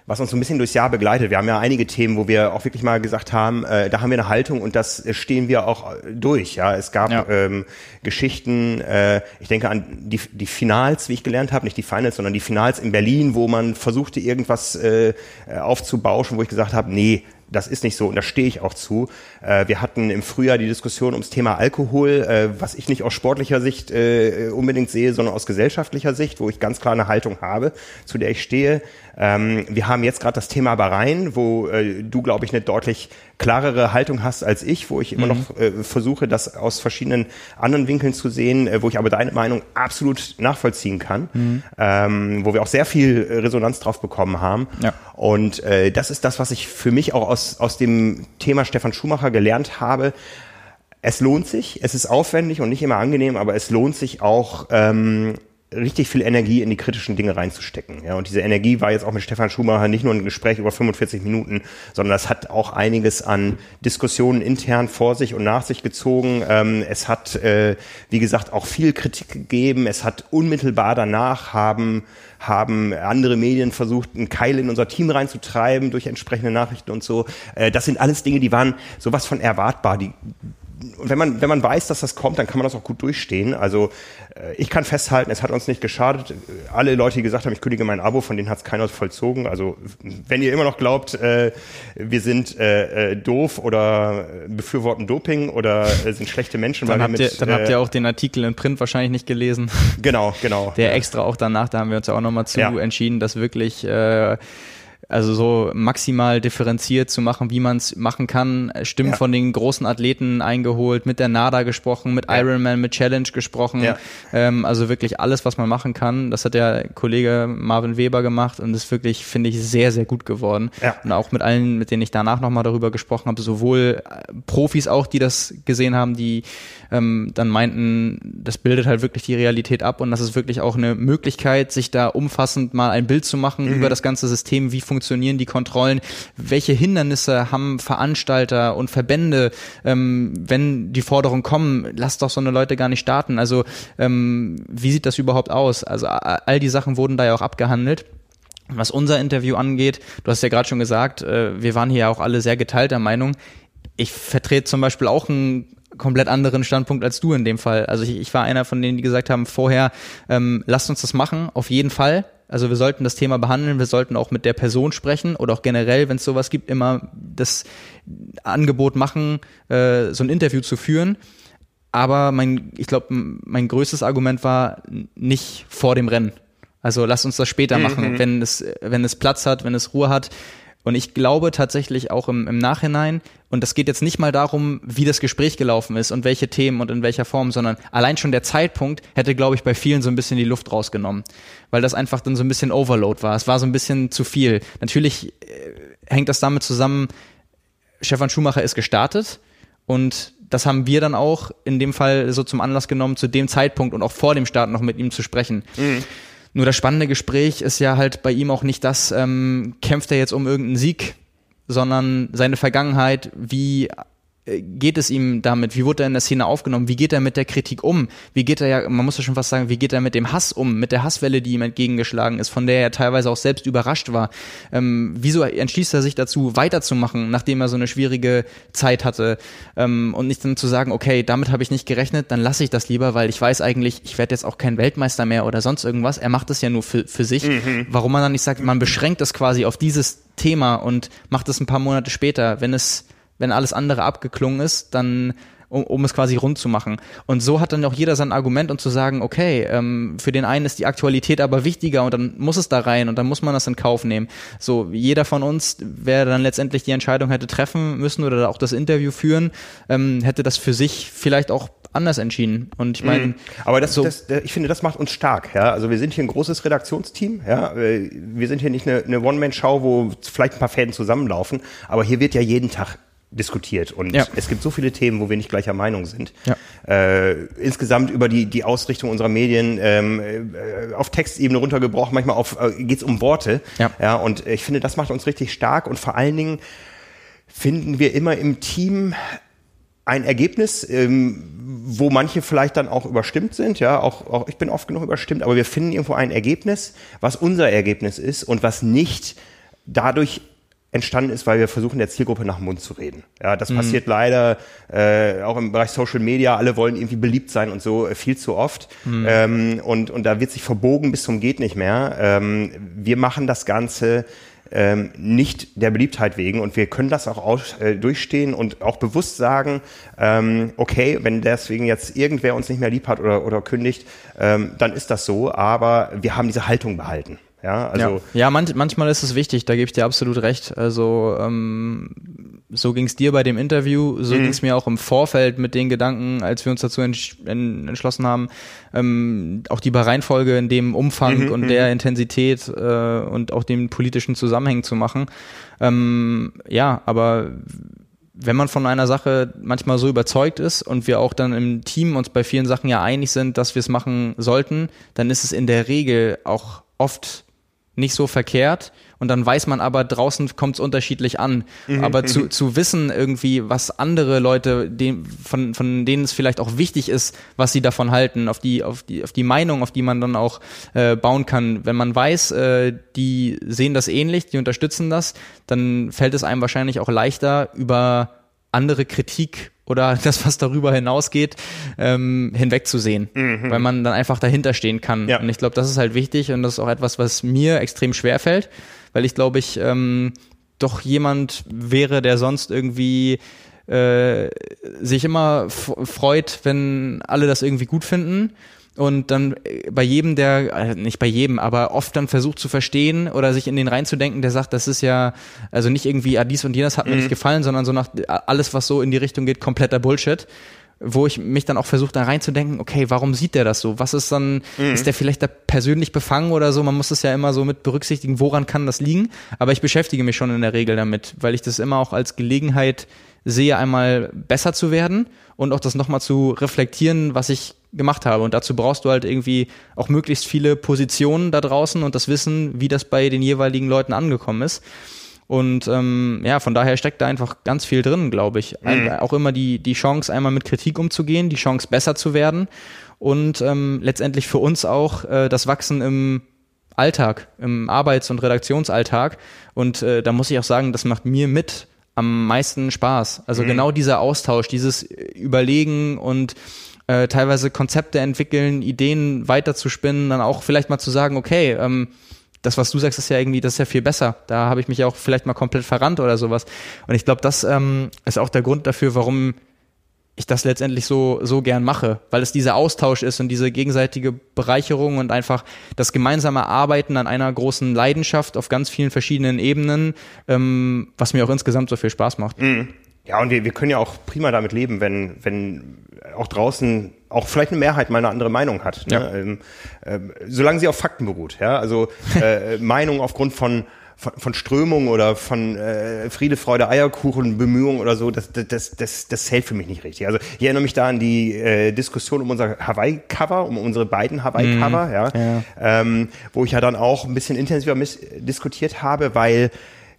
was uns so ein bisschen durchs Jahr begleitet. Wir haben ja einige Themen, wo wir auch wirklich mal gesagt haben, äh, da haben wir eine Haltung und das stehen wir auch durch. Ja, es gab ja. ähm, Geschichten. Äh, ich denke an die, die Finals, wie ich gelernt habe, nicht die Finals, sondern die Finals in Berlin, wo man versuchte irgendwas äh, aufzubauschen, wo ich gesagt habe, nee, das ist nicht so und da stehe ich auch zu. Äh, wir hatten im Frühjahr die Diskussion ums Thema Alkohol, äh, was ich nicht aus sportlicher Sicht äh, unbedingt sehe, sondern aus gesellschaftlicher Sicht, wo ich ganz klar eine Haltung habe, zu der ich stehe. Ähm, wir haben jetzt gerade das Thema Bahrain, wo äh, du, glaube ich, eine deutlich klarere Haltung hast als ich, wo ich immer mhm. noch äh, versuche, das aus verschiedenen anderen Winkeln zu sehen, äh, wo ich aber deine Meinung absolut nachvollziehen kann, mhm. ähm, wo wir auch sehr viel Resonanz drauf bekommen haben. Ja. Und äh, das ist das, was ich für mich auch aus, aus dem Thema Stefan Schumacher gelernt habe. Es lohnt sich, es ist aufwendig und nicht immer angenehm, aber es lohnt sich auch, ähm, richtig viel Energie in die kritischen Dinge reinzustecken. Ja, und diese Energie war jetzt auch mit Stefan Schumacher nicht nur ein Gespräch über 45 Minuten, sondern das hat auch einiges an Diskussionen intern vor sich und nach sich gezogen. Ähm, es hat, äh, wie gesagt, auch viel Kritik gegeben. Es hat unmittelbar danach haben haben andere Medien versucht, einen Keil in unser Team reinzutreiben durch entsprechende Nachrichten und so. Äh, das sind alles Dinge, die waren sowas von erwartbar. Die, wenn man, wenn man weiß, dass das kommt, dann kann man das auch gut durchstehen. Also äh, ich kann festhalten, es hat uns nicht geschadet. Alle Leute, die gesagt haben, ich kündige mein Abo, von denen hat es keiner vollzogen. Also wenn ihr immer noch glaubt, äh, wir sind äh, äh doof oder befürworten Doping oder äh, sind schlechte Menschen, dann, habt, mit, ihr, dann habt ihr auch den Artikel in Print wahrscheinlich nicht gelesen. Genau, genau. Der extra auch danach, da haben wir uns ja auch nochmal zu ja. entschieden, dass wirklich äh, also so maximal differenziert zu machen, wie man es machen kann. Stimmen ja. von den großen Athleten eingeholt, mit der NADA gesprochen, mit ja. Ironman, mit Challenge gesprochen. Ja. Ähm, also wirklich alles, was man machen kann. Das hat der Kollege Marvin Weber gemacht und ist wirklich, finde ich, sehr, sehr gut geworden. Ja. Und auch mit allen, mit denen ich danach nochmal darüber gesprochen habe, sowohl äh, Profis auch, die das gesehen haben, die ähm, dann meinten, das bildet halt wirklich die Realität ab und das ist wirklich auch eine Möglichkeit, sich da umfassend mal ein Bild zu machen mhm. über das ganze System, wie funktionieren die Kontrollen, welche Hindernisse haben Veranstalter und Verbände, ähm, wenn die Forderungen kommen, lass doch so eine Leute gar nicht starten. Also ähm, wie sieht das überhaupt aus? Also all die Sachen wurden da ja auch abgehandelt. Was unser Interview angeht, du hast ja gerade schon gesagt, äh, wir waren hier auch alle sehr geteilter Meinung ich vertrete zum Beispiel auch einen komplett anderen Standpunkt als du in dem Fall. Also ich, ich war einer von denen, die gesagt haben, vorher, ähm, lasst uns das machen, auf jeden Fall. Also wir sollten das Thema behandeln, wir sollten auch mit der Person sprechen oder auch generell, wenn es sowas gibt, immer das Angebot machen, äh, so ein Interview zu führen. Aber mein, ich glaube, mein größtes Argument war nicht vor dem Rennen. Also lass uns das später mhm. machen, wenn es, wenn es Platz hat, wenn es Ruhe hat. Und ich glaube tatsächlich auch im, im Nachhinein, und das geht jetzt nicht mal darum, wie das Gespräch gelaufen ist und welche Themen und in welcher Form, sondern allein schon der Zeitpunkt hätte, glaube ich, bei vielen so ein bisschen die Luft rausgenommen, weil das einfach dann so ein bisschen Overload war. Es war so ein bisschen zu viel. Natürlich äh, hängt das damit zusammen, Stefan Schumacher ist gestartet und das haben wir dann auch in dem Fall so zum Anlass genommen, zu dem Zeitpunkt und auch vor dem Start noch mit ihm zu sprechen. Mhm. Nur das spannende Gespräch ist ja halt bei ihm auch nicht das, ähm, kämpft er jetzt um irgendeinen Sieg, sondern seine Vergangenheit, wie geht es ihm damit? Wie wurde er in der Szene aufgenommen? Wie geht er mit der Kritik um? Wie geht er ja, man muss ja schon fast sagen, wie geht er mit dem Hass um, mit der Hasswelle, die ihm entgegengeschlagen ist, von der er teilweise auch selbst überrascht war? Ähm, wieso entschließt er sich dazu, weiterzumachen, nachdem er so eine schwierige Zeit hatte? Ähm, und nicht dann zu sagen, okay, damit habe ich nicht gerechnet, dann lasse ich das lieber, weil ich weiß eigentlich, ich werde jetzt auch kein Weltmeister mehr oder sonst irgendwas. Er macht das ja nur für, für sich. Mhm. Warum man dann nicht sagt, man beschränkt das quasi auf dieses Thema und macht es ein paar Monate später, wenn es wenn alles andere abgeklungen ist, dann um, um es quasi rund zu machen. Und so hat dann auch jeder sein Argument und zu sagen, okay, ähm, für den einen ist die Aktualität aber wichtiger und dann muss es da rein und dann muss man das in Kauf nehmen. So, jeder von uns, wer dann letztendlich die Entscheidung hätte treffen müssen oder auch das Interview führen, ähm, hätte das für sich vielleicht auch anders entschieden. Und ich meine, mhm. aber das, so das, ich finde, das macht uns stark. Ja, also wir sind hier ein großes Redaktionsteam. Ja, wir sind hier nicht eine, eine One-Man-Show, wo vielleicht ein paar Fäden zusammenlaufen, aber hier wird ja jeden Tag diskutiert. Und ja. es gibt so viele Themen, wo wir nicht gleicher Meinung sind. Ja. Äh, insgesamt über die, die Ausrichtung unserer Medien ähm, äh, auf Textebene runtergebrochen, manchmal auf äh, geht um Worte. Ja. ja. Und ich finde, das macht uns richtig stark und vor allen Dingen finden wir immer im Team ein Ergebnis, ähm, wo manche vielleicht dann auch überstimmt sind, ja, auch, auch ich bin oft genug überstimmt, aber wir finden irgendwo ein Ergebnis, was unser Ergebnis ist und was nicht dadurch entstanden ist, weil wir versuchen, der Zielgruppe nach dem Mund zu reden. Ja, das mhm. passiert leider äh, auch im Bereich Social Media. Alle wollen irgendwie beliebt sein und so äh, viel zu oft. Mhm. Ähm, und, und da wird sich verbogen bis zum geht nicht mehr. Ähm, wir machen das Ganze ähm, nicht der Beliebtheit wegen und wir können das auch aus, äh, durchstehen und auch bewusst sagen, ähm, okay, wenn deswegen jetzt irgendwer uns nicht mehr lieb hat oder, oder kündigt, ähm, dann ist das so, aber wir haben diese Haltung behalten. Ja, also ja, ja manch, manchmal ist es wichtig, da gebe ich dir absolut recht. Also ähm, so ging es dir bei dem Interview, so mhm. ging es mir auch im Vorfeld mit den Gedanken, als wir uns dazu entsch entschlossen haben, ähm, auch die Reihenfolge in dem Umfang mhm, und der mhm. Intensität äh, und auch den politischen Zusammenhängen zu machen. Ähm, ja, aber wenn man von einer Sache manchmal so überzeugt ist und wir auch dann im Team uns bei vielen Sachen ja einig sind, dass wir es machen sollten, dann ist es in der Regel auch oft nicht so verkehrt und dann weiß man aber, draußen kommt es unterschiedlich an. Mhm, aber zu, mhm. zu wissen irgendwie, was andere Leute, den, von, von denen es vielleicht auch wichtig ist, was sie davon halten, auf die, auf die, auf die Meinung, auf die man dann auch äh, bauen kann. Wenn man weiß, äh, die sehen das ähnlich, die unterstützen das, dann fällt es einem wahrscheinlich auch leichter, über andere Kritik oder das, was darüber hinausgeht, ähm, hinwegzusehen, mhm. weil man dann einfach dahinter stehen kann. Ja. Und ich glaube, das ist halt wichtig und das ist auch etwas, was mir extrem schwer fällt, weil ich glaube, ich ähm, doch jemand wäre, der sonst irgendwie äh, sich immer freut, wenn alle das irgendwie gut finden und dann äh, bei jedem, der, äh, nicht bei jedem, aber oft dann versucht zu verstehen oder sich in den reinzudenken, der sagt, das ist ja, also nicht irgendwie, ah, dies und jenes hat mir mhm. nicht gefallen, sondern so nach alles, was so in die Richtung geht, kompletter Bullshit wo ich mich dann auch versuche, da reinzudenken, okay, warum sieht der das so? Was ist dann, mhm. ist der vielleicht da persönlich befangen oder so? Man muss es ja immer so mit berücksichtigen, woran kann das liegen? Aber ich beschäftige mich schon in der Regel damit, weil ich das immer auch als Gelegenheit sehe, einmal besser zu werden und auch das nochmal zu reflektieren, was ich gemacht habe. Und dazu brauchst du halt irgendwie auch möglichst viele Positionen da draußen und das Wissen, wie das bei den jeweiligen Leuten angekommen ist. Und ähm, ja, von daher steckt da einfach ganz viel drin, glaube ich. Mhm. Auch immer die, die Chance, einmal mit Kritik umzugehen, die Chance, besser zu werden und ähm, letztendlich für uns auch äh, das Wachsen im Alltag, im Arbeits- und Redaktionsalltag. Und äh, da muss ich auch sagen, das macht mir mit am meisten Spaß. Also mhm. genau dieser Austausch, dieses Überlegen und äh, teilweise Konzepte entwickeln, Ideen weiterzuspinnen, dann auch vielleicht mal zu sagen, okay, ähm, das, was du sagst, ist ja irgendwie, das ist ja viel besser. Da habe ich mich ja auch vielleicht mal komplett verrannt oder sowas. Und ich glaube, das ähm, ist auch der Grund dafür, warum ich das letztendlich so, so gern mache, weil es dieser Austausch ist und diese gegenseitige Bereicherung und einfach das gemeinsame Arbeiten an einer großen Leidenschaft auf ganz vielen verschiedenen Ebenen, ähm, was mir auch insgesamt so viel Spaß macht. Mhm. Ja, und wir, wir können ja auch prima damit leben, wenn, wenn auch draußen auch vielleicht eine Mehrheit mal eine andere Meinung hat. Ne? Ja. Ähm, äh, solange sie auf Fakten beruht. Ja? Also äh, Meinung aufgrund von von, von Strömung oder von äh, Friede, Freude, Eierkuchen, Bemühungen oder so, das, das, das, das zählt für mich nicht richtig. Also ich erinnere mich da an die äh, Diskussion um unser Hawaii-Cover, um unsere beiden Hawaii-Cover, mm, ja, ja. Ähm, wo ich ja dann auch ein bisschen intensiver diskutiert habe, weil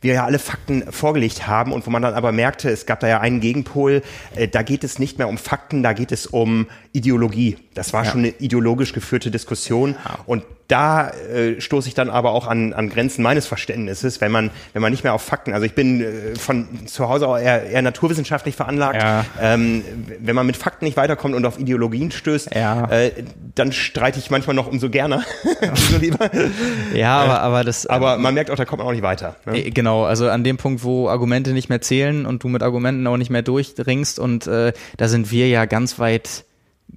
wir ja alle Fakten vorgelegt haben und wo man dann aber merkte, es gab da ja einen Gegenpol, äh, da geht es nicht mehr um Fakten, da geht es um Ideologie. Das war ja. schon eine ideologisch geführte Diskussion ja. und da äh, stoße ich dann aber auch an, an Grenzen meines Verständnisses, wenn man, wenn man nicht mehr auf Fakten, also ich bin äh, von zu Hause auch eher, eher naturwissenschaftlich veranlagt, ja. ähm, wenn man mit Fakten nicht weiterkommt und auf Ideologien stößt, ja. äh, dann streite ich manchmal noch umso gerne. umso lieber. Ja, aber, aber das. Aber man merkt auch, da kommt man auch nicht weiter. Ne? Äh, genau, also an dem Punkt, wo Argumente nicht mehr zählen und du mit Argumenten auch nicht mehr durchdringst und äh, da sind wir ja ganz weit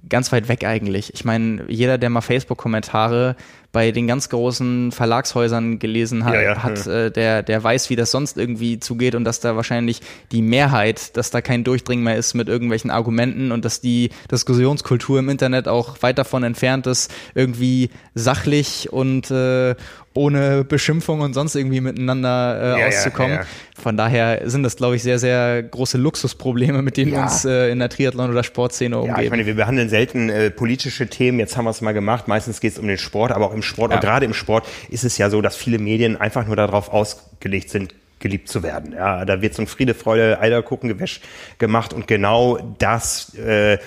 ganz weit weg eigentlich. Ich meine, jeder, der mal Facebook-Kommentare bei den ganz großen Verlagshäusern gelesen hat, ja, ja, hat. Äh, der, der weiß, wie das sonst irgendwie zugeht und dass da wahrscheinlich die Mehrheit, dass da kein Durchdringen mehr ist mit irgendwelchen Argumenten und dass die Diskussionskultur im Internet auch weit davon entfernt ist, irgendwie sachlich und, äh, ohne Beschimpfung und sonst irgendwie miteinander äh, ja, auszukommen. Ja, ja. Von daher sind das, glaube ich, sehr, sehr große Luxusprobleme, mit denen wir uns äh, in der Triathlon- oder Sportszene umgeben. Ja, ich meine, wir behandeln selten äh, politische Themen. Jetzt haben wir es mal gemacht. Meistens geht es um den Sport, aber auch im Sport und gerade im Sport ist es ja so, dass viele Medien einfach nur darauf ausgelegt sind, geliebt zu werden. Ja, da wird so ein Friede, Freude, Eierkuchengewäsch gemacht und genau das äh,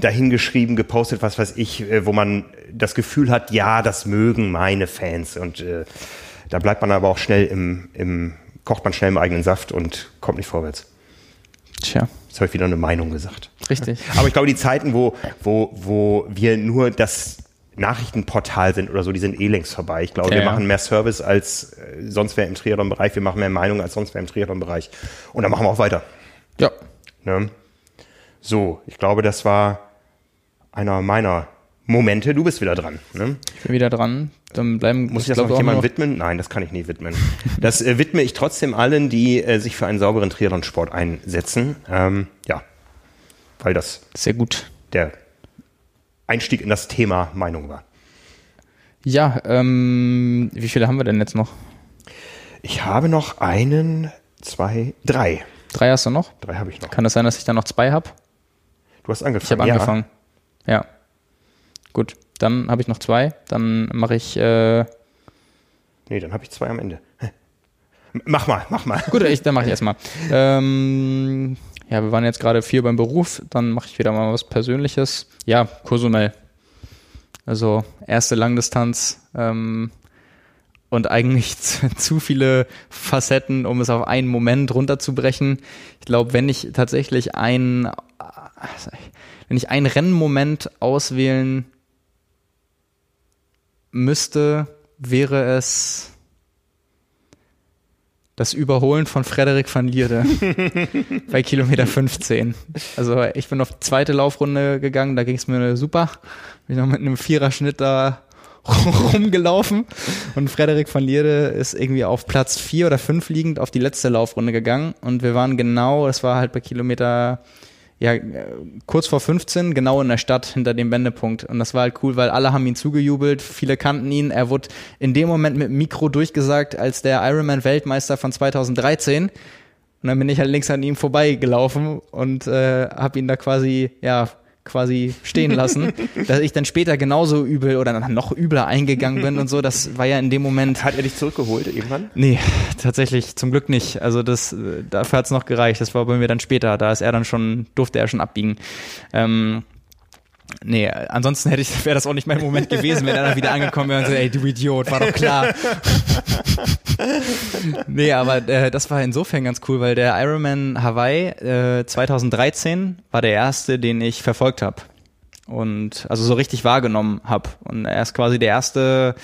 dahingeschrieben, gepostet, was weiß ich, äh, wo man das Gefühl hat, ja, das mögen meine Fans und äh, da bleibt man aber auch schnell im, im, kocht man schnell im eigenen Saft und kommt nicht vorwärts. Tja. Jetzt habe ich wieder eine Meinung gesagt. Richtig. Aber ich glaube, die Zeiten, wo, wo, wo wir nur das Nachrichtenportal sind oder so, die sind eh längst vorbei. Ich glaube, ja, wir ja. machen mehr Service als sonst wer im Triathlon-Bereich. Wir machen mehr Meinung als sonst wer im Triathlon-Bereich. Und dann machen wir auch weiter. Ja. Ne? So, ich glaube, das war einer meiner Momente. Du bist wieder dran. Ne? Ich bin wieder dran. Dann bleiben. Muss ich das noch jemandem widmen? Nein, das kann ich nie widmen. das äh, widme ich trotzdem allen, die äh, sich für einen sauberen Triathlon-Sport einsetzen. Ähm, ja, weil das sehr gut der Einstieg in das Thema Meinung war. Ja, ähm, wie viele haben wir denn jetzt noch? Ich habe noch einen, zwei, drei. Drei hast du noch? Drei habe ich noch. Kann es das sein, dass ich da noch zwei habe? Du hast angefangen. Ich habe ja. angefangen. Ja. Gut, dann habe ich noch zwei. Dann mache ich. Äh nee, dann habe ich zwei am Ende. Mach mal, mach mal. Gut, ich, dann mache ich erstmal. Ähm, ja, wir waren jetzt gerade viel beim Beruf, dann mache ich wieder mal was Persönliches. Ja, Cozumel. Also erste Langdistanz ähm, und eigentlich zu, zu, viele Facetten, um es auf einen Moment runterzubrechen. Ich glaube, wenn ich tatsächlich ein, wenn ich einen Rennmoment auswählen müsste, wäre es das Überholen von Frederik van Lierde bei Kilometer 15. Also ich bin auf die zweite Laufrunde gegangen, da ging es mir super. Bin noch mit einem Viererschnitt da rumgelaufen und Frederik van Lierde ist irgendwie auf Platz vier oder fünf liegend auf die letzte Laufrunde gegangen und wir waren genau, das war halt bei Kilometer ja, kurz vor 15, genau in der Stadt hinter dem Wendepunkt. Und das war halt cool, weil alle haben ihn zugejubelt, viele kannten ihn. Er wurde in dem Moment mit Mikro durchgesagt als der Ironman-Weltmeister von 2013. Und dann bin ich halt links an ihm vorbeigelaufen und äh, habe ihn da quasi, ja, quasi stehen lassen, dass ich dann später genauso übel oder noch übler eingegangen bin und so. Das war ja in dem Moment. Hat er dich zurückgeholt irgendwann? Nee, tatsächlich zum Glück nicht. Also das, dafür hat es noch gereicht. Das war bei mir dann später. Da ist er dann schon, durfte er schon abbiegen. Ähm, Nee, ansonsten hätte ich, wäre das auch nicht mein Moment gewesen, wenn er dann wieder angekommen wäre und so, ey, du Idiot, war doch klar. nee, aber äh, das war insofern ganz cool, weil der Ironman Hawaii äh, 2013 war der erste, den ich verfolgt habe und also so richtig wahrgenommen habe und er ist quasi der erste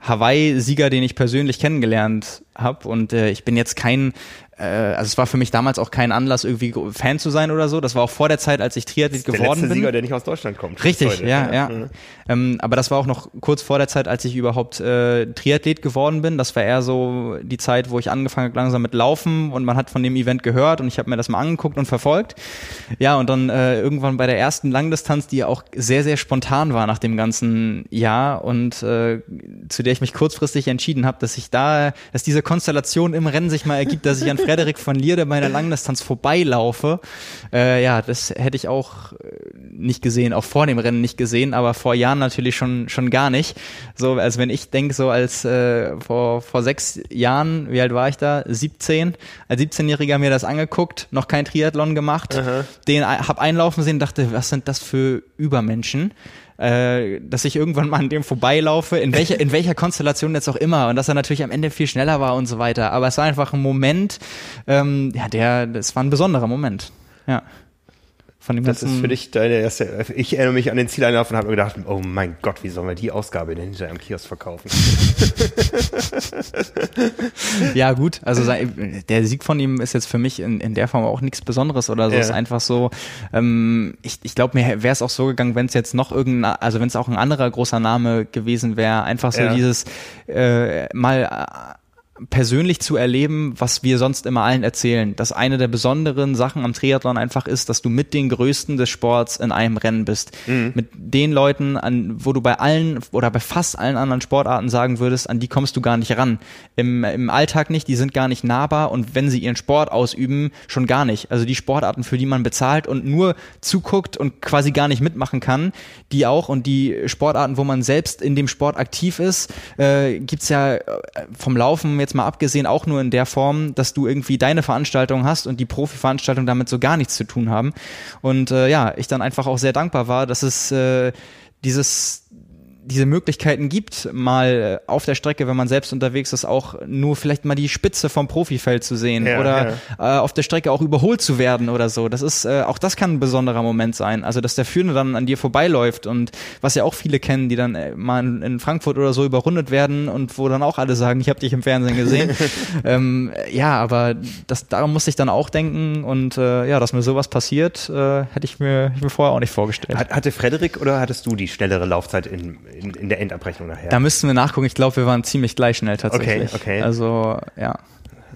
Hawaii-Sieger, den ich persönlich kennengelernt habe und äh, ich bin jetzt kein äh, also es war für mich damals auch kein Anlass, irgendwie Fan zu sein oder so. Das war auch vor der Zeit, als ich Triathlet geworden bin. Der letzte Sieger, der nicht aus Deutschland kommt. Richtig, ja, ja. Mhm. Ähm, aber das war auch noch kurz vor der Zeit, als ich überhaupt äh, Triathlet geworden bin. Das war eher so die Zeit, wo ich angefangen habe langsam mit Laufen und man hat von dem Event gehört und ich habe mir das mal angeguckt und verfolgt. Ja, und dann äh, irgendwann bei der ersten Langdistanz, die ja auch sehr, sehr spontan war nach dem ganzen Jahr und äh, zu der ich mich kurzfristig entschieden habe, dass ich da, dass diese Konstellation im Rennen sich mal ergibt, dass ich an Frederik von Lierde bei einer Langdistanz vorbeilaufe. Äh, ja, das hätte ich auch äh, nicht gesehen, auch vor dem Rennen nicht gesehen, aber vor Jahren natürlich schon schon gar nicht. So, als wenn ich denke, so als äh, vor vor sechs Jahren, wie alt war ich da? 17. Als 17-Jähriger mir das angeguckt, noch kein Triathlon gemacht, Aha. den hab einlaufen sehen, dachte, was sind das für Übermenschen? Äh, dass ich irgendwann mal an dem vorbeilaufe, in welcher, in welcher Konstellation jetzt auch immer und dass er natürlich am Ende viel schneller war und so weiter. Aber es war einfach ein Moment, ähm, ja, der, das war ein besonderer Moment. Ja. Von dem das ist für dich deine erste. Ich erinnere mich an den Zieleinlauf und habe mir gedacht, oh mein Gott, wie sollen wir die Ausgabe denn hinter einem Kiosk verkaufen? ja, gut. Also der Sieg von ihm ist jetzt für mich in, in der Form auch nichts Besonderes oder so. Ja. Ist einfach so. Ähm, ich ich glaube, mir wäre es auch so gegangen, wenn es jetzt noch irgendein, also wenn es auch ein anderer großer Name gewesen wäre. Einfach so ja. dieses äh, mal persönlich zu erleben, was wir sonst immer allen erzählen. Dass eine der besonderen Sachen am Triathlon einfach ist, dass du mit den Größten des Sports in einem Rennen bist. Mhm. Mit den Leuten, an, wo du bei allen oder bei fast allen anderen Sportarten sagen würdest, an die kommst du gar nicht ran. Im, im Alltag nicht, die sind gar nicht nahbar und wenn sie ihren Sport ausüben, schon gar nicht. Also die Sportarten, für die man bezahlt und nur zuguckt und quasi gar nicht mitmachen kann, die auch und die Sportarten, wo man selbst in dem Sport aktiv ist, äh, gibt's ja äh, vom Laufen jetzt jetzt mal abgesehen auch nur in der Form, dass du irgendwie deine Veranstaltung hast und die Profi-Veranstaltung damit so gar nichts zu tun haben. Und äh, ja, ich dann einfach auch sehr dankbar war, dass es äh, dieses diese Möglichkeiten gibt, mal auf der Strecke, wenn man selbst unterwegs ist, auch nur vielleicht mal die Spitze vom Profifeld zu sehen ja, oder ja. Äh, auf der Strecke auch überholt zu werden oder so. Das ist äh, auch das kann ein besonderer Moment sein. Also dass der Führende dann an dir vorbeiläuft und was ja auch viele kennen, die dann äh, mal in, in Frankfurt oder so überrundet werden und wo dann auch alle sagen, ich habe dich im Fernsehen gesehen. ähm, ja, aber das daran musste ich dann auch denken und äh, ja, dass mir sowas passiert, äh, hätte ich mir, ich mir vorher auch nicht vorgestellt. Hatte Frederik oder hattest du die schnellere Laufzeit in in, in der Endabrechnung nachher. Da müssten wir nachgucken. Ich glaube, wir waren ziemlich gleich schnell tatsächlich. Okay, okay. Also, ja.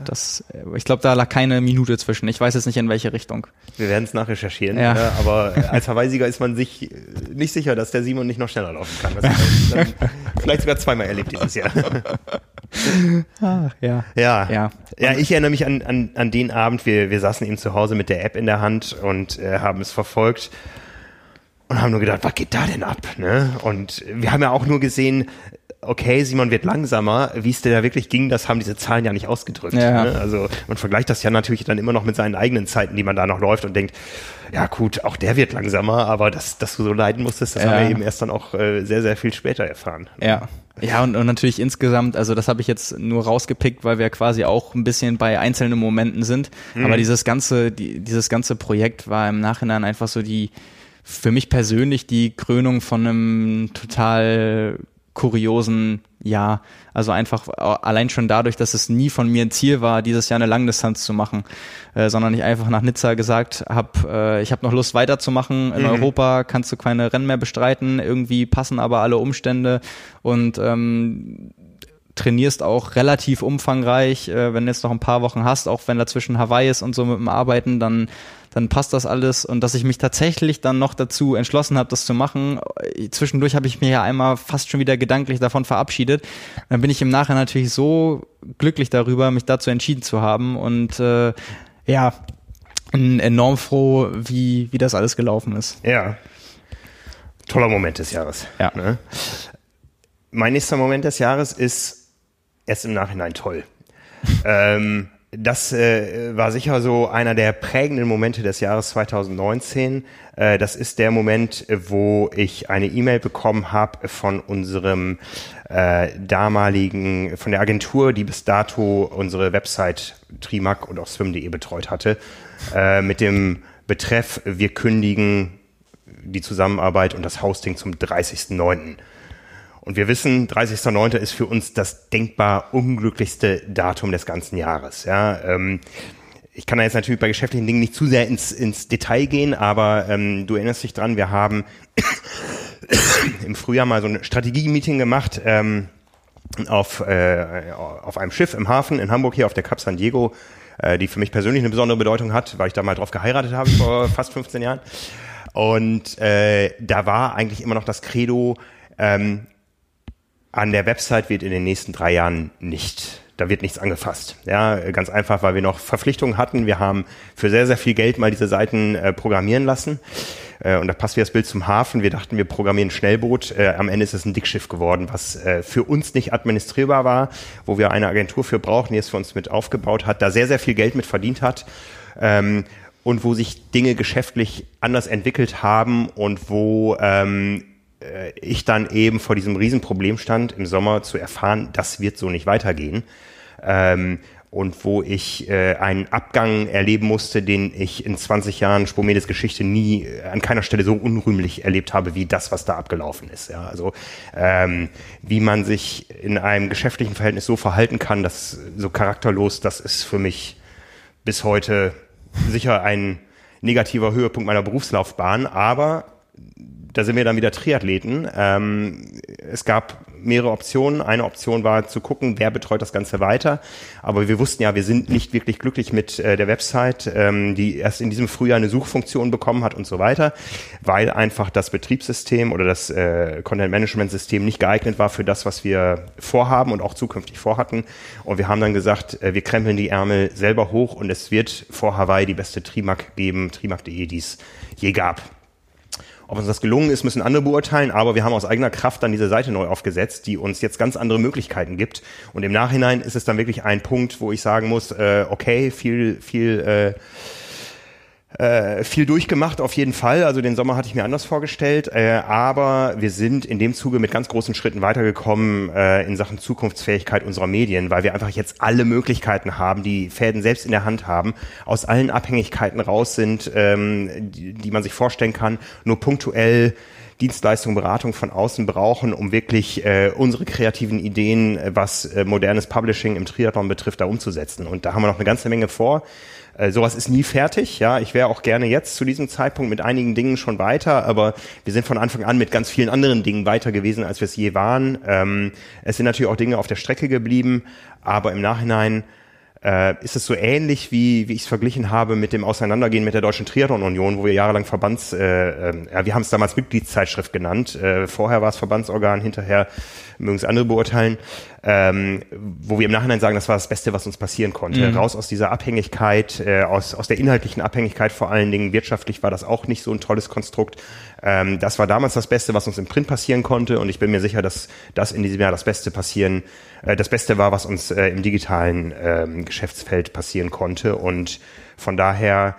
Das, ich glaube, da lag keine Minute zwischen. Ich weiß jetzt nicht in welche Richtung. Wir werden es nachrecherchieren. Ja. ja aber als Verweisiger ist man sich nicht sicher, dass der Simon nicht noch schneller laufen kann. Das vielleicht sogar zweimal erlebt dieses Jahr. Ach, ja. Ja. Ja. Ja, ich erinnere mich an, an, an den Abend. Wir, wir saßen eben zu Hause mit der App in der Hand und äh, haben es verfolgt und haben nur gedacht, was geht da denn ab? Ne? Und wir haben ja auch nur gesehen, okay, Simon wird langsamer. Wie es denn da wirklich ging, das haben diese Zahlen ja nicht ausgedrückt. Ja. Ne? Also man vergleicht das ja natürlich dann immer noch mit seinen eigenen Zeiten, die man da noch läuft und denkt, ja gut, auch der wird langsamer, aber dass, dass du so leiden musstest, das ja. haben wir eben erst dann auch äh, sehr, sehr viel später erfahren. Ja. Ja, und, und natürlich insgesamt, also das habe ich jetzt nur rausgepickt, weil wir quasi auch ein bisschen bei einzelnen Momenten sind. Mhm. Aber dieses ganze, die, dieses ganze Projekt war im Nachhinein einfach so die, für mich persönlich die Krönung von einem total kuriosen Jahr. Also einfach allein schon dadurch, dass es nie von mir ein Ziel war, dieses Jahr eine Langdistanz zu machen, äh, sondern ich einfach nach Nizza gesagt habe, äh, ich habe noch Lust weiterzumachen. In mhm. Europa kannst du keine Rennen mehr bestreiten, irgendwie passen aber alle Umstände und ähm, trainierst auch relativ umfangreich, äh, wenn du jetzt noch ein paar Wochen hast, auch wenn dazwischen Hawaii ist und so mit dem Arbeiten, dann dann passt das alles und dass ich mich tatsächlich dann noch dazu entschlossen habe, das zu machen. Zwischendurch habe ich mir ja einmal fast schon wieder gedanklich davon verabschiedet. Dann bin ich im Nachhinein natürlich so glücklich darüber, mich dazu entschieden zu haben und äh, ja, enorm froh, wie, wie das alles gelaufen ist. Ja. Toller Moment des Jahres. Ja. Ne? Mein nächster Moment des Jahres ist erst im Nachhinein toll. ähm, das äh, war sicher so einer der prägenden Momente des Jahres 2019. Äh, das ist der Moment, wo ich eine E-Mail bekommen habe von unserem äh, damaligen, von der Agentur, die bis dato unsere Website Trimac und auch swim.de betreut hatte, äh, mit dem Betreff, wir kündigen die Zusammenarbeit und das Hosting zum 30.09. Und wir wissen, 30.09. ist für uns das denkbar unglücklichste Datum des ganzen Jahres. Ja, ähm, ich kann da jetzt natürlich bei geschäftlichen Dingen nicht zu sehr ins, ins Detail gehen, aber ähm, du erinnerst dich dran, wir haben im Frühjahr mal so ein Strategie-Meeting gemacht ähm, auf, äh, auf einem Schiff im Hafen in Hamburg hier auf der Cap San Diego, äh, die für mich persönlich eine besondere Bedeutung hat, weil ich da mal drauf geheiratet habe vor fast 15 Jahren. Und äh, da war eigentlich immer noch das Credo, ähm, an der Website wird in den nächsten drei Jahren nicht da wird nichts angefasst. Ja, ganz einfach, weil wir noch Verpflichtungen hatten. Wir haben für sehr, sehr viel Geld mal diese Seiten äh, programmieren lassen. Äh, und da passt wie das Bild zum Hafen. Wir dachten, wir programmieren ein Schnellboot. Äh, am Ende ist es ein Dickschiff geworden, was äh, für uns nicht administrierbar war, wo wir eine Agentur für brauchen, die es für uns mit aufgebaut hat, da sehr, sehr viel Geld mit verdient hat. Ähm, und wo sich Dinge geschäftlich anders entwickelt haben und wo ähm, äh, ich dann eben vor diesem Riesenproblem stand, im Sommer zu erfahren, das wird so nicht weitergehen. Ähm, und wo ich äh, einen Abgang erleben musste, den ich in 20 Jahren Spomedes Geschichte nie äh, an keiner Stelle so unrühmlich erlebt habe, wie das, was da abgelaufen ist. Ja, also ähm, wie man sich in einem geschäftlichen Verhältnis so verhalten kann, das so charakterlos, das ist für mich bis heute sicher ein negativer Höhepunkt meiner Berufslaufbahn. Aber da sind wir dann wieder Triathleten. Ähm, es gab mehrere Optionen. Eine Option war zu gucken, wer betreut das Ganze weiter. Aber wir wussten ja, wir sind nicht wirklich glücklich mit äh, der Website, ähm, die erst in diesem Frühjahr eine Suchfunktion bekommen hat und so weiter, weil einfach das Betriebssystem oder das äh, Content-Management-System nicht geeignet war für das, was wir vorhaben und auch zukünftig vorhatten. Und wir haben dann gesagt, äh, wir krempeln die Ärmel selber hoch und es wird vor Hawaii die beste Trimac geben, trimac.de, die es je gab. Ob uns das gelungen ist, müssen andere beurteilen, aber wir haben aus eigener Kraft dann diese Seite neu aufgesetzt, die uns jetzt ganz andere Möglichkeiten gibt. Und im Nachhinein ist es dann wirklich ein Punkt, wo ich sagen muss, äh, okay, viel, viel äh, äh, viel durchgemacht auf jeden Fall. Also den Sommer hatte ich mir anders vorgestellt, äh, aber wir sind in dem Zuge mit ganz großen Schritten weitergekommen äh, in Sachen Zukunftsfähigkeit unserer Medien, weil wir einfach jetzt alle Möglichkeiten haben, die Fäden selbst in der Hand haben, aus allen Abhängigkeiten raus sind, ähm, die, die man sich vorstellen kann, nur punktuell Dienstleistung, Beratung von außen brauchen, um wirklich äh, unsere kreativen Ideen, äh, was äh, modernes Publishing im Triathlon betrifft, da umzusetzen. Und da haben wir noch eine ganze Menge vor. Äh, sowas ist nie fertig. Ja, ich wäre auch gerne jetzt zu diesem Zeitpunkt mit einigen Dingen schon weiter, aber wir sind von Anfang an mit ganz vielen anderen Dingen weiter gewesen, als wir es je waren. Ähm, es sind natürlich auch Dinge auf der Strecke geblieben, aber im Nachhinein äh, ist es so ähnlich, wie, wie ich es verglichen habe mit dem Auseinandergehen mit der Deutschen Triathlon-Union, wo wir jahrelang Verbands, äh, äh, ja, wir haben es damals Mitgliedszeitschrift genannt, äh, vorher war es Verbandsorgan, hinterher mögen es andere beurteilen, ähm, wo wir im Nachhinein sagen, das war das Beste, was uns passieren konnte. Mhm. Raus aus dieser Abhängigkeit, äh, aus, aus der inhaltlichen Abhängigkeit vor allen Dingen, wirtschaftlich war das auch nicht so ein tolles Konstrukt. Ähm, das war damals das Beste, was uns im Print passieren konnte und ich bin mir sicher, dass das in diesem Jahr das Beste passieren, äh, das Beste war, was uns äh, im digitalen äh, Geschäftsfeld passieren konnte und von daher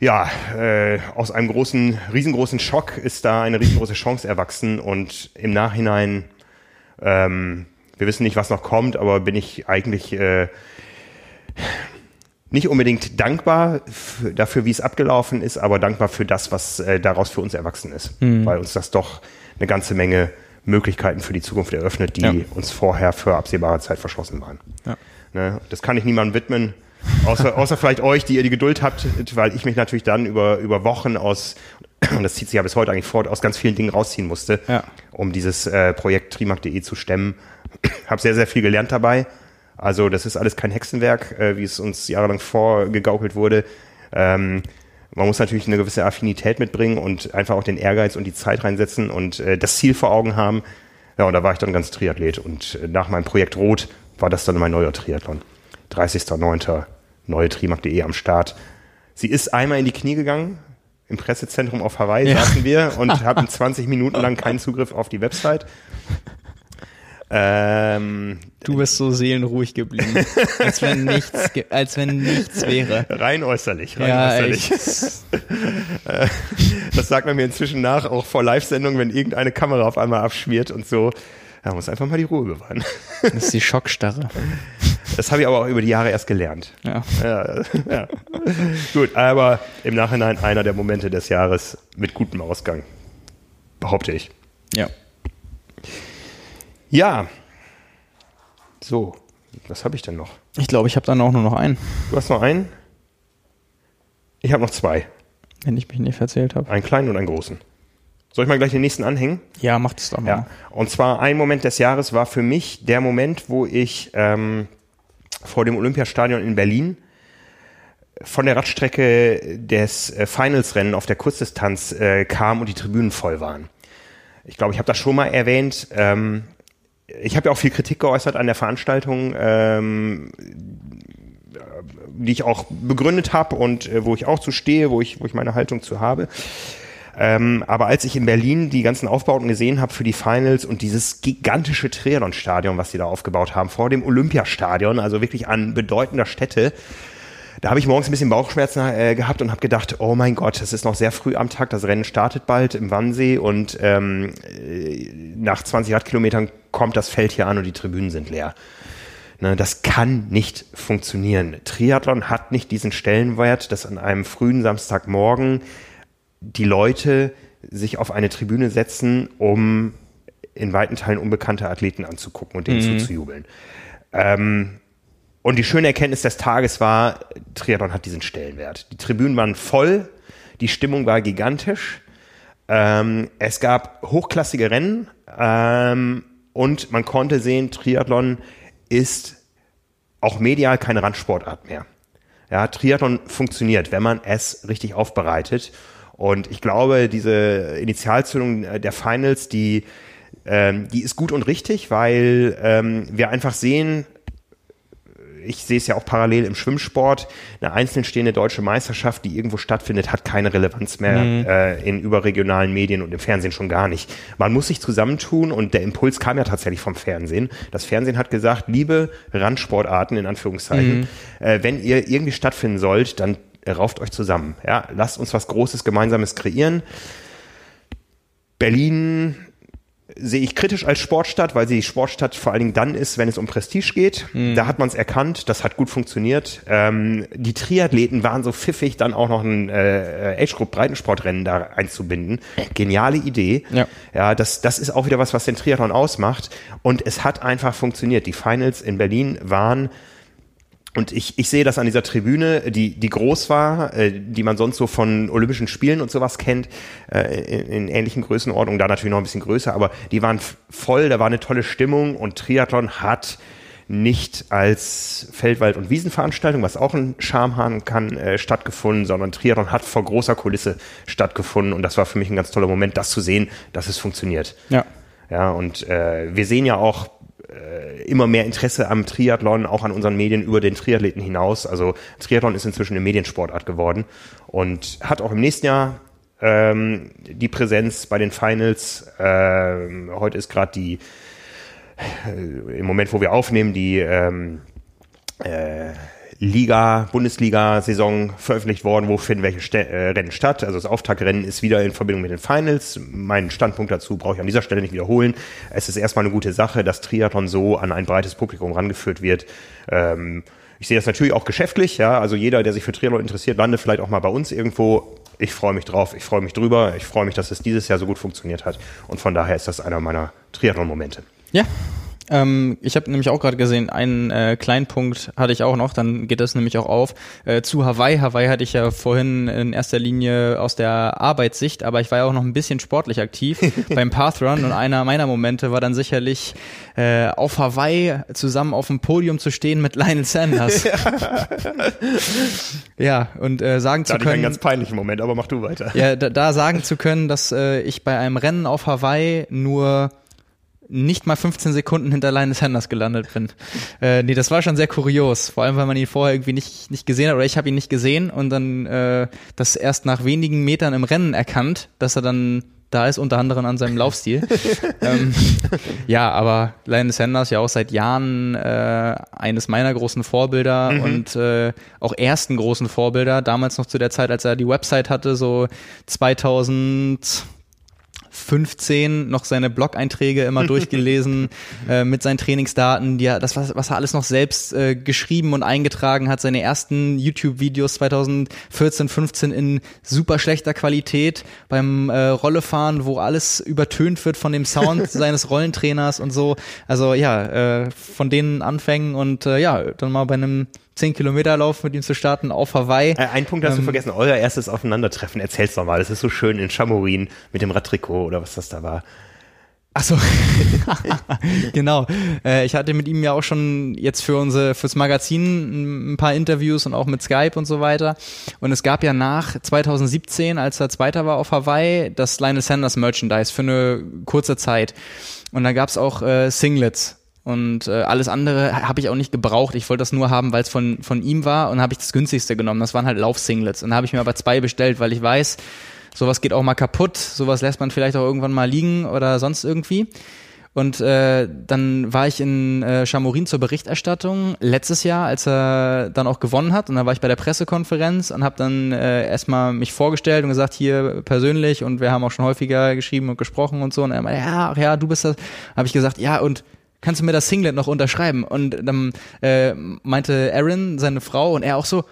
ja, äh, aus einem großen, riesengroßen Schock ist da eine riesengroße Chance erwachsen und im Nachhinein, ähm, wir wissen nicht, was noch kommt, aber bin ich eigentlich äh, nicht unbedingt dankbar dafür, wie es abgelaufen ist, aber dankbar für das, was äh, daraus für uns erwachsen ist, mhm. weil uns das doch eine ganze Menge Möglichkeiten für die Zukunft eröffnet, die ja. uns vorher für absehbare Zeit verschlossen waren. Ja. Ne? Das kann ich niemandem widmen, außer, außer vielleicht euch, die ihr die Geduld habt, weil ich mich natürlich dann über, über Wochen aus, und das zieht sich ja bis heute eigentlich fort, aus ganz vielen Dingen rausziehen musste, ja. um dieses äh, Projekt trimark.de zu stemmen. habe sehr, sehr viel gelernt dabei also das ist alles kein Hexenwerk, äh, wie es uns jahrelang vorgegaukelt wurde. Ähm, man muss natürlich eine gewisse Affinität mitbringen und einfach auch den Ehrgeiz und die Zeit reinsetzen und äh, das Ziel vor Augen haben. Ja, und da war ich dann ganz Triathlet. Und äh, nach meinem Projekt Rot war das dann mein neuer Triathlon. 30.09. neue Trimark.de am Start. Sie ist einmal in die Knie gegangen. Im Pressezentrum auf Hawaii ja. saßen wir und hatten 20 Minuten lang keinen Zugriff auf die Website. Ähm, Du bist so seelenruhig geblieben. als wenn nichts, als wenn nichts wäre. rein äußerlich, rein Ja, äußerlich. Äh, Das sagt man mir inzwischen nach, auch vor Live-Sendungen, wenn irgendeine Kamera auf einmal abschmiert und so. Da muss einfach mal die Ruhe bewahren. Das ist die Schockstarre. Das habe ich aber auch über die Jahre erst gelernt. Ja. Ja, ja. Gut, aber im Nachhinein einer der Momente des Jahres mit gutem Ausgang. Behaupte ich. Ja. Ja. So, was habe ich denn noch? Ich glaube, ich habe dann auch nur noch einen, Du hast noch einen? Ich habe noch zwei. wenn ich mich nicht verzählt habe. Einen kleinen und einen großen. Soll ich mal gleich den nächsten anhängen? Ja, macht es doch mal. Ja. Und zwar ein Moment des Jahres war für mich der Moment, wo ich ähm, vor dem Olympiastadion in Berlin von der Radstrecke des äh, Finals-Rennen auf der Kurzdistanz äh, kam und die Tribünen voll waren. Ich glaube, ich habe das schon mal erwähnt. Ähm, ich habe ja auch viel Kritik geäußert an der Veranstaltung, ähm, die ich auch begründet habe und äh, wo ich auch zu stehe, wo ich, wo ich meine Haltung zu habe. Ähm, aber als ich in Berlin die ganzen Aufbauten gesehen habe für die Finals und dieses gigantische Triathlon-Stadion, was sie da aufgebaut haben, vor dem Olympiastadion, also wirklich an bedeutender Stätte, da habe ich morgens ein bisschen Bauchschmerzen äh, gehabt und habe gedacht, oh mein Gott, es ist noch sehr früh am Tag, das Rennen startet bald im Wannsee und ähm, äh, nach 20 Radkilometern kommt das Feld hier an und die Tribünen sind leer. Ne, das kann nicht funktionieren. Triathlon hat nicht diesen Stellenwert, dass an einem frühen Samstagmorgen die Leute sich auf eine Tribüne setzen, um in weiten Teilen unbekannte Athleten anzugucken und denen zuzujubeln. Ähm, und die schöne Erkenntnis des Tages war, Triathlon hat diesen Stellenwert. Die Tribünen waren voll, die Stimmung war gigantisch, ähm, es gab hochklassige Rennen ähm, und man konnte sehen, Triathlon ist auch medial keine Randsportart mehr. Ja, Triathlon funktioniert, wenn man es richtig aufbereitet. Und ich glaube, diese Initialzündung der Finals, die, ähm, die ist gut und richtig, weil ähm, wir einfach sehen, ich sehe es ja auch parallel im Schwimmsport, eine einzeln stehende deutsche Meisterschaft, die irgendwo stattfindet, hat keine Relevanz mehr äh, in überregionalen Medien und im Fernsehen schon gar nicht. Man muss sich zusammentun und der Impuls kam ja tatsächlich vom Fernsehen. Das Fernsehen hat gesagt, liebe Randsportarten in Anführungszeichen, äh, wenn ihr irgendwie stattfinden sollt, dann äh, rauft euch zusammen. Ja, lasst uns was Großes Gemeinsames kreieren. Berlin sehe ich kritisch als Sportstadt, weil sie Sportstadt vor allen Dingen dann ist, wenn es um Prestige geht. Da hat man es erkannt, das hat gut funktioniert. Ähm, die Triathleten waren so pfiffig, dann auch noch ein äh, Age-Group-Breitensportrennen da einzubinden. Geniale Idee. Ja. ja das, das ist auch wieder was, was den Triathlon ausmacht. Und es hat einfach funktioniert. Die Finals in Berlin waren und ich, ich sehe das an dieser Tribüne, die, die groß war, äh, die man sonst so von Olympischen Spielen und sowas kennt, äh, in, in ähnlichen Größenordnungen, da natürlich noch ein bisschen größer, aber die waren voll, da war eine tolle Stimmung und Triathlon hat nicht als Feldwald- und Wiesenveranstaltung, was auch ein Charme haben kann, äh, stattgefunden, sondern Triathlon hat vor großer Kulisse stattgefunden und das war für mich ein ganz toller Moment, das zu sehen, dass es funktioniert. Ja. Ja, und äh, wir sehen ja auch immer mehr Interesse am Triathlon, auch an unseren Medien über den Triathleten hinaus. Also Triathlon ist inzwischen eine Mediensportart geworden und hat auch im nächsten Jahr ähm, die Präsenz bei den Finals. Ähm, heute ist gerade die, äh, im Moment, wo wir aufnehmen, die ähm, äh, Liga, Bundesliga-Saison veröffentlicht worden, wo finden welche Ste äh, Rennen statt. Also das Auftaktrennen ist wieder in Verbindung mit den Finals. Meinen Standpunkt dazu brauche ich an dieser Stelle nicht wiederholen. Es ist erstmal eine gute Sache, dass Triathlon so an ein breites Publikum rangeführt wird. Ähm, ich sehe das natürlich auch geschäftlich, ja. Also jeder, der sich für Triathlon interessiert, landet vielleicht auch mal bei uns irgendwo. Ich freue mich drauf, ich freue mich drüber, ich freue mich, dass es dieses Jahr so gut funktioniert hat. Und von daher ist das einer meiner Triathlon-Momente. Ja. Ähm, ich habe nämlich auch gerade gesehen, einen äh, kleinen Punkt hatte ich auch noch, dann geht das nämlich auch auf. Äh, zu Hawaii. Hawaii hatte ich ja vorhin in erster Linie aus der Arbeitssicht, aber ich war ja auch noch ein bisschen sportlich aktiv beim Pathrun und einer meiner Momente war dann sicherlich äh, auf Hawaii zusammen auf dem Podium zu stehen mit Lionel Sanders. ja, und äh, sagen zu hatte ich einen können, ganz peinlichen Moment, aber mach du weiter. ja, da, da sagen zu können, dass äh, ich bei einem Rennen auf Hawaii nur nicht mal 15 Sekunden hinter Linus Sanders gelandet bin. Äh, nee, das war schon sehr kurios. Vor allem, weil man ihn vorher irgendwie nicht, nicht gesehen hat oder ich habe ihn nicht gesehen und dann äh, das erst nach wenigen Metern im Rennen erkannt, dass er dann da ist, unter anderem an seinem Laufstil. ähm, ja, aber Lionel Sanders ja auch seit Jahren äh, eines meiner großen Vorbilder mhm. und äh, auch ersten großen Vorbilder, damals noch zu der Zeit, als er die Website hatte, so 2000 15 noch seine Blog-Einträge immer durchgelesen äh, mit seinen Trainingsdaten, die er, das was, was er alles noch selbst äh, geschrieben und eingetragen hat, seine ersten YouTube-Videos 2014, 15 in super schlechter Qualität. Beim äh, Rollefahren, wo alles übertönt wird von dem Sound seines Rollentrainers und so. Also ja, äh, von denen Anfängen und äh, ja, dann mal bei einem 10 Kilometer Lauf mit ihm zu starten auf Hawaii. Äh, ein Punkt hast ähm, du vergessen, euer erstes Aufeinandertreffen. Erzähl's doch mal. Das ist so schön in Chamorin mit dem Radtrikot oder was das da war. Ach so, genau. Äh, ich hatte mit ihm ja auch schon jetzt für unsere fürs Magazin ein paar Interviews und auch mit Skype und so weiter. Und es gab ja nach 2017, als er Zweiter war auf Hawaii, das Lionel Sanders Merchandise für eine kurze Zeit. Und da gab's auch äh, Singlets und äh, alles andere habe ich auch nicht gebraucht. Ich wollte das nur haben, weil es von, von ihm war und habe ich das günstigste genommen. Das waren halt Laufsinglets. Und da habe ich mir aber zwei bestellt, weil ich weiß, sowas geht auch mal kaputt, sowas lässt man vielleicht auch irgendwann mal liegen oder sonst irgendwie. Und äh, dann war ich in äh, Chamorin zur Berichterstattung letztes Jahr, als er dann auch gewonnen hat. Und dann war ich bei der Pressekonferenz und habe dann äh, erstmal mich vorgestellt und gesagt, hier persönlich. Und wir haben auch schon häufiger geschrieben und gesprochen und so. Und er meinte, ja, ach ja, du bist das. Habe ich gesagt, ja, und kannst du mir das Singlet noch unterschreiben? Und dann äh, meinte Aaron, seine Frau, und er auch so,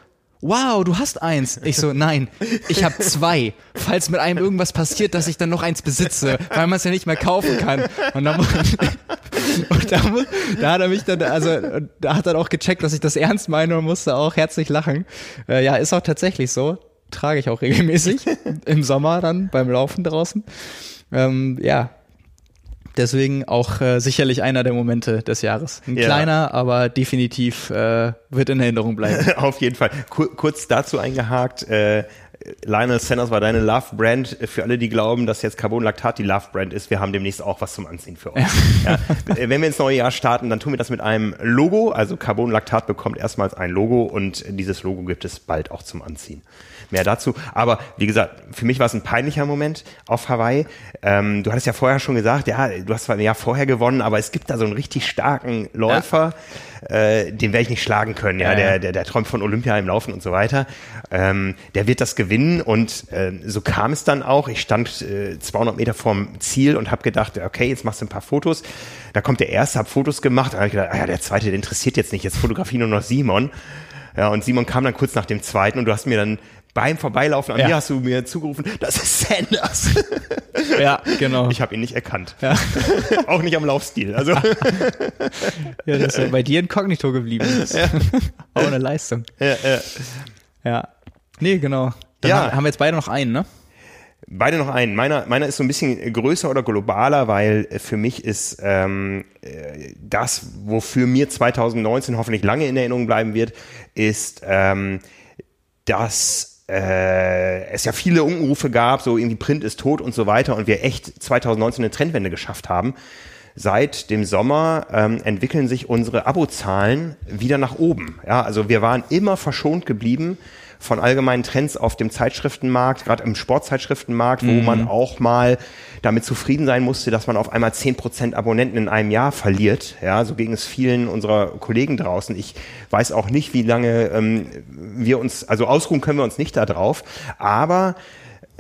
wow, du hast eins. Ich so, nein, ich habe zwei. Falls mit einem irgendwas passiert, dass ich dann noch eins besitze, weil man es ja nicht mehr kaufen kann. Und dann, und da, da hat er mich dann, also da hat er auch gecheckt, dass ich das ernst meine und musste auch herzlich lachen. Äh, ja, ist auch tatsächlich so. Trage ich auch regelmäßig im Sommer dann beim Laufen draußen. Ähm, ja, Deswegen auch äh, sicherlich einer der Momente des Jahres. Ein ja. kleiner, aber definitiv äh, wird in Erinnerung bleiben. Auf jeden Fall. Kur kurz dazu eingehakt, äh, Lionel Sanders war deine Love-Brand. Für alle, die glauben, dass jetzt Carbon Lactat die Love-Brand ist, wir haben demnächst auch was zum Anziehen für euch. Ja. ja. Wenn wir ins neue Jahr starten, dann tun wir das mit einem Logo. Also Carbon Lactat bekommt erstmals ein Logo und dieses Logo gibt es bald auch zum Anziehen mehr dazu. Aber wie gesagt, für mich war es ein peinlicher Moment auf Hawaii. Ähm, du hattest ja vorher schon gesagt, ja, du hast zwar ein Jahr vorher gewonnen, aber es gibt da so einen richtig starken Läufer, ja. äh, den werde ich nicht schlagen können. Ja, ja, Der, der, der träumt von Olympia im Laufen und so weiter. Ähm, der wird das gewinnen und äh, so kam es dann auch. Ich stand äh, 200 Meter vorm Ziel und habe gedacht, okay, jetzt machst du ein paar Fotos. Da kommt der erste, hab Fotos gemacht. Da habe ich gedacht, ah ja, der zweite, der interessiert jetzt nicht. Jetzt fotografieren nur noch Simon. Ja, und Simon kam dann kurz nach dem zweiten und du hast mir dann beim Vorbeilaufen an ja. mir hast du mir zugerufen, das ist Sanders. Ja, genau. Ich habe ihn nicht erkannt. Ja. Auch nicht am Laufstil. Also. ja, das ist ja bei dir inkognito geblieben. Das ja. Auch eine Leistung. Ja, ja. Ja. Nee, genau. Dann ja. haben wir jetzt beide noch einen, ne? Beide noch einen. Meiner, meiner ist so ein bisschen größer oder globaler, weil für mich ist ähm, das, wofür mir 2019 hoffentlich lange in Erinnerung bleiben wird, ist, ähm, dass äh, es ja viele Unrufe gab, so irgendwie Print ist tot und so weiter und wir echt 2019 eine Trendwende geschafft haben. Seit dem Sommer ähm, entwickeln sich unsere Abozahlen wieder nach oben. Ja, also wir waren immer verschont geblieben von allgemeinen Trends auf dem Zeitschriftenmarkt, gerade im Sportzeitschriftenmarkt, wo mhm. man auch mal damit zufrieden sein musste, dass man auf einmal zehn Prozent Abonnenten in einem Jahr verliert. Ja, so ging es vielen unserer Kollegen draußen. Ich weiß auch nicht, wie lange ähm, wir uns, also ausruhen können wir uns nicht da drauf, aber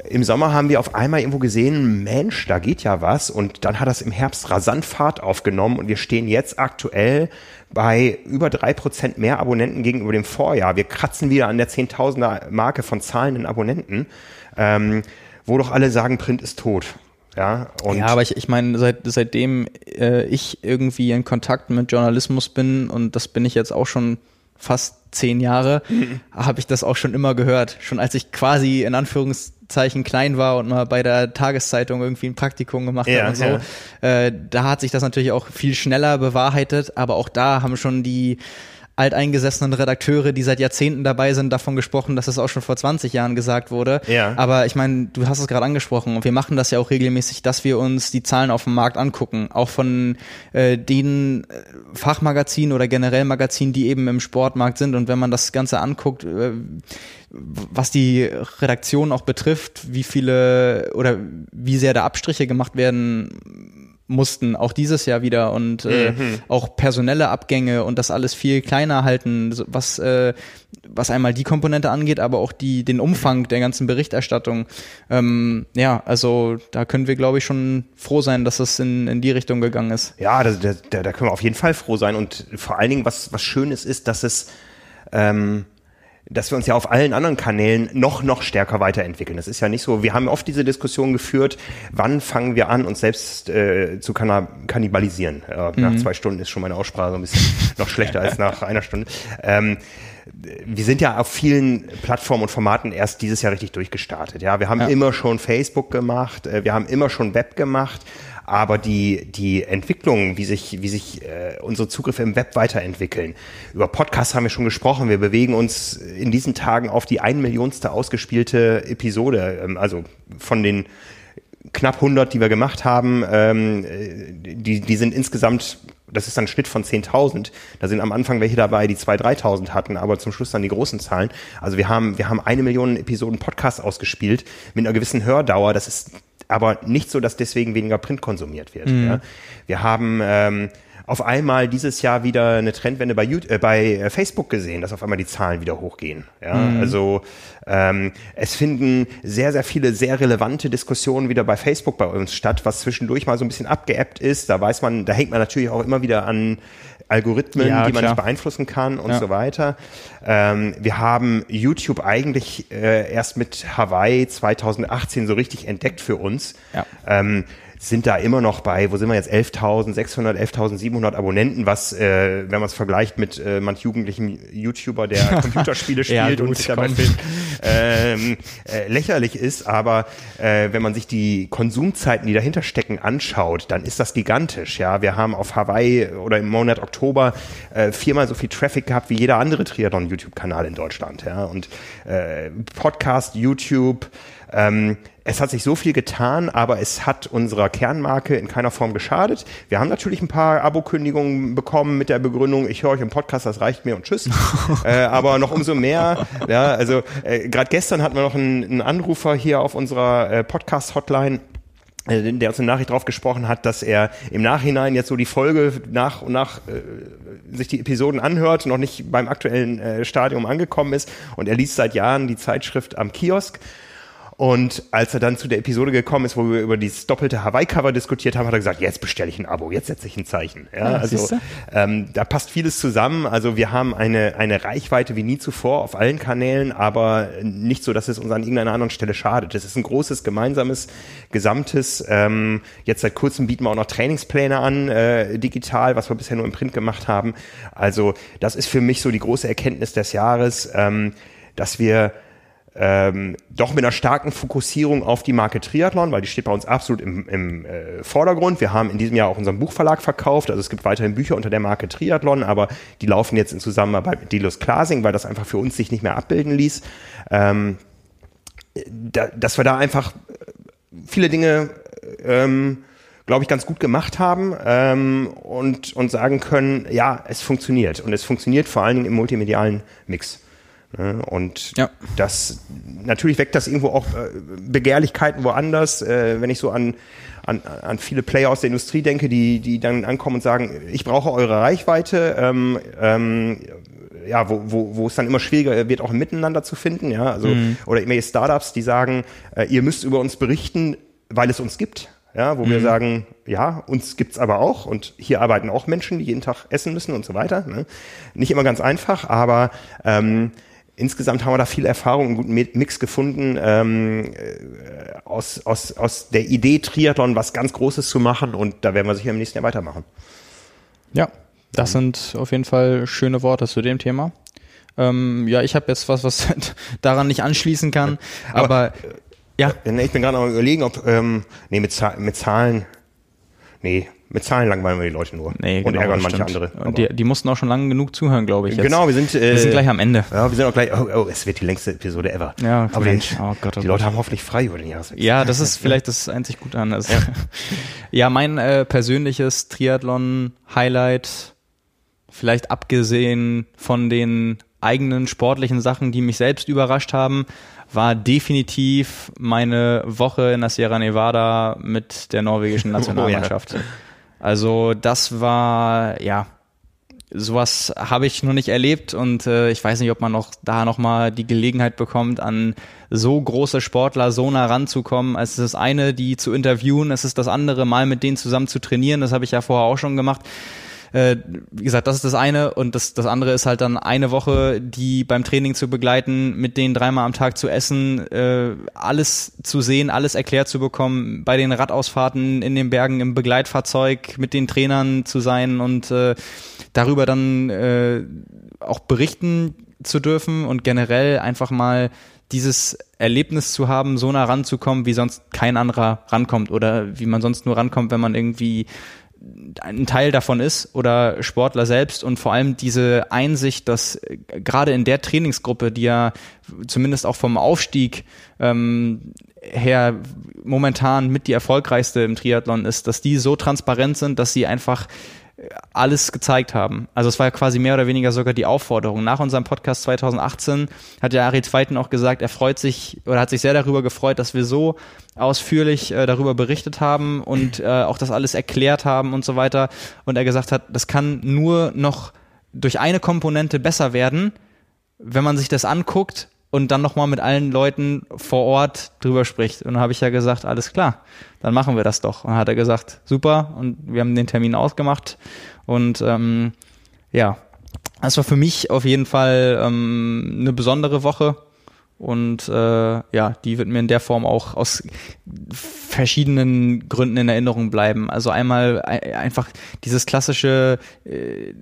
im Sommer haben wir auf einmal irgendwo gesehen, Mensch, da geht ja was. Und dann hat das im Herbst rasant Fahrt aufgenommen und wir stehen jetzt aktuell bei über drei Prozent mehr Abonnenten gegenüber dem Vorjahr. Wir kratzen wieder an der Zehntausender Marke von zahlenden Abonnenten, ähm, wo doch alle sagen, Print ist tot. Ja, und ja aber ich, ich meine, seit, seitdem äh, ich irgendwie in Kontakt mit Journalismus bin, und das bin ich jetzt auch schon fast zehn Jahre, mhm. habe ich das auch schon immer gehört. Schon als ich quasi in Anführungszeichen klein war und mal bei der Tageszeitung irgendwie ein Praktikum gemacht ja, habe und so. Ja. Äh, da hat sich das natürlich auch viel schneller bewahrheitet, aber auch da haben schon die alteingesessenen Redakteure, die seit Jahrzehnten dabei sind, davon gesprochen, dass es auch schon vor 20 Jahren gesagt wurde. Ja. Aber ich meine, du hast es gerade angesprochen und wir machen das ja auch regelmäßig, dass wir uns die Zahlen auf dem Markt angucken, auch von äh, den äh, Fachmagazinen oder generell Magazinen, die eben im Sportmarkt sind. Und wenn man das Ganze anguckt, äh, was die Redaktion auch betrifft, wie viele oder wie sehr da Abstriche gemacht werden mussten, auch dieses Jahr wieder und äh, Mhm. auch personelle Abgänge und das alles viel kleiner halten, was äh, was einmal die Komponente angeht, aber auch die den Umfang der ganzen Berichterstattung. Ähm, ja, also da können wir glaube ich schon froh sein, dass es in, in die Richtung gegangen ist. Ja, da, da, da da können wir auf jeden Fall froh sein. Und vor allen Dingen, was, was Schönes ist, dass es, ähm, dass wir uns ja auf allen anderen Kanälen noch, noch stärker weiterentwickeln. Das ist ja nicht so, wir haben oft diese Diskussion geführt, wann fangen wir an, uns selbst äh, zu kannibalisieren. Äh, Nach zwei Stunden ist schon meine Aussprache so ein bisschen noch schlechter als nach einer Stunde. Ähm, wir sind ja auf vielen Plattformen und Formaten erst dieses Jahr richtig durchgestartet. Ja, wir haben Ja. immer schon Facebook gemacht, äh, wir haben immer schon Web gemacht, aber die die Entwicklung, wie sich wie sich äh, unsere Zugriffe im Web weiterentwickeln. Über Podcasts haben wir schon gesprochen. Wir bewegen uns in diesen Tagen auf die ein Millionste ausgespielte Episode, ähm, also von den knapp 100, die wir gemacht haben, ähm, äh, die, die sind insgesamt, das ist ein Schnitt von 10.000. Da sind am Anfang welche dabei, die 2.000, 3.000 hatten, aber zum Schluss dann die großen Zahlen. Also wir haben, wir haben eine Million Episoden Podcast ausgespielt mit einer gewissen Hördauer. Das ist aber nicht so, dass deswegen weniger Print konsumiert wird. Ja. Wir haben ähm, auf einmal dieses Jahr wieder eine Trendwende bei, YouTube, äh, bei äh, Facebook gesehen, dass auf einmal die Zahlen wieder hochgehen. Ja, also ähm, es finden sehr, sehr viele sehr relevante Diskussionen wieder bei Facebook bei uns statt, was zwischendurch mal so ein bisschen abgeappt ist. Da weiß man, da hängt man natürlich auch immer wieder an Algorithmen, Ja, die man klar. nicht beeinflussen kann und Ja. so weiter. Ähm, wir haben YouTube eigentlich äh, erst mit Hawaii 2018 so richtig entdeckt für uns. Ja. Ähm, sind da immer noch bei, wo sind wir jetzt, 11.600, 11.700 Abonnenten, was, äh, wenn man es vergleicht mit äh, manch jugendlichen YouTuber, der Computerspiele Ja, spielt gut, und sich dabei filmt, ähm, äh, lächerlich ist, aber äh, wenn man sich die Konsumzeiten, die dahinter stecken, anschaut, dann ist das gigantisch. Ja, wir haben auf Hawaii oder im Monat Oktober äh, viermal so viel Traffic gehabt wie jeder andere Triathlon-YouTube-Kanal in Deutschland. Ja, und äh, Podcast, YouTube. Ähm, es hat sich so viel getan, aber es hat unserer Kernmarke in keiner Form geschadet. Wir haben natürlich ein paar Abokündigungen bekommen mit der Begründung, ich höre euch im Podcast, das reicht mir und tschüss. äh, aber noch umso mehr, ja, also äh, gerade gestern hatten wir noch einen, einen Anrufer hier auf unserer äh, Podcast-Hotline, äh, der uns eine Nachricht drauf gesprochen hat, dass er im Nachhinein jetzt so die Folge nach und nach äh, sich die Episoden anhört, noch nicht beim aktuellen äh, Stadium angekommen ist und er liest seit Jahren die Zeitschrift am Kiosk. Und als er dann zu der Episode gekommen ist, wo wir über dieses doppelte Hawaii-Cover diskutiert haben, hat er gesagt, jetzt bestelle ich ein Abo, jetzt setze ich ein Zeichen. Ja, Ja, also siehste. ähm, da passt vieles zusammen. Also wir haben eine, eine Reichweite wie nie zuvor auf allen Kanälen, aber nicht so, dass es uns an irgendeiner anderen Stelle schadet. Das ist ein großes, gemeinsames, gesamtes. Ähm, jetzt seit kurzem bieten wir auch noch Trainingspläne an, äh, digital, was wir bisher nur im Print gemacht haben. Also das ist für mich so die große Erkenntnis des Jahres, ähm, dass wir ähm, doch mit einer starken Fokussierung auf die Marke Triathlon, weil die steht bei uns absolut im, im äh, Vordergrund. Wir haben in diesem Jahr auch unseren Buchverlag verkauft, also es gibt weiterhin Bücher unter der Marke Triathlon, aber die laufen jetzt in Zusammenarbeit mit Delos Klasing, weil das einfach für uns sich nicht mehr abbilden ließ. Ähm, da, dass wir da einfach viele Dinge, ähm, glaube ich, ganz gut gemacht haben ähm, und, und sagen können, ja, es funktioniert. Und es funktioniert vor allen Dingen im multimedialen Mix. Ne? Und Ja. das natürlich weckt das irgendwo auch äh, Begehrlichkeiten woanders, äh, wenn ich so an, an, an viele Player aus der Industrie denke, die, die dann ankommen und sagen, ich brauche eure Reichweite, ähm, ähm, ja, wo, wo, wo es dann immer schwieriger wird, auch ein Miteinander zu finden, ja, also oder immer Startups, die sagen, äh, ihr müsst über uns berichten, weil es uns gibt. Ja, wo wir sagen, ja, uns gibt's aber auch und hier arbeiten auch Menschen, die jeden Tag essen müssen und so weiter. Ne? Nicht immer ganz einfach, aber ähm, insgesamt haben wir da viel Erfahrung, einen guten Mi- Mix gefunden, ähm, äh, aus, aus, aus der Idee Triathlon was ganz Großes zu machen und da werden wir sicher im nächsten Jahr weitermachen. Ja, das sind auf jeden Fall schöne Worte zu dem Thema. Ähm, ja, ich habe jetzt was, was daran nicht anschließen kann, aber, ja, Äh, Ich bin gerade noch am überlegen, ob, ähm, nee, mit, mit Zahlen, nee, Mit Zahlen langweilen wir die Leute nur. Nee, und genau, ärgern das manche stimmt. andere. Und die, die mussten auch schon lange genug zuhören, glaube ich. Jetzt. Genau, wir sind, äh, wir sind gleich am Ende. Ja, wir sind auch gleich, oh, oh, es wird die längste Episode ever. Ja, aber Mensch. die, Oh Gott, oh die Gott. Leute haben hoffentlich frei über den Jahreswechsel. Ja, das ist vielleicht das einzig Gute an. Also, ja. mein äh, persönliches Triathlon-Highlight, vielleicht abgesehen von den eigenen sportlichen Sachen, die mich selbst überrascht haben, war definitiv meine Woche in der Sierra Nevada mit der norwegischen Nationalmannschaft. Also das war, ja, sowas habe ich noch nicht erlebt und äh, ich weiß nicht, ob man noch da noch mal die Gelegenheit bekommt, an so große Sportler so nah ranzukommen. Es ist das eine, die zu interviewen, es ist das andere, mal mit denen zusammen zu trainieren. Das habe ich ja vorher auch schon gemacht. Äh, wie gesagt, das ist das eine und das, das andere ist halt dann eine Woche, die beim Training zu begleiten, mit denen dreimal am Tag zu essen, äh, alles zu sehen, alles erklärt zu bekommen, bei den Radausfahrten in den Bergen im Begleitfahrzeug mit den Trainern zu sein und äh, darüber dann äh, auch berichten zu dürfen und generell einfach mal dieses Erlebnis zu haben, so nah ranzukommen, wie sonst kein anderer rankommt oder wie man sonst nur rankommt, wenn man irgendwie ein Teil davon ist oder Sportler selbst und vor allem diese Einsicht, dass äh, gerade in der Trainingsgruppe, die ja zumindest auch vom Aufstieg ähm, her momentan mit die erfolgreichste im Triathlon ist, dass die so transparent sind, dass sie einfach alles gezeigt haben. Also es war quasi mehr oder weniger sogar die Aufforderung. Nach unserem Podcast 2018 hat ja Ari Zweiten auch gesagt, er freut sich oder hat sich sehr darüber gefreut, dass wir so ausführlich äh, darüber berichtet haben und äh, auch das alles erklärt haben und so weiter. Und er gesagt hat, das kann nur noch durch eine Komponente besser werden, wenn man sich das anguckt und dann nochmal mit allen Leuten vor Ort drüber spricht. Und dann habe ich ja gesagt, alles klar, dann machen wir das doch. Und dann hat er gesagt, super, und wir haben den Termin ausgemacht. Und ähm, ja, das war für mich auf jeden Fall ähm, eine besondere Woche. Und äh, ja, die wird mir in der Form auch aus verschiedenen Gründen in Erinnerung bleiben. Also einmal ein- einfach dieses klassische äh,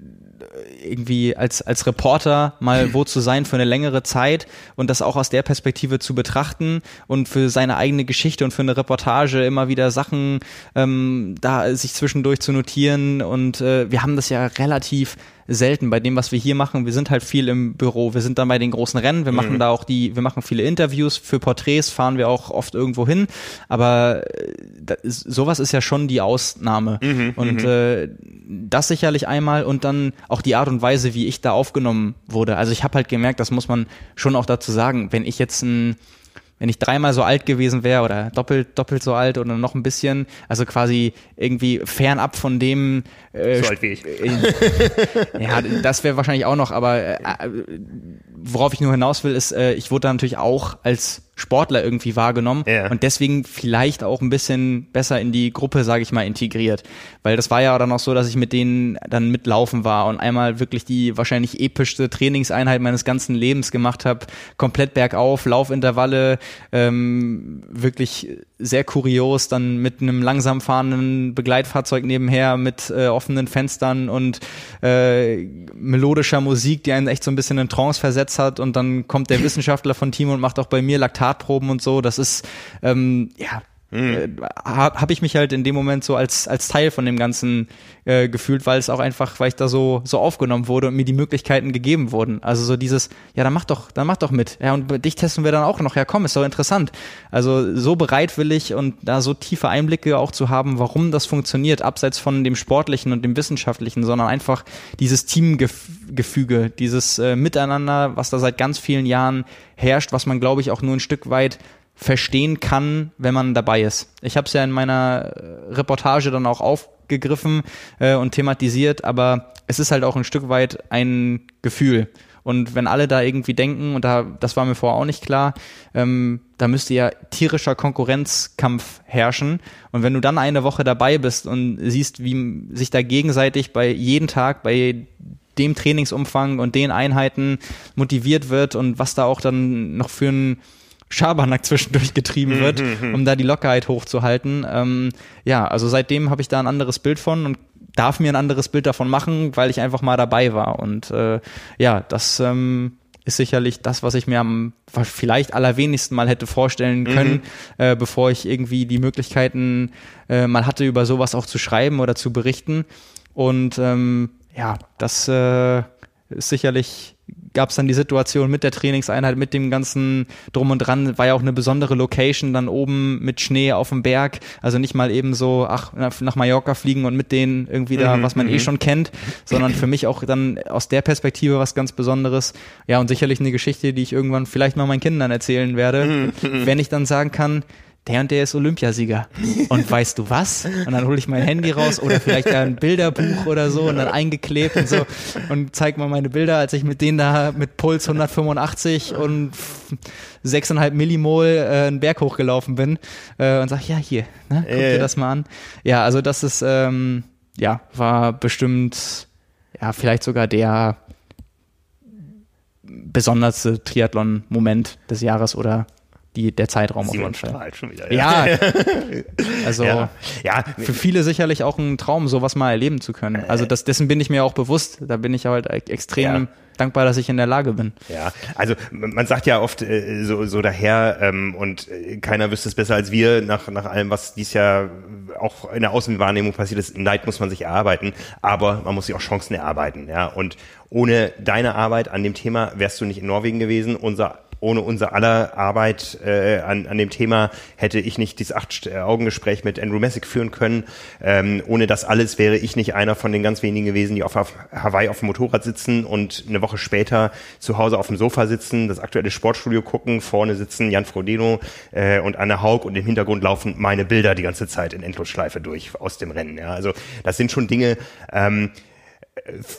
irgendwie als, als Reporter mal wo zu sein für eine längere Zeit und das auch aus der Perspektive zu betrachten und für seine eigene Geschichte und für eine Reportage immer wieder Sachen ähm, da sich zwischendurch zu notieren. Und äh, wir haben das ja relativ selten bei dem, was wir hier machen. Wir sind halt viel im Büro. Wir sind dann bei den großen Rennen. Wir machen da auch die, wir machen viele Interviews. Für Porträts fahren wir auch oft irgendwo hin. Aber äh, ist, sowas ist ja schon die Ausnahme. und äh, das sicherlich einmal und dann auch die Art und Weise, wie ich da aufgenommen wurde. Also ich habe halt gemerkt, das muss man schon auch dazu sagen, wenn ich jetzt ein wenn ich dreimal so alt gewesen wäre oder doppelt doppelt so alt oder noch ein bisschen, also quasi irgendwie fernab von dem äh, So alt wie ich. äh, ja, das wäre wahrscheinlich auch noch, aber äh, worauf ich nur hinaus will, ist, äh, ich wurde da natürlich auch als Sportler irgendwie wahrgenommen Ja. und deswegen vielleicht auch ein bisschen besser in die Gruppe, sage ich mal, integriert. Weil das war ja dann auch so, dass ich mit denen dann mitlaufen war und einmal wirklich die wahrscheinlich epischste Trainingseinheit meines ganzen Lebens gemacht habe. Komplett bergauf, Laufintervalle, ähm, wirklich sehr kurios, dann mit einem langsam fahrenden Begleitfahrzeug nebenher mit äh, offenen Fenstern und äh, melodischer Musik, die einen echt so ein bisschen in Trance versetzt hat und dann kommt der Wissenschaftler von Team und macht auch bei mir Laktatproben und so. Das ist ähm, ja äh, habe hab ich mich halt in dem Moment so als als Teil von dem Ganzen äh, gefühlt, weil es auch einfach, weil ich da so so aufgenommen wurde und mir die Möglichkeiten gegeben wurden. Also so dieses, ja, dann mach doch, dann mach doch mit. Ja, und dich testen wir dann auch noch. Ja, komm, ist doch interessant. Also so bereitwillig und da so tiefe Einblicke auch zu haben, warum das funktioniert, abseits von dem sportlichen und dem wissenschaftlichen, sondern einfach dieses Teamgefüge, dieses äh, Miteinander, was da seit ganz vielen Jahren herrscht, was man glaube ich auch nur ein Stück weit verstehen kann, wenn man dabei ist. Ich habe es ja in meiner äh, Reportage dann auch aufgegriffen äh, und thematisiert, aber es ist halt auch ein Stück weit ein Gefühl. Und wenn alle da irgendwie denken, und da, das war mir vorher auch nicht klar, ähm, da müsste ja tierischer Konkurrenzkampf herrschen. Und wenn du dann eine Woche dabei bist und siehst, wie sich da gegenseitig bei jeden Tag, bei dem Trainingsumfang und den Einheiten motiviert wird und was da auch dann noch für ein Schabernack zwischendurch getrieben wird, um da die Lockerheit hochzuhalten. Ähm, ja, also seitdem habe ich da ein anderes Bild von und darf mir ein anderes Bild davon machen, weil ich einfach mal dabei war. Und äh, ja, das ähm, ist sicherlich das, was ich mir am vielleicht allerwenigsten mal hätte vorstellen können, mhm. äh, bevor ich irgendwie die Möglichkeiten äh, mal hatte, über sowas auch zu schreiben oder zu berichten. Und ähm, ja, das äh, ist sicherlich gab es dann die Situation mit der Trainingseinheit, mit dem ganzen Drum und Dran, war ja auch eine besondere Location dann oben mit Schnee auf dem Berg, also nicht mal eben so, ach, nach Mallorca fliegen und mit denen irgendwie da, mhm, was man eh mhm. schon kennt, sondern für mich auch dann aus der Perspektive was ganz Besonderes. Ja, und sicherlich eine Geschichte, die ich irgendwann vielleicht mal meinen Kindern erzählen werde, mhm, wenn ich dann sagen kann, der und der ist Olympiasieger. Und weißt du was? Und dann hole ich mein Handy raus oder vielleicht ein Bilderbuch oder so und dann eingeklebt und so und zeig mal meine Bilder, als ich mit denen da mit Puls 185 und 6,5 Millimol äh, einen Berg hochgelaufen bin äh, und sag, ja, hier, ne, guck dir das mal an. Ja, also das ist, ähm, ja, war bestimmt, ja, vielleicht sogar der besonderste Triathlon-Moment des Jahres oder die, der Zeitraum auf jeden Fall. schon wieder. Ja, ja. also ja. ja. für viele sicherlich auch ein Traum, sowas mal erleben zu können. Also das, dessen bin ich mir auch bewusst. Da bin ich halt extrem ja. dankbar, dass ich in der Lage bin. Ja, also man sagt ja oft äh, so, so daher ähm, und äh, keiner wüsste es besser als wir nach, nach allem, was dies Jahr auch in der Außenwahrnehmung passiert ist. Neid muss man sich erarbeiten, aber man muss sich auch Chancen erarbeiten. Ja, und ohne deine Arbeit an dem Thema wärst du nicht in Norwegen gewesen. Unser ohne unser aller Arbeit äh, an, an dem Thema hätte ich nicht dieses Acht-Augen-Gespräch mit Andrew Messick führen können. Ähm, ohne das alles wäre ich nicht einer von den ganz wenigen gewesen, die auf, Hawaii auf dem Motorrad sitzen und eine Woche später zu Hause auf dem Sofa sitzen, das aktuelle Sportstudio gucken, vorne sitzen Jan Frodeno äh, und Anne Haug und im Hintergrund laufen meine Bilder die ganze Zeit in Endlosschleife durch aus dem Rennen. Ja. Also das sind schon Dinge, ähm,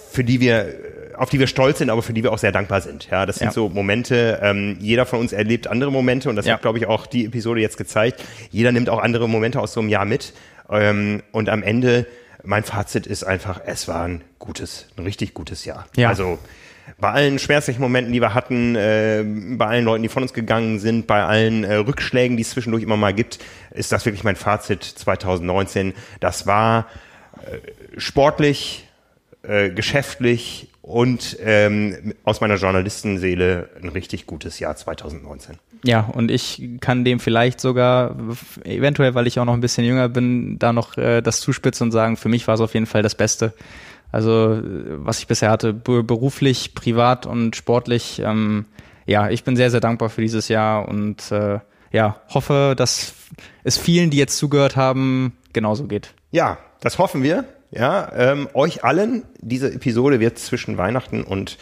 für die wir, auf die wir stolz sind, aber für die wir auch sehr dankbar sind. Ja, das sind ja. so Momente. Ähm, jeder von uns erlebt andere Momente und das ja. hat, glaube ich, auch die Episode jetzt gezeigt. Jeder nimmt auch andere Momente aus so einem Jahr mit ähm, und am Ende mein Fazit ist einfach, es war ein gutes, ein richtig gutes Jahr. Ja. Also bei allen schmerzlichen Momenten, die wir hatten, äh, bei allen Leuten, die von uns gegangen sind, bei allen äh, Rückschlägen, die es zwischendurch immer mal gibt, ist das wirklich mein Fazit 2019. Das war äh, sportlich, äh, geschäftlich und ähm, aus meiner Journalistenseele ein richtig gutes Jahr 2019. Ja, und ich kann dem vielleicht sogar, eventuell, weil ich auch noch ein bisschen jünger bin, da noch äh, das zuspitzen und sagen, für mich war es auf jeden Fall das Beste. Also, was ich bisher hatte, beruflich, privat und sportlich. Ähm, ja, ich bin sehr, sehr dankbar für dieses Jahr und äh, ja, hoffe, dass es vielen, die jetzt zugehört haben, genauso geht. Ja, das hoffen wir. Ja, ähm, euch allen, diese Episode wird zwischen Weihnachten und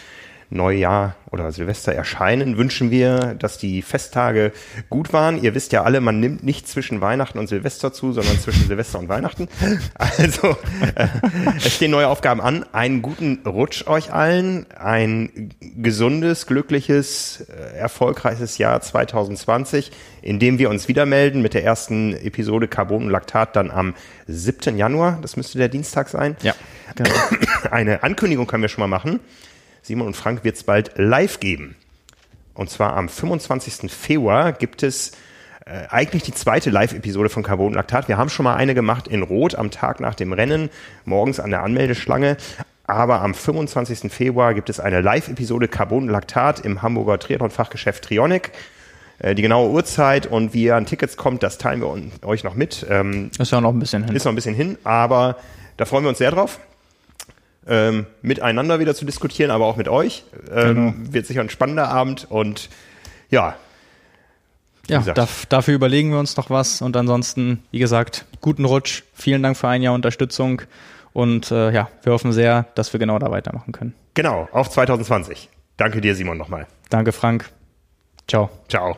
Neujahr oder Silvester erscheinen, wünschen wir, dass die Festtage gut waren. Ihr wisst ja alle, man nimmt nicht zwischen Weihnachten und Silvester zu, sondern zwischen Silvester und Weihnachten. Also äh, es stehen neue Aufgaben an. Einen guten Rutsch euch allen, ein gesundes, glückliches, äh, erfolgreiches Jahr 2020, in dem wir uns wieder melden mit der ersten Episode Carbon und Laktat dann am 7. Januar. Das müsste der Dienstag sein. Ja. Genau. Eine Ankündigung können wir schon mal machen. Simon und Frank wird es bald live geben. Und zwar am 25. Februar gibt es äh, eigentlich die zweite Live-Episode von Carbon Laktat. Wir haben schon mal eine gemacht in Rot am Tag nach dem Rennen, morgens an der Anmeldeschlange. Aber am 25. Februar gibt es eine Live-Episode Carbon Laktat im Hamburger Triathlon-Fachgeschäft Trionic. Äh, die genaue Uhrzeit und wie ihr an Tickets kommt, das teilen wir euch noch mit. Ähm, ist ja noch ein bisschen hin. Ist noch ein bisschen hin, aber da freuen wir uns sehr drauf ähm, miteinander wieder zu diskutieren, aber auch mit euch. Ähm, genau. Wird sicher ein spannender Abend und ja. Ja, darf, dafür überlegen wir uns noch was und ansonsten, wie gesagt, guten Rutsch. Vielen Dank für ein Jahr Unterstützung und äh, ja, wir hoffen sehr, dass wir genau da weitermachen können. Genau, auf 2020. Danke dir, Simon, nochmal. Danke, Frank. Ciao. Ciao.